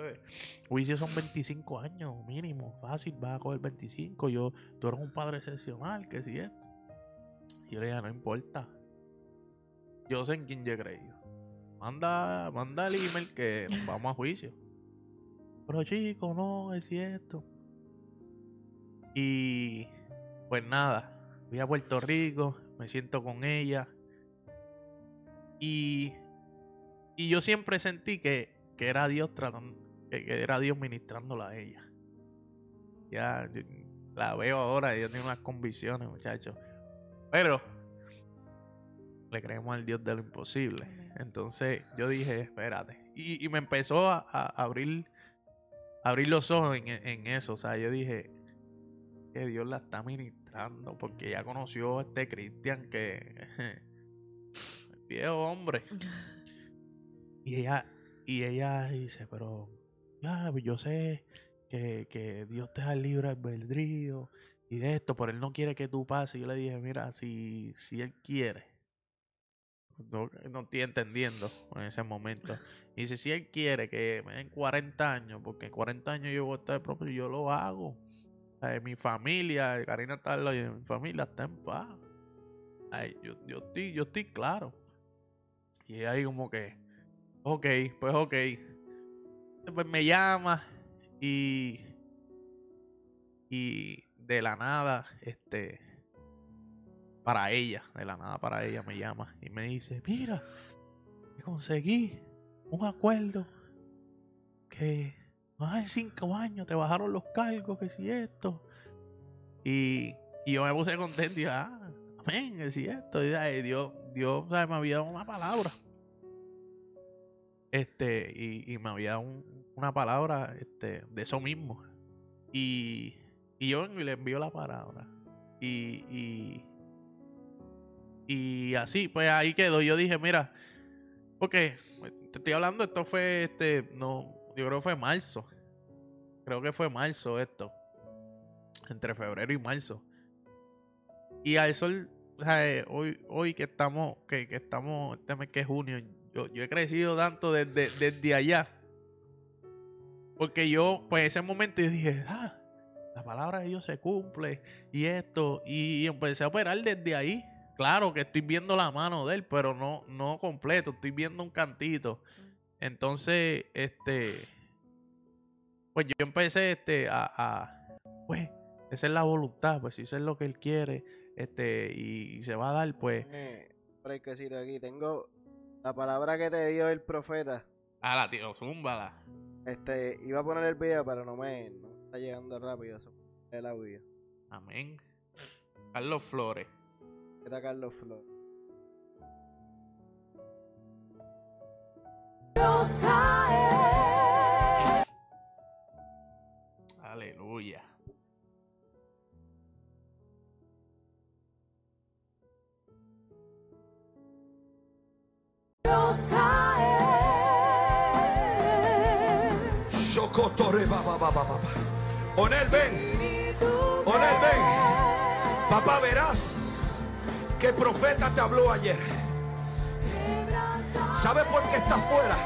Juicio son 25 años mínimo. Fácil, vas a coger 25. Yo, tú eres un padre excepcional, que si es. Y yo le dije, no importa. Yo sé en quién yo he. Manda, manda el email que vamos a juicio. Pero chico, no, es cierto. Y pues nada, voy a Puerto Rico, me siento con ella. Y, y yo siempre sentí que, que era Dios tratando, que, que era Dios ministrándola a ella. Ya yo la veo ahora, ella tiene unas convicciones, muchachos. Pero le creemos al Dios de lo imposible. Entonces yo dije, espérate. Y, y me empezó a, a abrir, a abrir los ojos en, en eso. O sea, yo dije que Dios la está ministrando porque ya conoció a este Cristian que el *laughs* viejo hombre. *laughs* Y ella, y ella dice, pero ya, pues yo sé que, que Dios te da libre albedrío y de esto, pero Él no quiere que tú pases. Yo le dije, mira, si, si Él quiere, no, no estoy entendiendo en ese momento. Y dice, si Él quiere que me den 40 años, porque en 40 años yo voy a estar propio, yo lo hago. Ay, mi familia, Karina lado y mi familia está en paz. Ay, yo, yo, estoy, yo estoy claro. Y ahí como que, ok, pues ok. Pues me llama y, y de la nada, este, para ella, de la nada para ella me llama y me dice, mira, conseguí un acuerdo que más de cinco años te bajaron los cargos, que si esto. Y, y yo me puse contento y dije, ah, amén, que si esto. Y Dios, Dios ¿sabes? me había dado una palabra. Este, y, y me había un- una palabra este, de eso mismo. Y, y yo le envío la palabra. Y, y, y así, pues ahí quedó. Yo dije, mira, porque te estoy hablando, esto fue, este, no, yo creo que fue marzo. Creo que fue marzo esto. Entre febrero y marzo. Y al sol, o sea, eh, hoy, hoy que estamos, que, que estamos, este mes que es junio, yo, yo he crecido tanto desde, desde allá. Porque yo, pues ese momento yo dije, ah, la palabra de Dios se cumple y esto, y, empecé a operar desde ahí. Claro que estoy viendo la mano de él, pero no, no completo, estoy viendo un cantito. Entonces, este, pues yo empecé, este, a, pues, esa es la voluntad, pues si eso es lo que él quiere, este, y, se va a dar, pues, Eh, aquí. Tengo la palabra que te dio el profeta. a la tío, zúmbala. Este, iba a poner el video, pero no me, no está llegando rápido. eso, El audio. Amén. Carlos Flores. ¿Qué tal Carlos Flores? Aleluya. Ba ba. Onel, ven. Onel, ven. Papá, verás que el profeta te habló ayer. ¿Sabe por qué está fuera?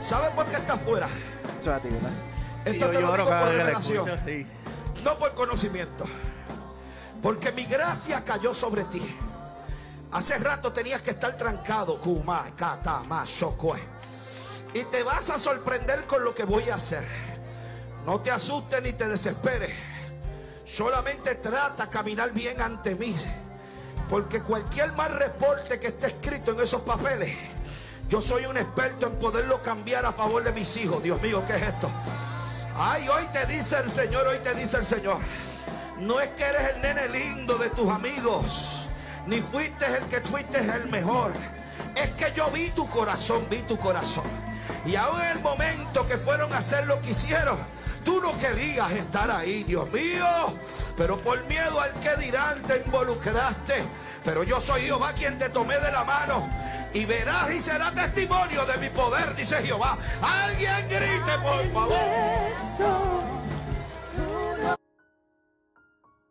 ¿Sabe por qué está fuera? Eso es a ti, ¿verdad? Esto yo te lo digo por revelación, sí. no por conocimiento. Porque mi gracia cayó sobre ti. Hace rato tenías que estar trancado. Y te vas a sorprender con lo que voy a hacer. No te asustes ni te desesperes. Solamente trata de caminar bien ante mí. Porque cualquier mal reporte que esté escrito en esos papeles, yo soy un experto en poderlo cambiar a favor de mis hijos. Dios mío, ¿qué es esto? Ay, hoy te dice el Señor, hoy te dice el Señor. No es que eres el nene lindo de tus amigos, ni fuiste el que fuiste el mejor. Es que yo vi tu corazón, vi tu corazón. Y aún en el momento que fueron a hacer lo que hicieron, tú no querías estar ahí, Dios mío. Pero por miedo al que dirán te involucraste. Pero yo soy Jehová quien te tomé de la mano. Y verás y será testimonio de mi poder, dice Jehová. Alguien grite, por favor.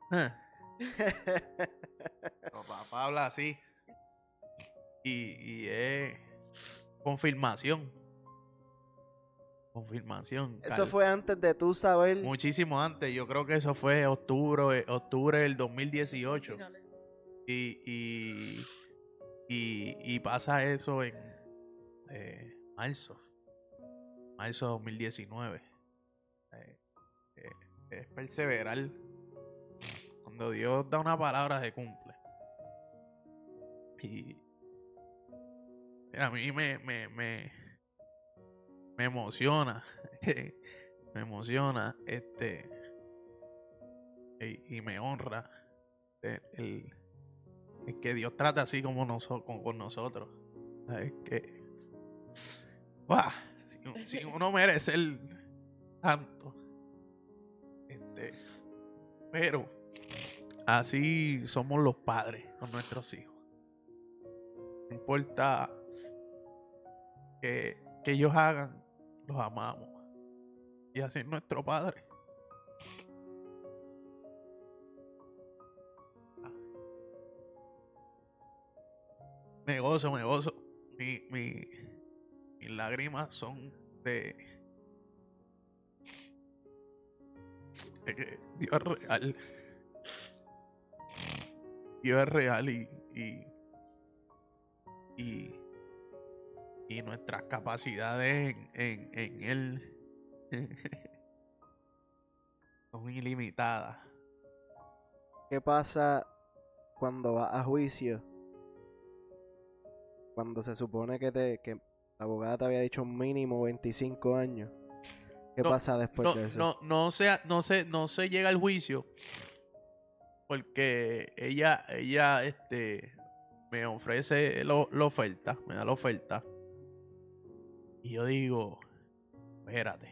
*laughs* Pero papá habla así. Y, y es confirmación. Confirmación. Eso Cal- fue antes de tú saber. muchísimo antes. Yo creo que eso fue octubre, octubre del 2018. Y, y, y, y pasa eso en eh, marzo. Marzo de 2019. Eh, eh, es perseverar. Cuando Dios da una palabra se cumple. Y, a mí me, me, me, me emociona, *laughs* me emociona, este, y, y me honra el, el- el que Dios trata así como nosotros, con, con nosotros. Es que, si, si *laughs* uno merece el santo, este, pero así somos los padres con nuestros hijos. No importa que, que ellos hagan, los amamos. Y así es nuestro padre. Me gozo, me gozo. Mi, mi, mis lágrimas son de, Dios real. Dios es real y, y, y, y nuestras capacidades en, en, en Él *laughs* son ilimitadas. ¿Qué pasa cuando vas a juicio? Cuando se supone que te que la abogada te había dicho mínimo 25 años. ¿Qué No, pasa después no, de eso? no, no no se, no se llega al juicio porque ella, ella, este, me ofrece la oferta, me da la oferta. Y yo digo, espérate.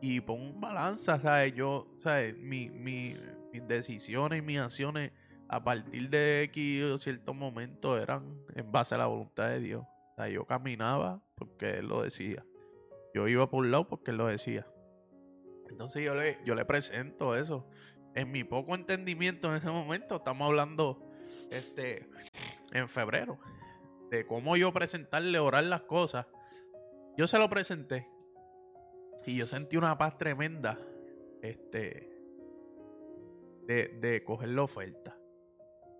Y pongo un balanza, ¿sabes? Yo, ¿sabes? Mi, mi, mis decisiones y mis acciones a partir de X cierto momento eran en base a la voluntad de Dios. O sea, yo caminaba porque Él lo decía. Yo iba por un lado porque Él lo decía. Entonces yo le, yo le presento eso. En mi poco entendimiento en ese momento, estamos hablando este, en febrero, de cómo yo presentarle, orar las cosas. Yo se lo presenté y yo sentí una paz tremenda este, de, de coger la oferta.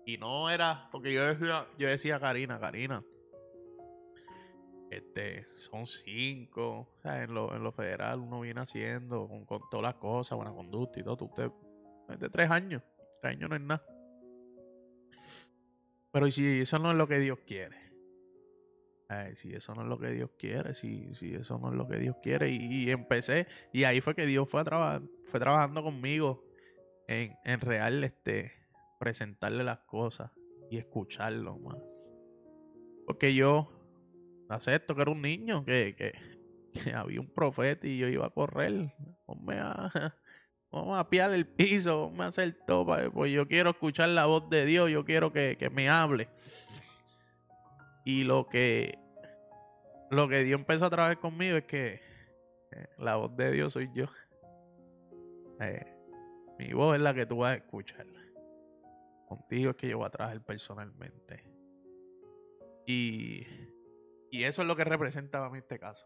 Y no era, porque yo decía, yo decía Karina, Karina, este, son cinco, o sea, en lo, en lo federal uno viene haciendo con, con todas las cosas, buena conducta y todo, usted es de tres años, tres años no es nada. Pero ¿y si eso no es lo que Dios quiere? Ay, si eso no es lo que Dios quiere, si, si eso no es lo que Dios quiere. Y, y empecé, y ahí fue que Dios fue, a traba- fue trabajando conmigo en, en real, este, presentarle las cosas y escucharlo más. Porque yo acepto que era un niño, que, que, que había un profeta y yo iba a correr. Ponme a, vamos a piar el piso, vamos a hacer todo. Pues yo quiero escuchar la voz de Dios, yo quiero que, que me hable. Y lo que, lo que Dios empezó a trabajar conmigo es que eh, la voz de Dios soy yo. Eh, mi voz es la que tú vas a escuchar. Contigo es que yo voy a trabajar personalmente. Y, y eso es lo que representa para mí este caso.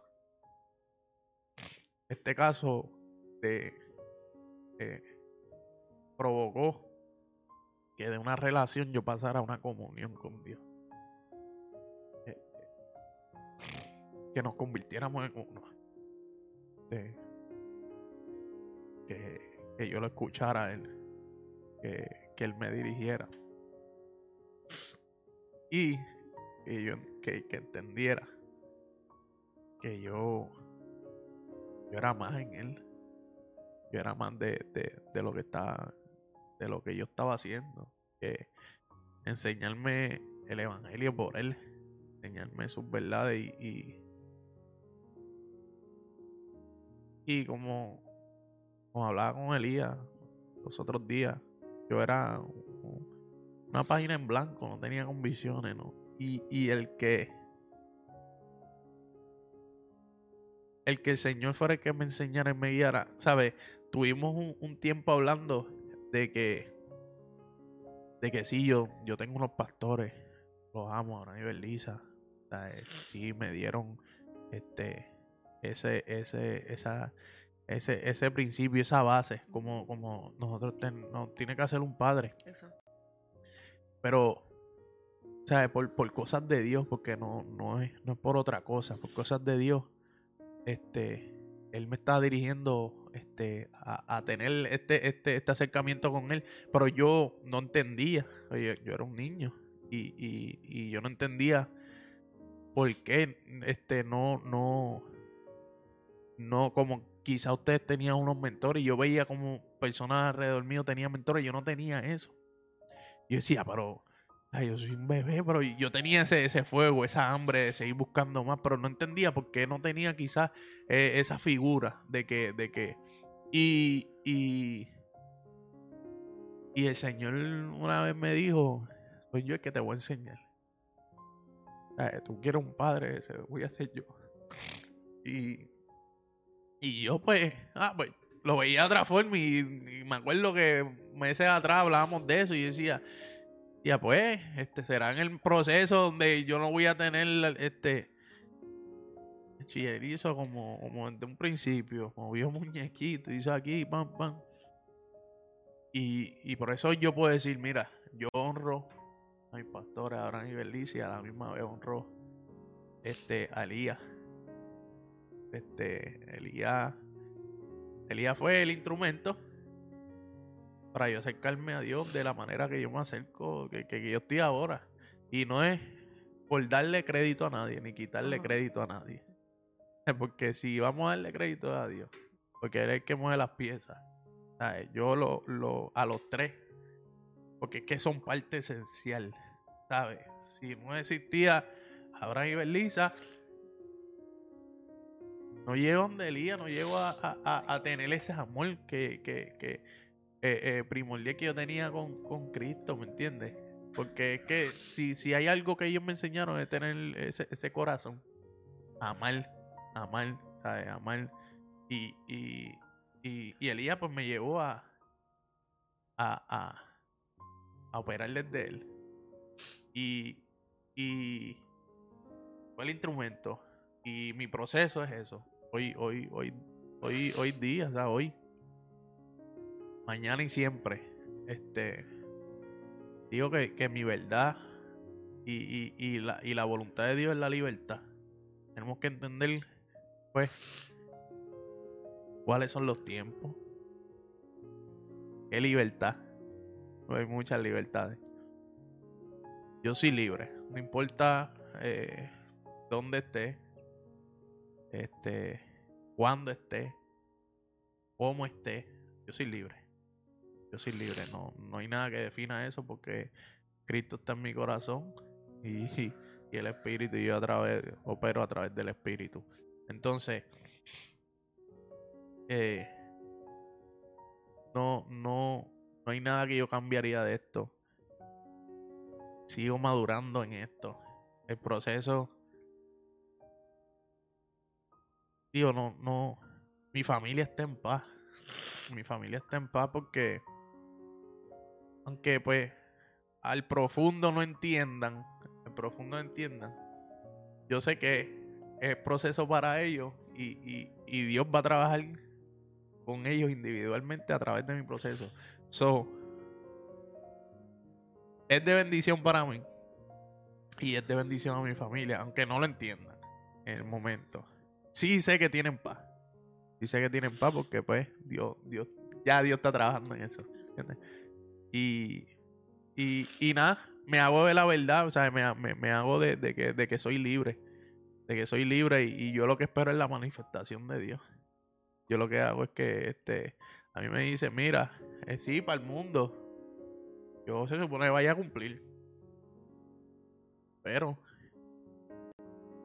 Este caso de, provocó que de una relación yo pasara a una comunión con Dios. Eh, que nos convirtiéramos en uno. Que, que yo lo escuchara a él. Que, que él me dirigiera. Y que yo que, que entendiera que yo yo era más en él yo era más de, de, de lo que estaba de lo que yo estaba haciendo que enseñarme el evangelio por él enseñarme sus verdades y y, como como hablaba con Elías los otros días yo era un- una página en blanco no tenía convicciones no y, y el que el que el Señor fuera el que me enseñara y me guiara, ¿sabes? Tuvimos un, un tiempo hablando de que, de que sí, yo, yo tengo unos pastores, los amo, Abraham y Belisa, ¿sabes? Sí, me dieron este, ese, ese, esa, ese, ese principio, esa base, como, como nosotros ten- nos tiene que hacer un padre. Pero, ¿sabes? Por, por cosas de Dios, porque no, no, es, no es por otra cosa, por cosas de Dios, este, Él me está dirigiendo este, a, tener este, este, este acercamiento con Él, pero yo no entendía, oye, yo era un niño y, y, yo no entendía por qué este, no, no, no, como quizá ustedes tenían unos mentores, yo veía como personas alrededor mío tenían mentores, yo no tenía eso. Yo decía, pero yo soy un bebé, pero yo tenía ese, ese fuego, esa hambre de seguir buscando más, pero no entendía por qué no tenía quizás eh, esa figura de que, de que, y, y, y el Señor una vez me dijo, soy yo el que te voy a enseñar. Eh, tú quieres un padre, ese voy a ser yo. Y, y yo pues, ah, pues, lo veía de otra forma y, me acuerdo que meses atrás hablábamos de eso y decía, ya pues, este será en el proceso donde yo no voy a tener este chillerizo como, como desde un principio, movió muñequito, hizo aquí, pam, pam. Y, y por eso yo puedo decir, mira, yo honro a mis pastores, a Abraham y Belice, y a la misma vez honro este, a Elías. Este, Elías, Elías fue el instrumento para yo acercarme a Dios de la manera que yo me acerco, que, que, yo estoy ahora. Y no es por darle crédito a nadie, ni quitarle crédito a nadie. *laughs* Porque si vamos a darle crédito a Dios, porque Él es el que mueve las piezas. Yo lo, lo, a los tres, porque es que son parte esencial. ¿Sabes? Si no existía Abraham y Belisa, no llego donde Elías, no llego a, a, a, tener ese amor que, que, que eh, eh, primordial que yo tenía con, con Cristo, ¿me entiendes? Porque es que si, si hay algo que ellos me enseñaron es tener ese, ese corazón, amar, amar, ¿sabes? Amar. Y, y, y, y Elías pues me llevó a, a, a, a operar desde él. Y, y fue el instrumento. Y mi proceso es eso. Hoy, hoy, hoy, hoy, hoy día, o sea, hoy mañana y siempre. Este, digo que, que mi verdad y, y, y, la, y la voluntad de Dios es la libertad. Tenemos que entender, pues, cuáles son los tiempos. ¿Qué libertad? hay muchas libertades. Yo soy libre. No importa eh, dónde esté, este, cuándo esté, cómo esté. Yo soy libre yo soy libre. No, no hay nada que defina eso porque Cristo está en mi corazón y, *laughs* y, el Espíritu y yo a través, opero a través del Espíritu. Entonces, eh, no, no, no hay nada que yo cambiaría de esto. Sigo madurando en esto. El proceso. Digo, no, no. Mi familia está en paz. Mi familia está en paz porque aunque pues al profundo no entiendan, al profundo entiendan, yo sé que es proceso para ellos y, Dios va a trabajar con ellos individualmente a través de mi proceso. So, es de bendición para mí y es de bendición a mi familia, aunque no lo entiendan en el momento. Sí sé que tienen paz. Sí sé que tienen paz porque pues Dios, Dios, ya Dios está trabajando en eso. ¿entiendes? Y, y, nada, me hago de la verdad, o sea, me, hago de, que, de que soy libre. De que soy libre y, yo lo que espero es la manifestación de Dios. Yo lo que hago es que este, a mí me dice, mira, eh, sí, para el mundo. Yo se supone que vaya a cumplir. Pero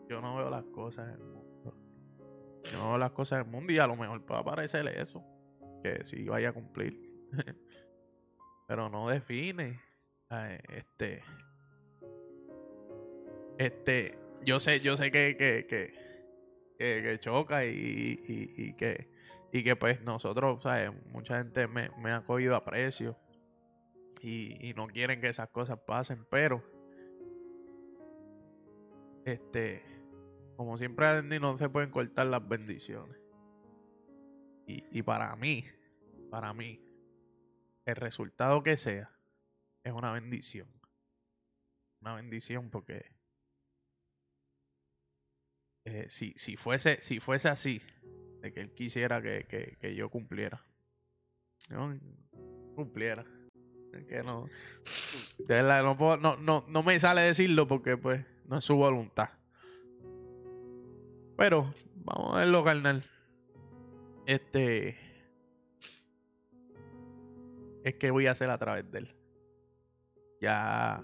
yo no veo las cosas en el mundo. Yo no veo las cosas en el mundo y a lo mejor puede parecerle eso. Que sí vaya a cumplir. *laughs* pero no define. Este. Este. Yo sé, yo sé que, que, que, choca y, y, que. Y que pues nosotros, ¿sabes? Mucha gente me, ha cogido a precio. Y, y no quieren que esas cosas pasen, pero. Este. Como siempre aprendí, no se pueden cortar las bendiciones. Y, y para mí, para mí, el resultado que sea, es una bendición. Una bendición porque eh, si, si, fuese, si fuese así, de que él quisiera que, que, yo cumpliera, cumpliera. Que no, no, no, no, me sale decirlo porque pues no es su voluntad. Pero vamos a verlo, carnal. Este. Es que voy a hacer a través de él. Ya.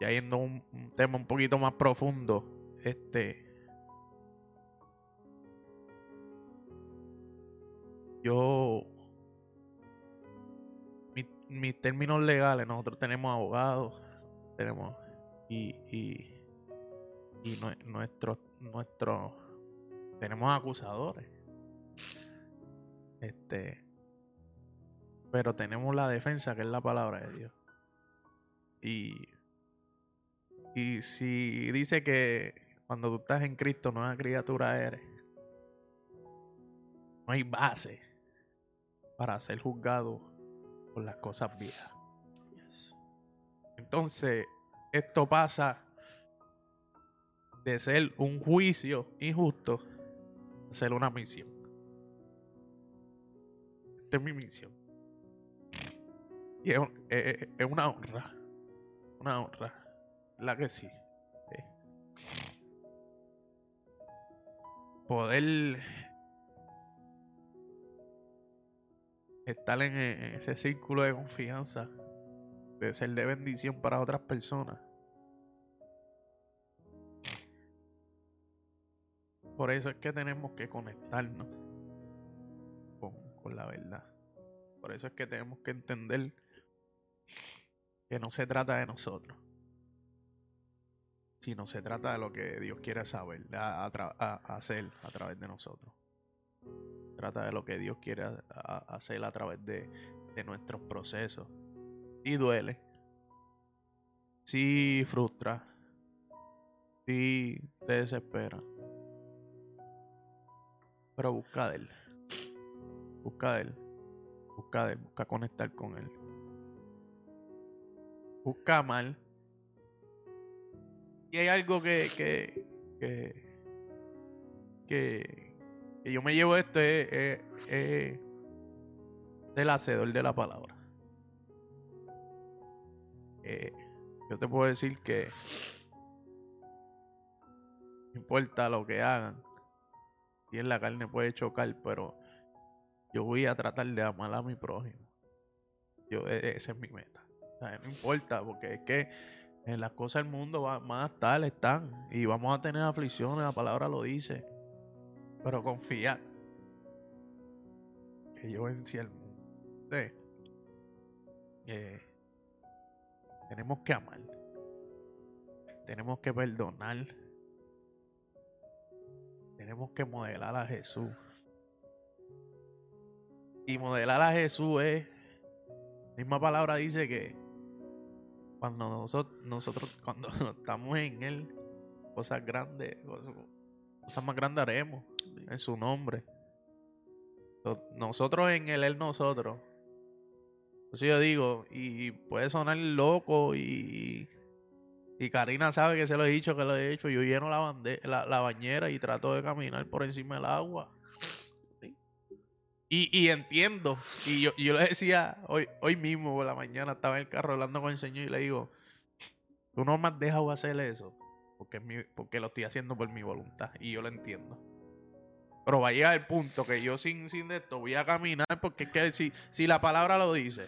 Ya yendo a un tema un poquito más profundo. Este. Yo. mi- mis términos legales, nosotros tenemos abogados. Tenemos. Y. y y nue- nuestro, nuestro, tenemos acusadores. Este, pero tenemos la defensa, que es la palabra de Dios. Y, y si dice que cuando tú estás en Cristo, nueva criatura eres, no hay base para ser juzgado por las cosas viejas. Entonces, esto pasa de ser un juicio injusto a ser una misión. Esta es mi misión. Y es, un- es- es una honra. Una honra. La que. Sí. Poder estar en, en ese círculo de confianza. De ser de bendición para otras personas. Por eso es que tenemos que conectarnos con, con la verdad. Por eso es que tenemos que entender que no se trata de nosotros, sino se trata de lo que Dios quiere saber, a- hacer a través de nosotros. Trata de lo que Dios quiere hacer a través de, nuestros procesos. Y duele. Sí frustra. Sí te desespera. Pero busca de él. Busca de él. Busca de él. Busca conectar con él. Busca amar. Y hay algo que, que, que, que, yo me llevo esto es, del hacedor de la palabra. Eh, yo te puedo decir que no importa lo que hagan, y en la carne puede chocar, pero yo voy a tratar de amar a mi prójimo. Yo, e- esa es mi meta. O sea, no importa, porque es que en las cosas del mundo va- van a estar, están, y vamos a tener aflicciones, la palabra lo dice. Pero confiar que yo vencí al mundo. Tenemos que amar. Tenemos que perdonar. Tenemos que modelar a Jesús. Y modelar a Jesús es. La misma palabra dice que cuando nosotros, nosotros *laughs* cuando estamos en Él, cosas grandes, cosas, cosas más grandes haremos en su nombre. So- Nosotros en Él, Él nosotros. Eso yo digo, y puede sonar loco y, y Karina sabe que se lo he dicho, que lo he hecho. Yo lleno la, bande- la, la bañera y trato de caminar por encima del agua. Y, y entiendo. Y yo, yo le decía hoy, hoy mismo por la mañana, estaba en el carro hablando con el Señor y le digo, tú no me has dejado hacer eso. Porque, es mi- porque lo estoy haciendo por mi voluntad. Y yo lo entiendo. Pero va a llegar el punto que yo sin, sin esto voy a caminar porque es que si, si la palabra lo dice,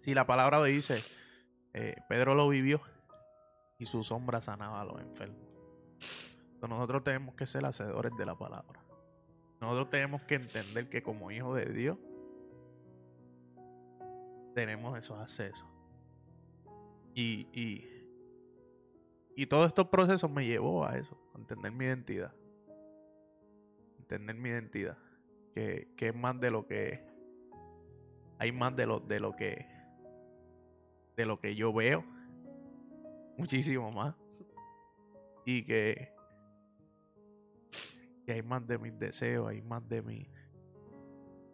si la palabra lo dice, eh, Pedro lo vivió y su sombra sanaba a los enfermos. Entonces nosotros tenemos que ser hacedores de la palabra. Nosotros tenemos que entender que como hijos de Dios tenemos esos accesos. Y, y, y todos estos procesos me llevó a eso, a entender mi identidad. Entender mi identidad. Que, que es más de lo que. Hay más de lo, de lo que. De lo que yo veo. Muchísimo más. Y que. Que hay más de mis deseos, hay más de mi.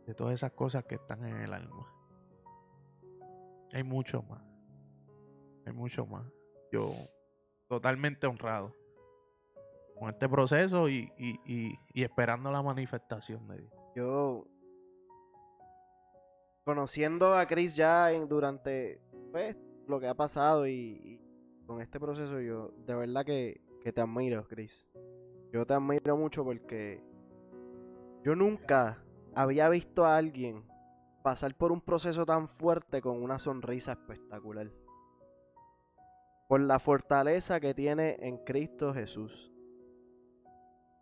De todas esas cosas que están en el alma. Hay mucho más. Hay mucho más. Yo totalmente honrado con este proceso y, y, y, y esperando la manifestación de Dios. Yo, conociendo a Chris ya en- durante pues, lo que ha pasado y, y con este proceso, yo de verdad que, que te admiro, Chris. Yo te admiro mucho porque yo nunca había visto a alguien pasar por un proceso tan fuerte con una sonrisa espectacular. Por la fortaleza que tiene en Cristo Jesús.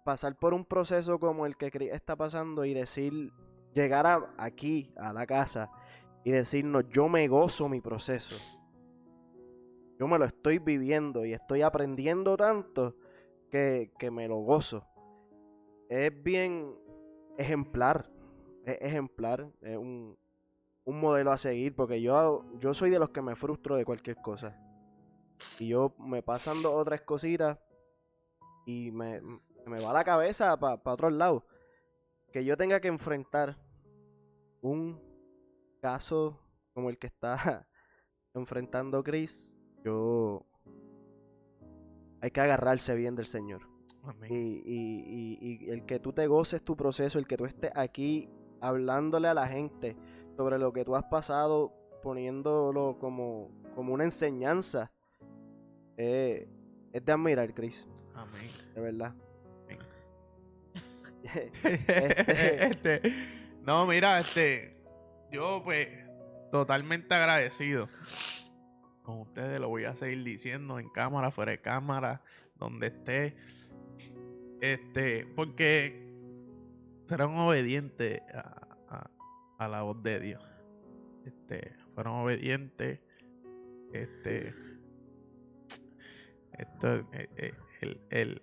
Pasar por un proceso como el que está pasando y decir, llegar a- aquí, a la casa, y decirnos, yo me gozo mi proceso. Yo me lo estoy viviendo y estoy aprendiendo tanto que, que me lo gozo. Es bien ejemplar. Es ejemplar. Es un, un modelo a seguir. Porque yo, yo soy de los que me frustro de cualquier cosa. Y yo me pasan dos o tres cositas y me, me va la cabeza para otros lados. Que yo tenga que enfrentar un caso como el que está *laughs* enfrentando Chris, yo hay que agarrarse bien del Señor. Amén. Y, y- y- y el que tú te goces tu proceso, el que tú estés aquí hablándole a la gente sobre lo que tú has pasado, poniéndolo como, como una enseñanza, eh, es de admirar, Chris, Amén. de verdad. Amén. *laughs* Este- *laughs* Este, no, mira, este, yo pues totalmente agradecido con ustedes, lo voy a seguir diciendo en cámara, fuera de cámara, donde esté, este, porque fueron obedientes a, a- la voz de Dios, este, fueron obedientes, este, esto, eh, eh, el, el,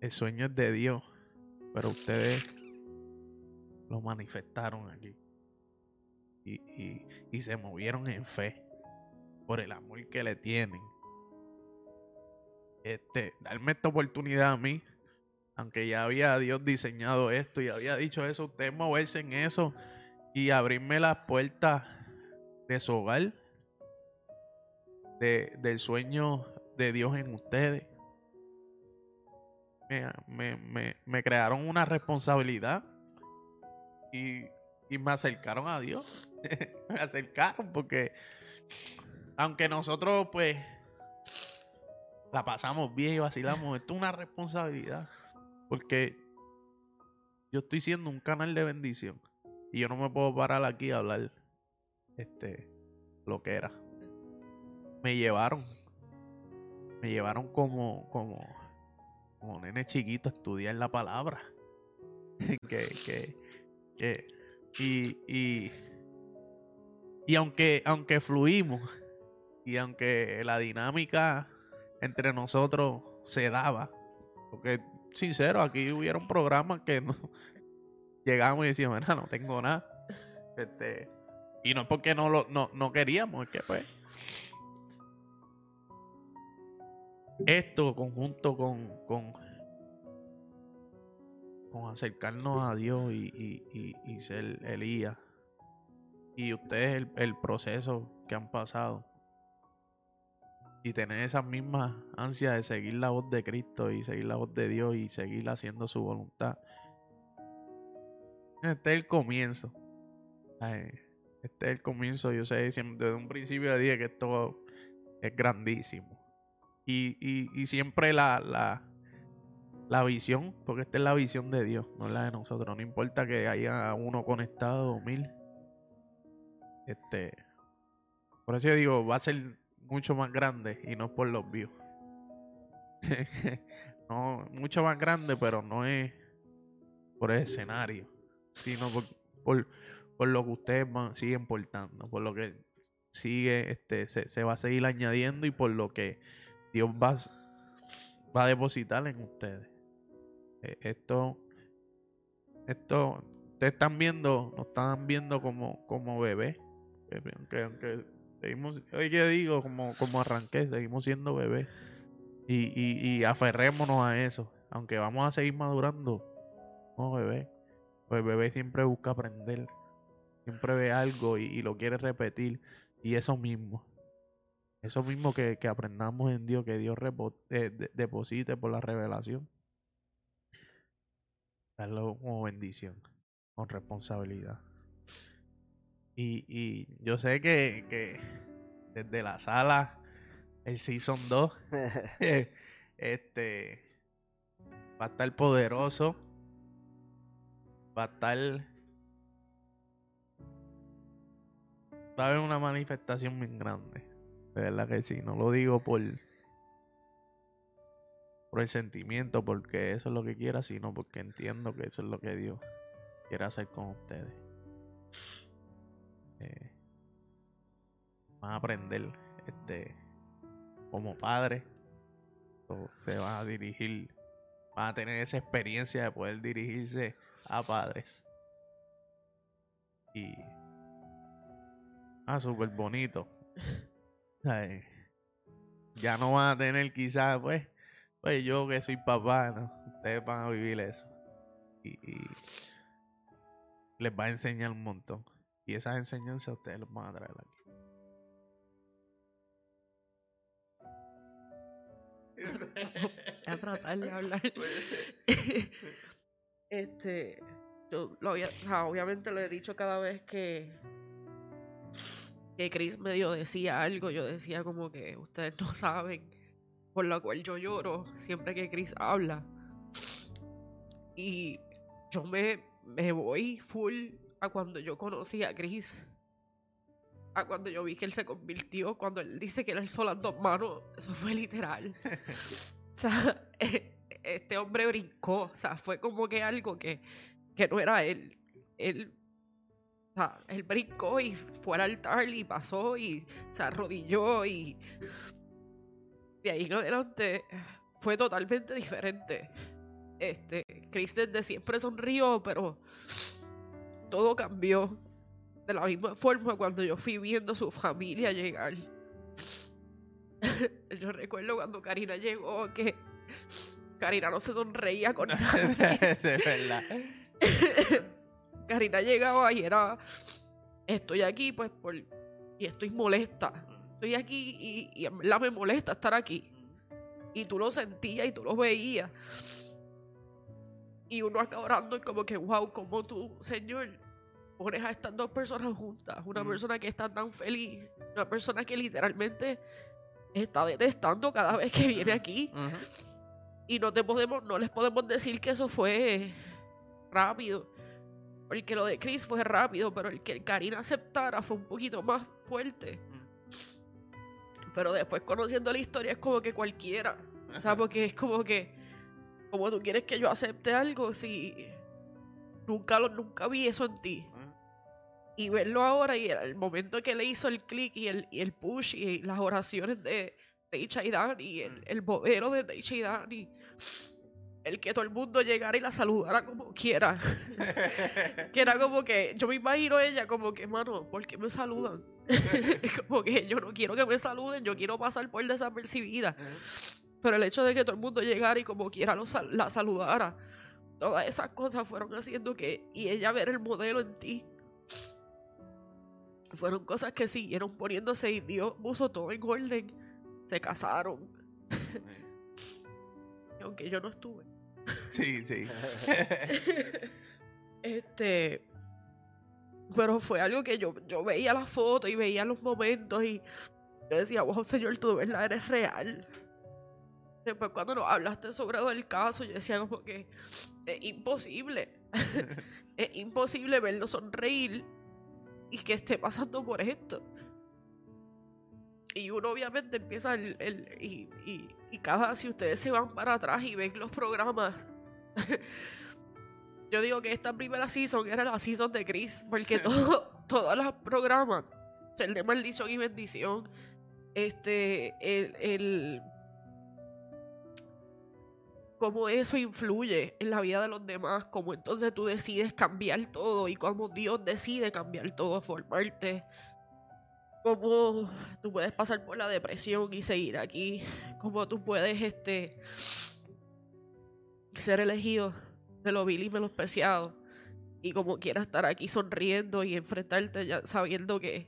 el sueño es de Dios, pero ustedes lo manifestaron aquí. Y, y- y se movieron en fe por el amor que le tienen. Este, darme esta oportunidad a mí, aunque ya había Dios diseñado esto y había dicho eso, ustedes moverse en eso y abrirme las puertas de su hogar, de, del sueño de Dios en ustedes. Me, me, me, me crearon una responsabilidad y, y me acercaron a Dios. *laughs* me acercaron porque aunque nosotros pues la pasamos bien y vacilamos, esto es una responsabilidad porque yo estoy siendo un canal de bendición y yo no me puedo parar aquí a hablar este lo que era. Me llevaron me llevaron como como como nene chiquito a estudiar la palabra. *laughs* que, que, que, y, y, y aunque, aunque fluimos, y aunque la dinámica entre nosotros se daba, porque sincero, aquí hubieron programas que no, *laughs* llegamos y decíamos, "Mira, no tengo nada. Este, y no es porque no, lo, no, no queríamos, es que pues esto conjunto con, con, con acercarnos a Dios y, y- y- y ser Elías y ustedes el, el proceso que han pasado y tener esas mismas ansias de seguir la voz de Cristo y seguir la voz de Dios y seguir haciendo su voluntad. Este es el comienzo. Este es el comienzo. Yo sé, desde un principio dije que esto es grandísimo. Y, y, y siempre la, la, la visión, porque esta es la visión de Dios, no es la de nosotros. No importa que haya uno conectado o mil. Este, por eso yo digo, va a ser mucho más grande y no por los views. *laughs* no, mucho más grande, pero no es por el escenario, sino por, por, por lo que ustedes van- siguen portando, por lo que sigue, este, se, se va a seguir añadiendo y por lo que Dios va, va a depositar en ustedes. Eh, Esto, esto, ustedes están viendo, nos están viendo como, como bebés. Eh, Aunque, aunque seguimos, oye, ¿qué digo? Como, como arranqué, seguimos siendo bebés. Y, y, y aferrémonos a eso. Aunque vamos a seguir madurando, no bebé. Pues el bebé siempre busca aprender. Siempre ve algo y, y lo quiere repetir. Y eso mismo. Eso mismo que, que aprendamos en Dios, que Dios repo- eh, de- deposite por la revelación. Darlo como bendición, con responsabilidad. Y, y yo sé que, que desde la sala, el Season 2, *laughs* eh, este va a estar poderoso. Va a estar. Va a haber una manifestación bien grande. De verdad que sí. No lo digo por. Por el sentimiento, porque eso es lo que quiera, sino porque entiendo que eso es lo que Dios quiere hacer con ustedes. Eh, van a aprender este como padre o se van a dirigir van a tener esa experiencia de poder dirigirse a padres. Y ah súper bonito. Ay, ya no van a tener quizás pues pues yo que soy papá ustedes van a vivir eso. Y les va a enseñar un montón y esas enseñanzas ustedes los van a traer aquí *laughs* a tratar de hablar. *laughs* este, yo lo había, o sea, obviamente lo he dicho cada vez que que Chris medio decía algo, yo decía como que ustedes no saben por la cual yo lloro siempre que Chris habla. Y yo me, me voy full a cuando yo conocí a Chris. A cuando yo vi que él se convirtió, cuando él dice que él alzó las dos manos, eso fue literal. *laughs* O sea, *laughs* este hombre brincó. O sea, fue como que algo que, que no era él. Él, o sea, él brincó y fue al altar y pasó y se arrodilló y de ahí en adelante fue totalmente diferente. Este, Chris desde siempre sonrió, pero todo cambió. De la misma forma cuando yo fui viendo su familia llegar. *laughs* Yo recuerdo cuando Karina llegó que Karina no se sonreía con *laughs* nadie. de verdad *laughs* Karina llegaba y era estoy aquí pues por y estoy molesta. Estoy aquí y, y en verdad me molesta estar aquí. Y tú lo sentías y tú lo veías. Y uno acá orando y como que, wow, como tú, Señor, pones a estas dos personas juntas. Una Mm. persona que está tan feliz, una persona que literalmente está detestando cada vez que viene aquí. Y no te podemos, no les podemos decir que eso fue rápido. Porque lo de Chris fue rápido, pero el que Karina aceptara fue un poquito más fuerte. Pero después conociendo la historia es como que cualquiera. O sea, porque es como que, como tú quieres que yo acepte algo si nunca, lo, nunca vi eso en ti. Y verlo ahora y el, momento que le hizo el click y el, y el push y las oraciones de Reicha y Dan y el, el bodero de Reicha y Dan y el que todo el mundo llegara y la saludara como quiera. *laughs* que era como que, yo me imagino ella como que, mano, ¿por qué me saludan? *laughs* como que yo no quiero que me saluden, yo quiero pasar por desapercibida. Pero el hecho de que todo el mundo llegara y como quiera lo la saludara, todas esas cosas fueron haciendo que, y ella ver el modelo en ti, fueron cosas que siguieron poniéndose y Dios puso todo en orden. Se casaron. Y Aunque yo no estuve. Sí, sí. *laughs* Este. Pero fue algo que yo, yo veía las fotos y veía los momentos y yo decía, wow, Señor, tú de verdad eres real. Después cuando nos hablaste sobre todo el caso, yo decía como que es imposible. *laughs* es imposible verlo sonreír y que esté pasando por esto. Y uno obviamente empieza el... el- y, y, y cada... Si ustedes se van para atrás y ven los programas *laughs* yo digo que esta primera season era la season de Chris, porque *laughs* todo, todos los programas, el de maldición y bendición, este, el, el cómo eso influye en la vida de los demás, cómo entonces tú decides cambiar todo y cómo Dios decide cambiar todo, formarte, cómo tú puedes pasar por la depresión y seguir aquí, cómo tú puedes este ser elegido de lo vil y menospreciado y como quieras estar aquí sonriendo y enfrentarte ya sabiendo que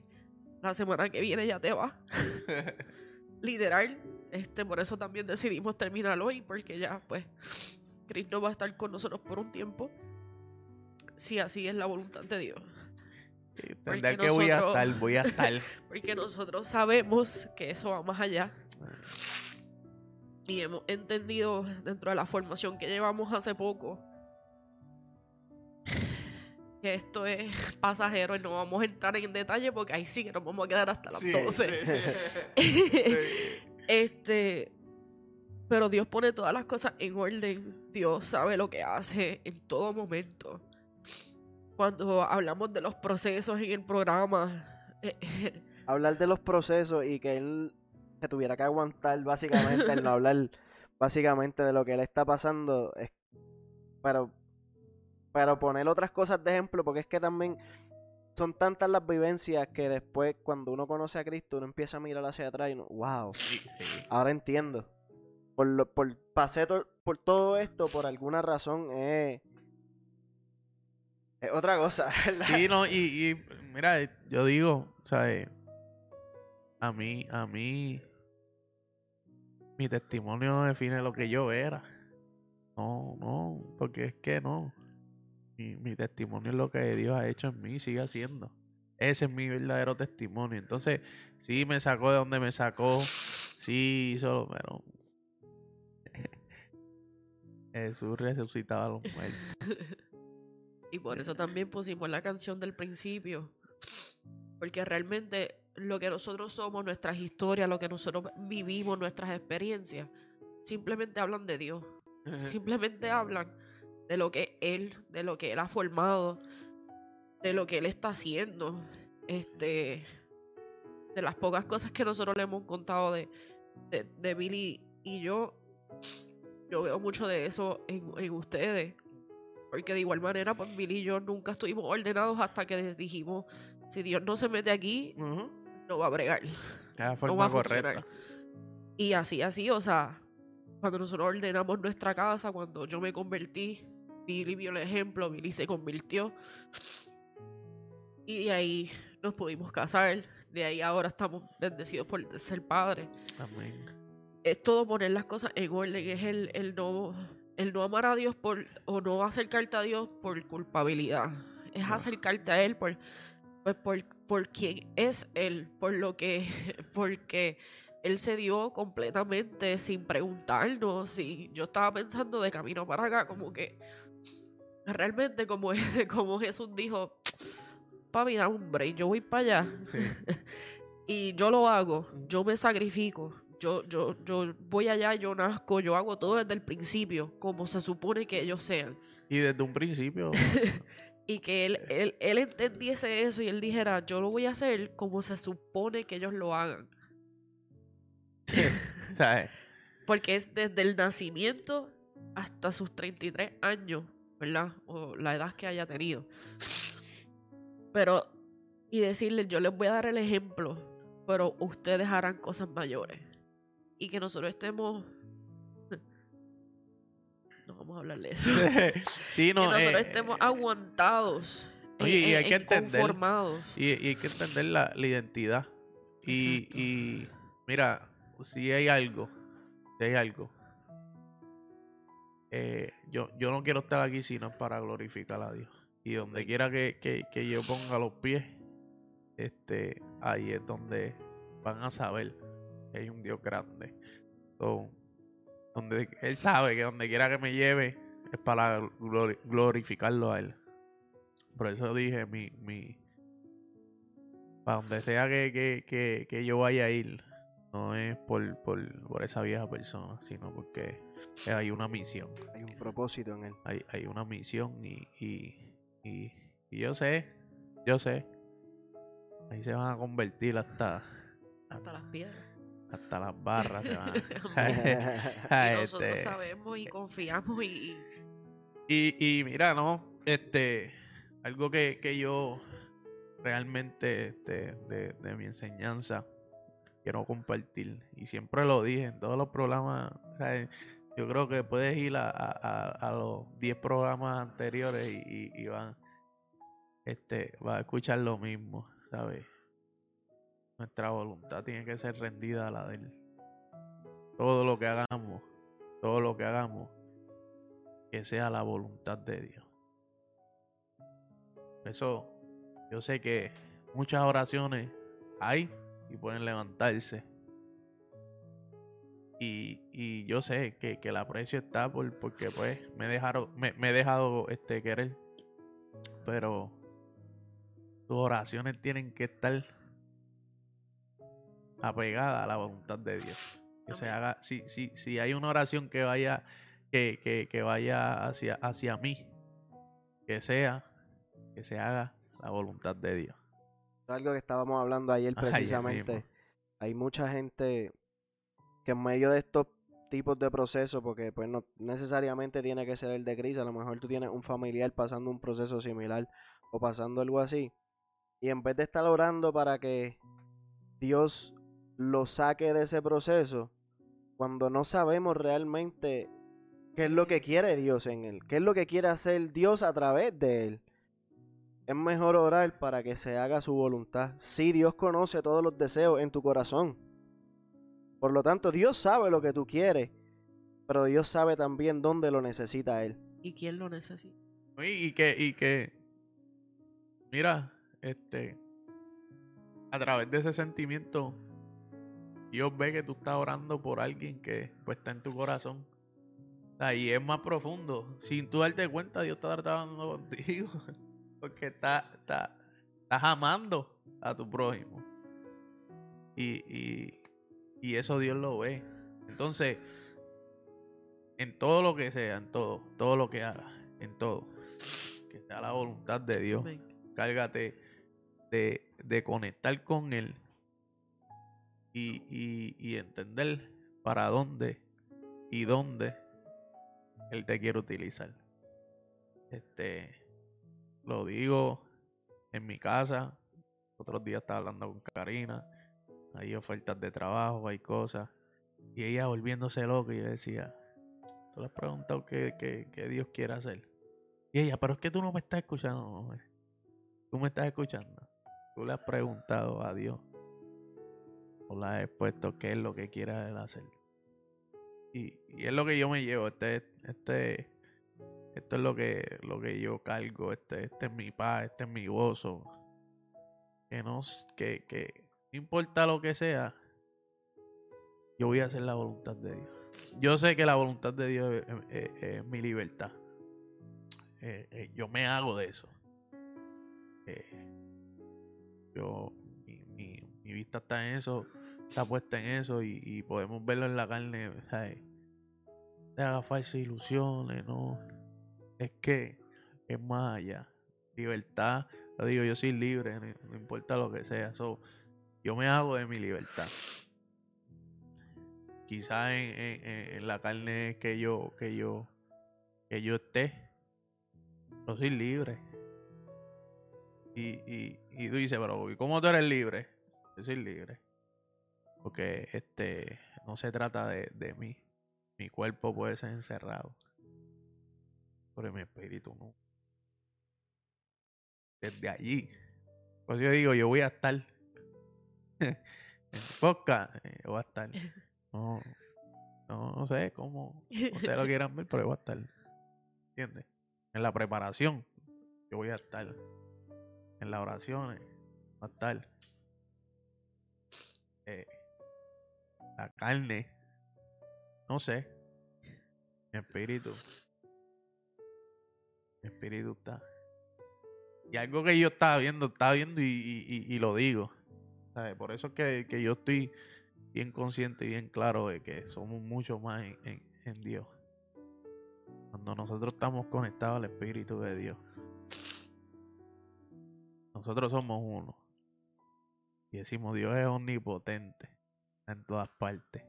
la semana que viene ya te va. *laughs* Literal este por eso también decidimos terminar hoy porque ya pues Chris no va a estar con nosotros por un tiempo si así es la voluntad de Dios Entender Porque que voy a estar, voy a estar. *laughs* porque nosotros sabemos que eso va más allá y hemos entendido dentro de la formación que llevamos hace poco que esto es pasajero y no vamos a entrar en detalle porque ahí sí que nos vamos a quedar hasta las Sí. 12. *laughs* *laughs* este, pero Dios pone todas las cosas en orden. Dios sabe lo que hace en todo momento. Cuando hablamos de los procesos en el programa, eh, *laughs* Hablar de los procesos y que él se tuviera que aguantar básicamente el no hablar *laughs* básicamente de lo que él está pasando es pero pero poner otras cosas de ejemplo porque es que también son tantas las vivencias que después cuando uno conoce a Cristo uno empieza a mirar hacia atrás y no, wow, ahora entiendo. Por lo, por pasé por todo esto por alguna razón es es otra cosa, *laughs* ¿verdad? Sí, no, y, y mira, yo digo, ¿sabes? A mí, a mí, mi testimonio no define lo que yo era. No, no, porque es que no. Mi, mi testimonio es lo que Dios ha hecho en mí y sigue haciendo. Ese es mi verdadero testimonio. Entonces, sí me sacó de donde me sacó. Sí hizo, pero... *laughs* Jesús resucitaba a los muertos. *laughs* Y por eso también pusimos la canción del principio. Porque realmente lo que nosotros somos, nuestras historias, lo que nosotros vivimos, nuestras experiencias, simplemente hablan de Dios. Simplemente hablan de lo que Él, de lo que Él ha formado, de lo que Él está haciendo. Este, de las pocas cosas que nosotros le hemos contado de, de, de Billy y yo, yo veo mucho de eso en, en ustedes. Porque de igual manera, pues Billy y yo nunca estuvimos ordenados hasta que dijimos, si Dios no se mete aquí, no va a bregar. Es la No forma va a correcta. funcionar. Y así, así, o sea, cuando nosotros ordenamos nuestra casa, cuando yo me convertí, Billy vio el ejemplo, Billy se convirtió. Y de ahí nos pudimos casar, de ahí ahora estamos bendecidos por ser padres. Amén. Es todo poner las cosas en orden, es el, el no el no amar a Dios por o no acercarte a Dios por culpabilidad. Es No. acercarte a él por pues por, por quien es él, por lo que *laughs* porque él se dio completamente sin preguntarnos. Y yo estaba pensando de camino para acá, como que realmente, como, *laughs* como Jesús dijo, papi, da un break, yo voy para allá Sí. *laughs* y yo lo hago, yo me sacrifico. Yo, yo, yo voy allá, yo nazco, yo hago todo desde el principio, como se supone que ellos sean. Y desde un principio, *laughs* Y que él, él, él entendiese eso y él dijera, yo lo voy a hacer como se supone que ellos lo hagan. *laughs* ¿sabes? Porque es desde el nacimiento hasta sus 33 años, ¿verdad? O la edad que haya tenido. Pero, y decirle, yo les voy a dar el ejemplo, pero ustedes harán cosas mayores. Y que nosotros estemos... *laughs* No vamos a hablar de eso. *laughs* sí, no, que nosotros eh, estemos aguantados. oye, y en- hay que en entender- conformados. Y, y hay que entender la, la identidad. Y, y mira, si hay algo, si hay algo, eh, yo, yo no quiero estar aquí sino para glorificar a Dios. Y donde quiera que, que, que yo ponga los pies, este, ahí es donde van a saber que hay un Dios grande. So, donde Él sabe que donde quiera que me lleve es para glori- glorificarlo a Él. Por eso dije, mi, mi, para donde sea que, que, que, que yo vaya a ir, no es por, por, por esa vieja persona, sino porque hay una misión. Hay un propósito en él. Hay, hay una misión y, y, y, y yo sé, yo sé. Ahí se van a convertir hasta, Hasta las piedras. hasta las barras. Se van Amén. *laughs* *laughs* a- y nosotros este, sabemos y confiamos y... Y, y mira, no, este, algo que, que yo realmente este, de, de mi enseñanza quiero compartir, y siempre lo dije en todos los programas, yo creo que puedes ir a, a- los 10 programas anteriores y, y, y van, este, va a escuchar lo mismo, ¿sabes? Nuestra voluntad tiene que ser rendida a la de él. Todo lo que hagamos, todo lo que hagamos, que sea la voluntad de Dios. Eso, yo sé que muchas oraciones hay y pueden levantarse. Y, y yo sé que, que el aprecio está por, porque pues me dejaron, me, me he dejado este querer. Pero tus oraciones tienen que estar apegadas a la voluntad de Dios. Que se haga, si, si, si hay una oración que vaya, que, que, que vaya hacia, hacia mí, que sea, que se haga la voluntad de Dios. Algo que estábamos hablando ayer *laughs* precisamente. Hay mucha gente que en medio de estos tipos de procesos, porque pues no necesariamente tiene que ser el de crisis, a lo mejor tú tienes un familiar pasando un proceso similar o pasando algo así, y en vez de estar orando para que Dios lo saque de ese proceso, cuando no sabemos realmente qué es lo que quiere Dios en él, qué es lo que quiere hacer Dios a través de él. Es mejor orar para que se haga su voluntad. Sí, Dios conoce todos los deseos en tu corazón. Por lo tanto, Dios sabe lo que tú quieres, pero Dios sabe también dónde lo necesita Él. ¿Y quién lo necesita? Y, y que, y que, mira, este, a través de ese sentimiento, Dios ve que tú estás orando por alguien que pues está en tu corazón. Y es más profundo. Sin tú darte cuenta, Dios está tratando contigo. *laughs* Porque está, está, estás amando a tu prójimo. Y, y, y eso Dios lo ve. Entonces, en todo lo que sea, en todo, todo lo que haga, en todo, que sea la voluntad de Dios. Amén. Cárgate de, de conectar con Él y, y, y entender para dónde y dónde Él te quiere utilizar. Este, lo digo en mi casa. Otros días estaba hablando con Karina. Hay ofertas de trabajo, hay cosas. Y ella volviéndose loca y decía, tú le has preguntado qué, qué- qué Dios quiere hacer. Y ella, pero es que tú no me estás escuchando. mujer. Tú me estás escuchando. Tú le has preguntado a Dios. O le has expuesto qué es lo que quiere él hacer. Y, y es lo que yo me llevo. Este, este, esto es lo que, lo que yo cargo. Este, este es mi paz, este es mi gozo. Que no, que, que importa lo que sea, yo voy a hacer la voluntad de Dios. Yo sé que la voluntad de Dios es, mi libertad. Eh, eh, yo me hago de eso. Eh, yo, mi, mi- mi vista está en eso, está puesta en eso y, podemos verlo en la carne, ¿sabes? Te haga falsas ilusiones, no. Es que es más allá. Libertad, lo digo, yo soy libre, no, importa lo que sea. So, yo me hago de mi libertad. Quizás en- en la carne que yo, que yo, que yo esté, yo soy libre. Y, y, y tú dices, pero ¿y cómo tú eres libre? Yo soy libre. Porque este no se trata de, de mí. Mi cuerpo puede ser encerrado. Pero mi espíritu no. Desde allí. Pues yo digo, yo voy a estar. *laughs* en podcast, eh, yo voy a estar. No, no, sé cómo ustedes lo quieran ver, pero yo voy a estar. ¿Entiendes? En la preparación, yo voy a estar. En las oraciones, voy a estar. Eh, la carne, no sé. Mi espíritu. Espíritu está. Y algo que yo estaba viendo, estaba viendo y, y- lo digo. ¿sabes? Por eso es que, que yo estoy bien consciente y bien claro de que somos mucho más en, en- en Dios. Cuando nosotros estamos conectados al Espíritu de Dios. Nosotros somos uno. Y decimos, Dios es omnipotente. En todas partes.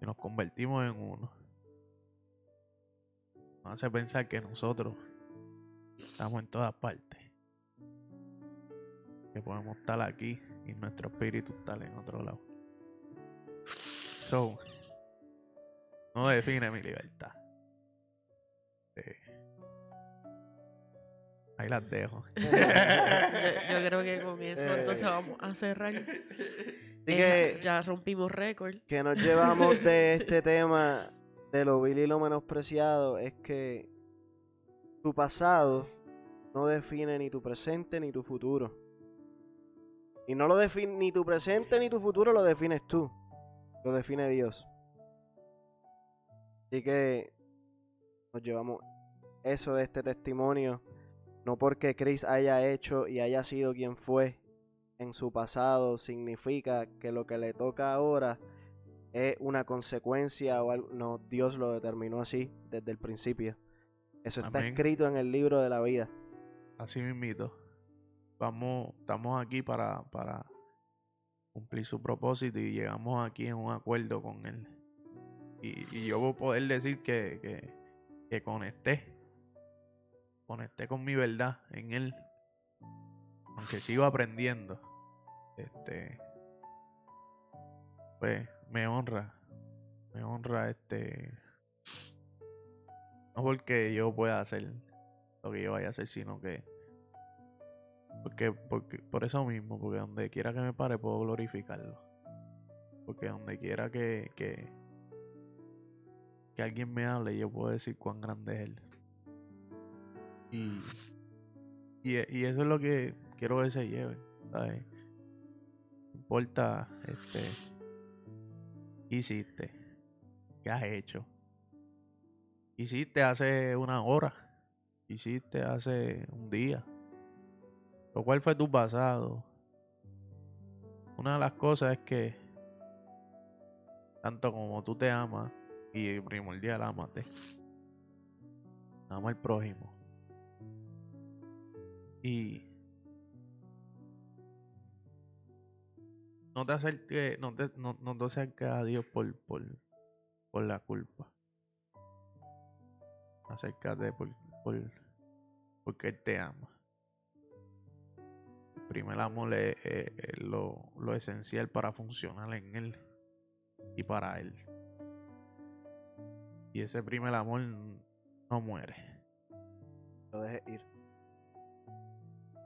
Y nos convertimos en uno. Nos hace pensar que nosotros estamos en todas partes. Que podemos estar aquí y nuestro espíritu estar en otro lado. So, no define mi libertad. Eh, ahí las dejo. *laughs* yo, yo creo que con eso Eh. entonces vamos a cerrar. Así Eh, que, ya rompimos récord. que nos llevamos de este tema de lo vil y lo menospreciado es que tu pasado no define ni tu presente ni tu futuro. Y no lo define ni tu presente ni tu futuro lo defines tú. Lo define Dios. Así que nos llevamos eso de este testimonio, no porque Chris haya hecho y haya sido quien fue en su pasado, significa que lo que le toca ahora es una consecuencia o algo. No, Dios lo determinó así desde el principio. Eso está Amén. escrito en el libro de la vida. Así mismito. Vamos, estamos aquí para, para cumplir su propósito y llegamos aquí en un acuerdo con él. Y, y yo voy a poder decir que, que, que conecté. Conecté con mi verdad en él. Aunque sigo aprendiendo. Este. Pues me honra. Me honra este. No porque yo pueda hacer lo que yo vaya a hacer, sino que porque, porque por eso mismo, porque donde quiera que me pare puedo glorificarlo. Porque donde quiera que, que, que alguien me hable, yo puedo decir cuán grande es él. Y, y, y eso es lo que quiero que se lleven. ¿sabes? No importa este qué hiciste, qué has hecho. ¿Qué Hiciste hace una hora, ¿Qué hiciste hace un día. ¿O cuál fue tu pasado? Una de las cosas es que, tanto como tú te amas, y primordial, amate. Ama al prójimo. Y no te acerques, no te, no, no te acerques a Dios por, por, por la culpa. Acércate por, por, porque Él te ama. El primer amor es, es- es lo, lo esencial para funcionar en Él y para Él. Y ese primer amor no muere. Lo dejes ir.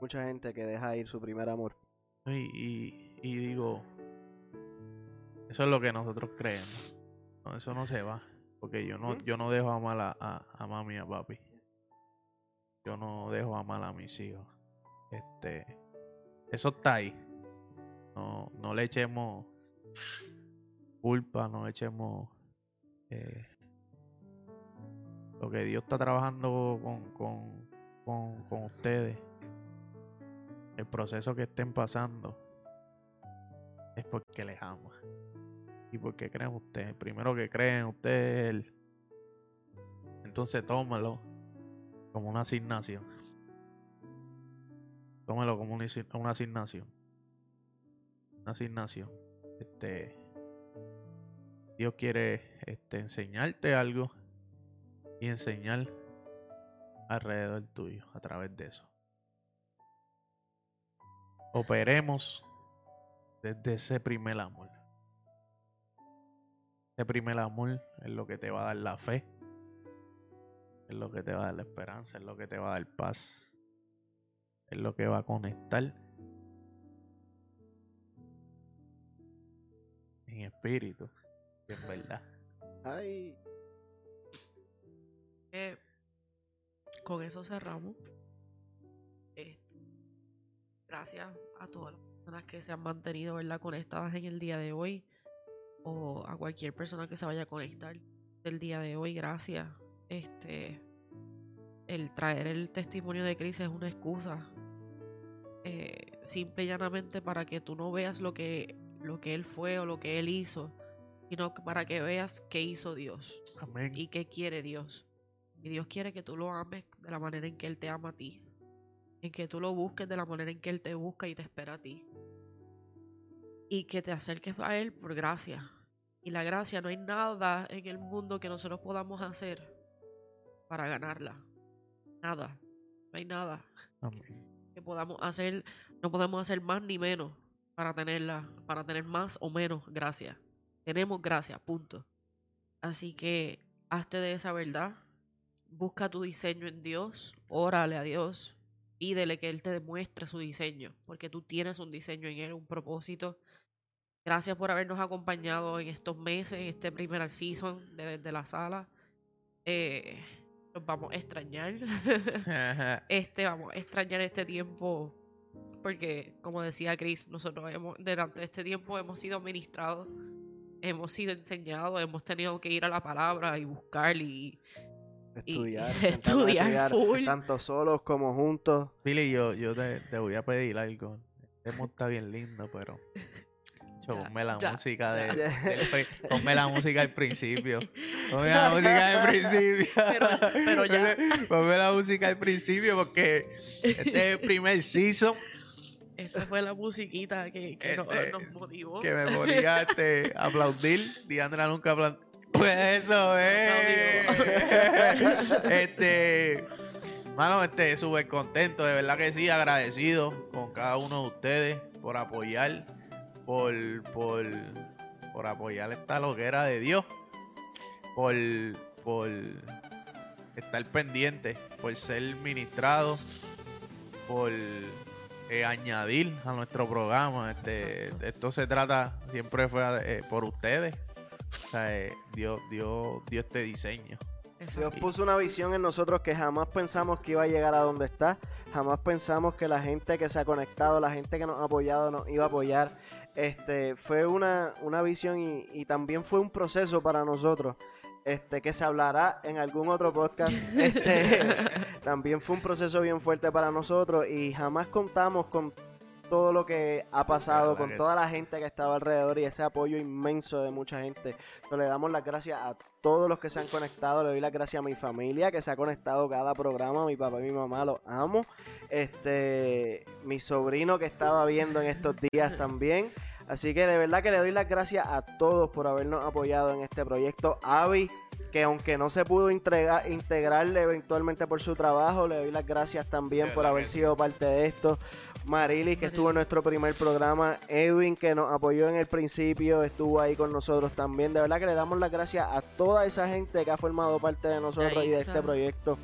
Mucha gente que deja ir su primer amor. Y, y, y digo, eso es lo que nosotros creemos. No, eso no se va. Porque yo no, yo no dejo amar a, a, a mami y a papi. Yo no dejo amar a mis hijos. Este, eso está ahí. No, no le echemos culpa, no le echemos eh, lo que Dios está trabajando con, con, con, con ustedes el proceso que estén pasando es porque les ama. Y porque creen en ustedes. Primero que creen en ustedes. Entonces tómalo como una asignación. Tómalo como una, una asignación. Una asignación. Este. Dios quiere este, enseñarte algo y enseñar alrededor tuyo a través de eso operemos desde ese primer amor. Ese primer amor es lo que te va a dar la fe, es lo que te va a dar la esperanza, es lo que te va a dar paz, es lo que va a conectar en espíritu y en verdad. Ay, Eh, con eso cerramos. Este, gracias a todas las personas que se han mantenido ¿verdad? conectadas en el día de hoy. O a cualquier persona que se vaya a conectar del día de hoy. Gracias. Este, el traer el testimonio de Cris es una excusa. eh, simple y llanamente para que tú no veas lo que, lo que él fue o lo que él hizo. Sino para que veas qué hizo Dios Amén. y qué quiere Dios. Y Dios quiere que tú lo ames de la manera en que Él te ama a ti. En que tú lo busques de la manera en que Él te busca y te espera a ti. Y que te acerques a Él por gracia. Y la gracia no hay nada en el mundo que nosotros podamos hacer para ganarla. Nada. No hay nada Amén. que podamos hacer. No podemos hacer más ni menos para tenerla. Para tener más o menos gracia. Tenemos gracia, punto. Así que hazte de esa verdad. Busca tu diseño en Dios. Órale a Dios. Pídele que Él te demuestre su diseño. Porque tú tienes un diseño en Él, un propósito. Gracias por habernos acompañado en estos meses, en este primer season de, de la sala. Eh, los vamos a extrañar. *laughs* *laughs* este, vamos a extrañar este tiempo. Porque, como decía Chris, nosotros hemos, durante este tiempo hemos sido ministrados hemos sido enseñados, hemos tenido que ir a la palabra y buscar y Estudiar, *laughs* Y- estudiar full. tanto solos como juntos. Billy, yo, yo te, te voy a pedir algo. Este está bien lindo, pero. Cho, ponme la ya, música de, ya. *laughs* del pri- ponme la música al principio. Ponme la música al principio. *laughs* Pero- pero ya. Ponme la música al principio porque este es el primer season esta fue la musiquita que, que nos, Este, nos motivó. que me ponía este, *laughs* aplaudir. Diandra nunca aplaudió. Pues eso es. este. Mano, este, súper contento, de verdad que sí, agradecido con cada uno de ustedes por apoyar, por, por, por apoyar esta loquera de Dios, por, por estar pendiente, por ser ministrado, por eh, añadir a nuestro programa. Este, esto se trata, siempre fue eh, por ustedes. O sea, eh, Dios, Dios, Dios este diseño. Exacto. Dios puso una visión en nosotros que jamás pensamos que iba a llegar a donde está. Jamás pensamos que la gente que se ha conectado, la gente que nos ha apoyado, nos iba a apoyar. Este, fue una, una visión y, y también fue un proceso para nosotros. Este, que se hablará en algún otro podcast. *laughs* Este, *laughs* también fue un proceso bien fuerte para nosotros y jamás contamos con todo lo que ha pasado, con toda la gente que estaba alrededor y ese apoyo inmenso de mucha gente. Entonces, le damos las gracias a todos los que se han conectado. Le doy las gracias a mi familia que se ha conectado cada programa. Mi papá y mi mamá los amo. Este, mi sobrino que estaba viendo en estos días también. Así que de verdad que le doy las gracias a todos por habernos apoyado en este proyecto. Avi, que aunque no se pudo entregar, integrarle eventualmente por su trabajo, le doy las gracias también por haber sido parte de esto. Marily, que estuvo en nuestro primer programa. Edwin, que nos apoyó en el principio, estuvo ahí con nosotros también. De verdad que le damos las gracias a toda esa gente que ha formado parte de nosotros y de este proyecto.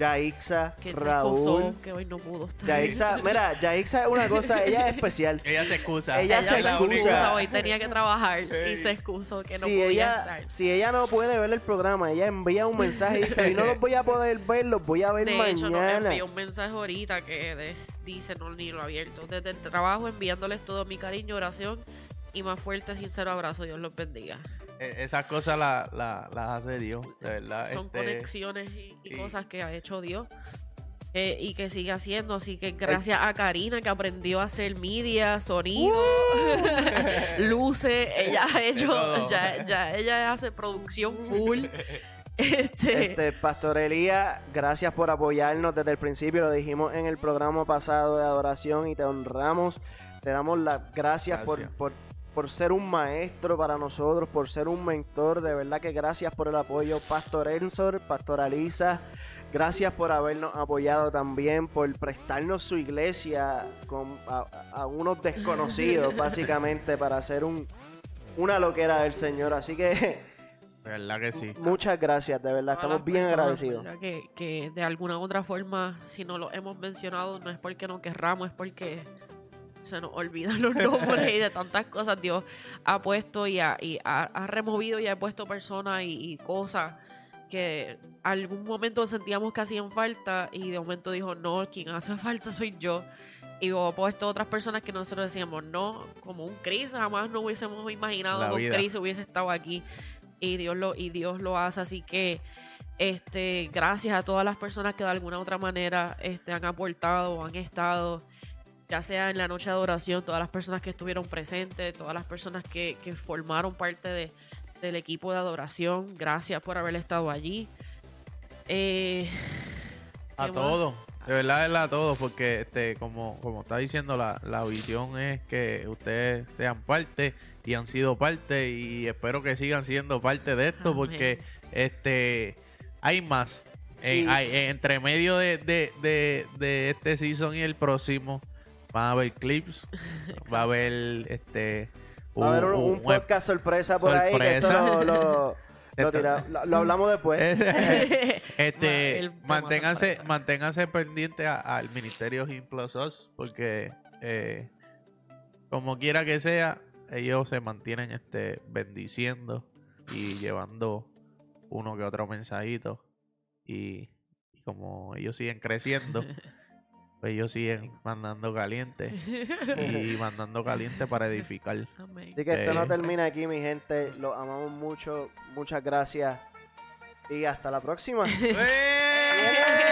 Yaixa, que Raúl. excusó, que hoy no pudo estar. Yaixa, mira, Yaixa es una cosa, ella es especial. *laughs* Ella se excusa. Ella Ella se excusa. excusa, hoy tenía que trabajar y se excusó que no si, podía ella, estar. si ella no puede ver el programa, ella envía un mensaje y dice, "Hoy no los voy a poder ver, los voy a ver De hecho, nos mañana. envió un mensaje ahorita que des- dice, no, ni lo he abierto. Desde el trabajo enviándoles todo mi cariño, oración y más fuerte, sincero abrazo. Dios los bendiga. E- Esas cosas la- la- las hace Dios, de verdad. Son este, conexiones y, y y- cosas que ha hecho Dios. eh, y que sigue haciendo, así que gracias a Karina que aprendió a hacer media, sonido, *laughs* luces, ella ha hecho, ya, ya ella hace producción full. *laughs* Este, Este, Pastorelía, gracias por apoyarnos desde el principio, lo dijimos en el programa pasado de adoración y te honramos, te damos las gracias, por, Gracias. por, por ser un maestro para nosotros, por ser un mentor, de verdad que gracias por el apoyo, Pastor Ensor, Pastor Alisa, gracias por habernos apoyado también, por prestarnos su iglesia con, a, a unos desconocidos, *laughs* básicamente, para hacer un, una loquera del Señor, así que... De verdad que sí. Muchas gracias, de verdad, estamos bien agradecidos. Que, que de alguna u otra forma, si no lo hemos mencionado, no es porque no querramos, es porque se nos olvidan los nombres y de tantas cosas Dios ha puesto y ha, y ha, ha removido y ha puesto personas y, y cosas que algún momento sentíamos que hacían falta y de momento dijo, no, quien hace falta soy yo. Y ha puesto otras personas que nosotros decíamos, no, como un Chris, jamás no hubiésemos imaginado que un. Chris hubiese estado aquí y Dios lo y Dios lo hace así que este gracias a todas las personas que de alguna u otra manera este han aportado o han estado ya sea en la noche de adoración todas las personas que estuvieron presentes todas las personas que, que formaron parte de, del equipo de adoración gracias por haber estado allí Eh, A todos. De verdad, a todos. Porque, este, como, como está diciendo, la, la visión es que ustedes sean parte y han sido parte. Y espero que sigan siendo parte de esto. Amén. Porque este hay más. Y- hay- entre medio de, de, de, de este season y el próximo, van a haber clips. *laughs* va a haber este. Va a haber un, un un- podcast sorpresa por ahí, que eso lo, lo- lo tira- lo- lo hablamos después. *laughs* este, manténganse, sorpresa. manténganse pendientes al ministerio Him Plus Us, porque eh, como quiera que sea, ellos se mantienen este bendiciendo y llevando uno que otro mensajito. Y, y como ellos siguen creciendo, *laughs* ellos siguen mandando caliente *laughs* y mandando caliente para edificar. Amén. Así que esto no Eh. termina aquí, mi gente. Los amamos mucho. Muchas gracias. Y hasta la próxima. *laughs* ¡Eh!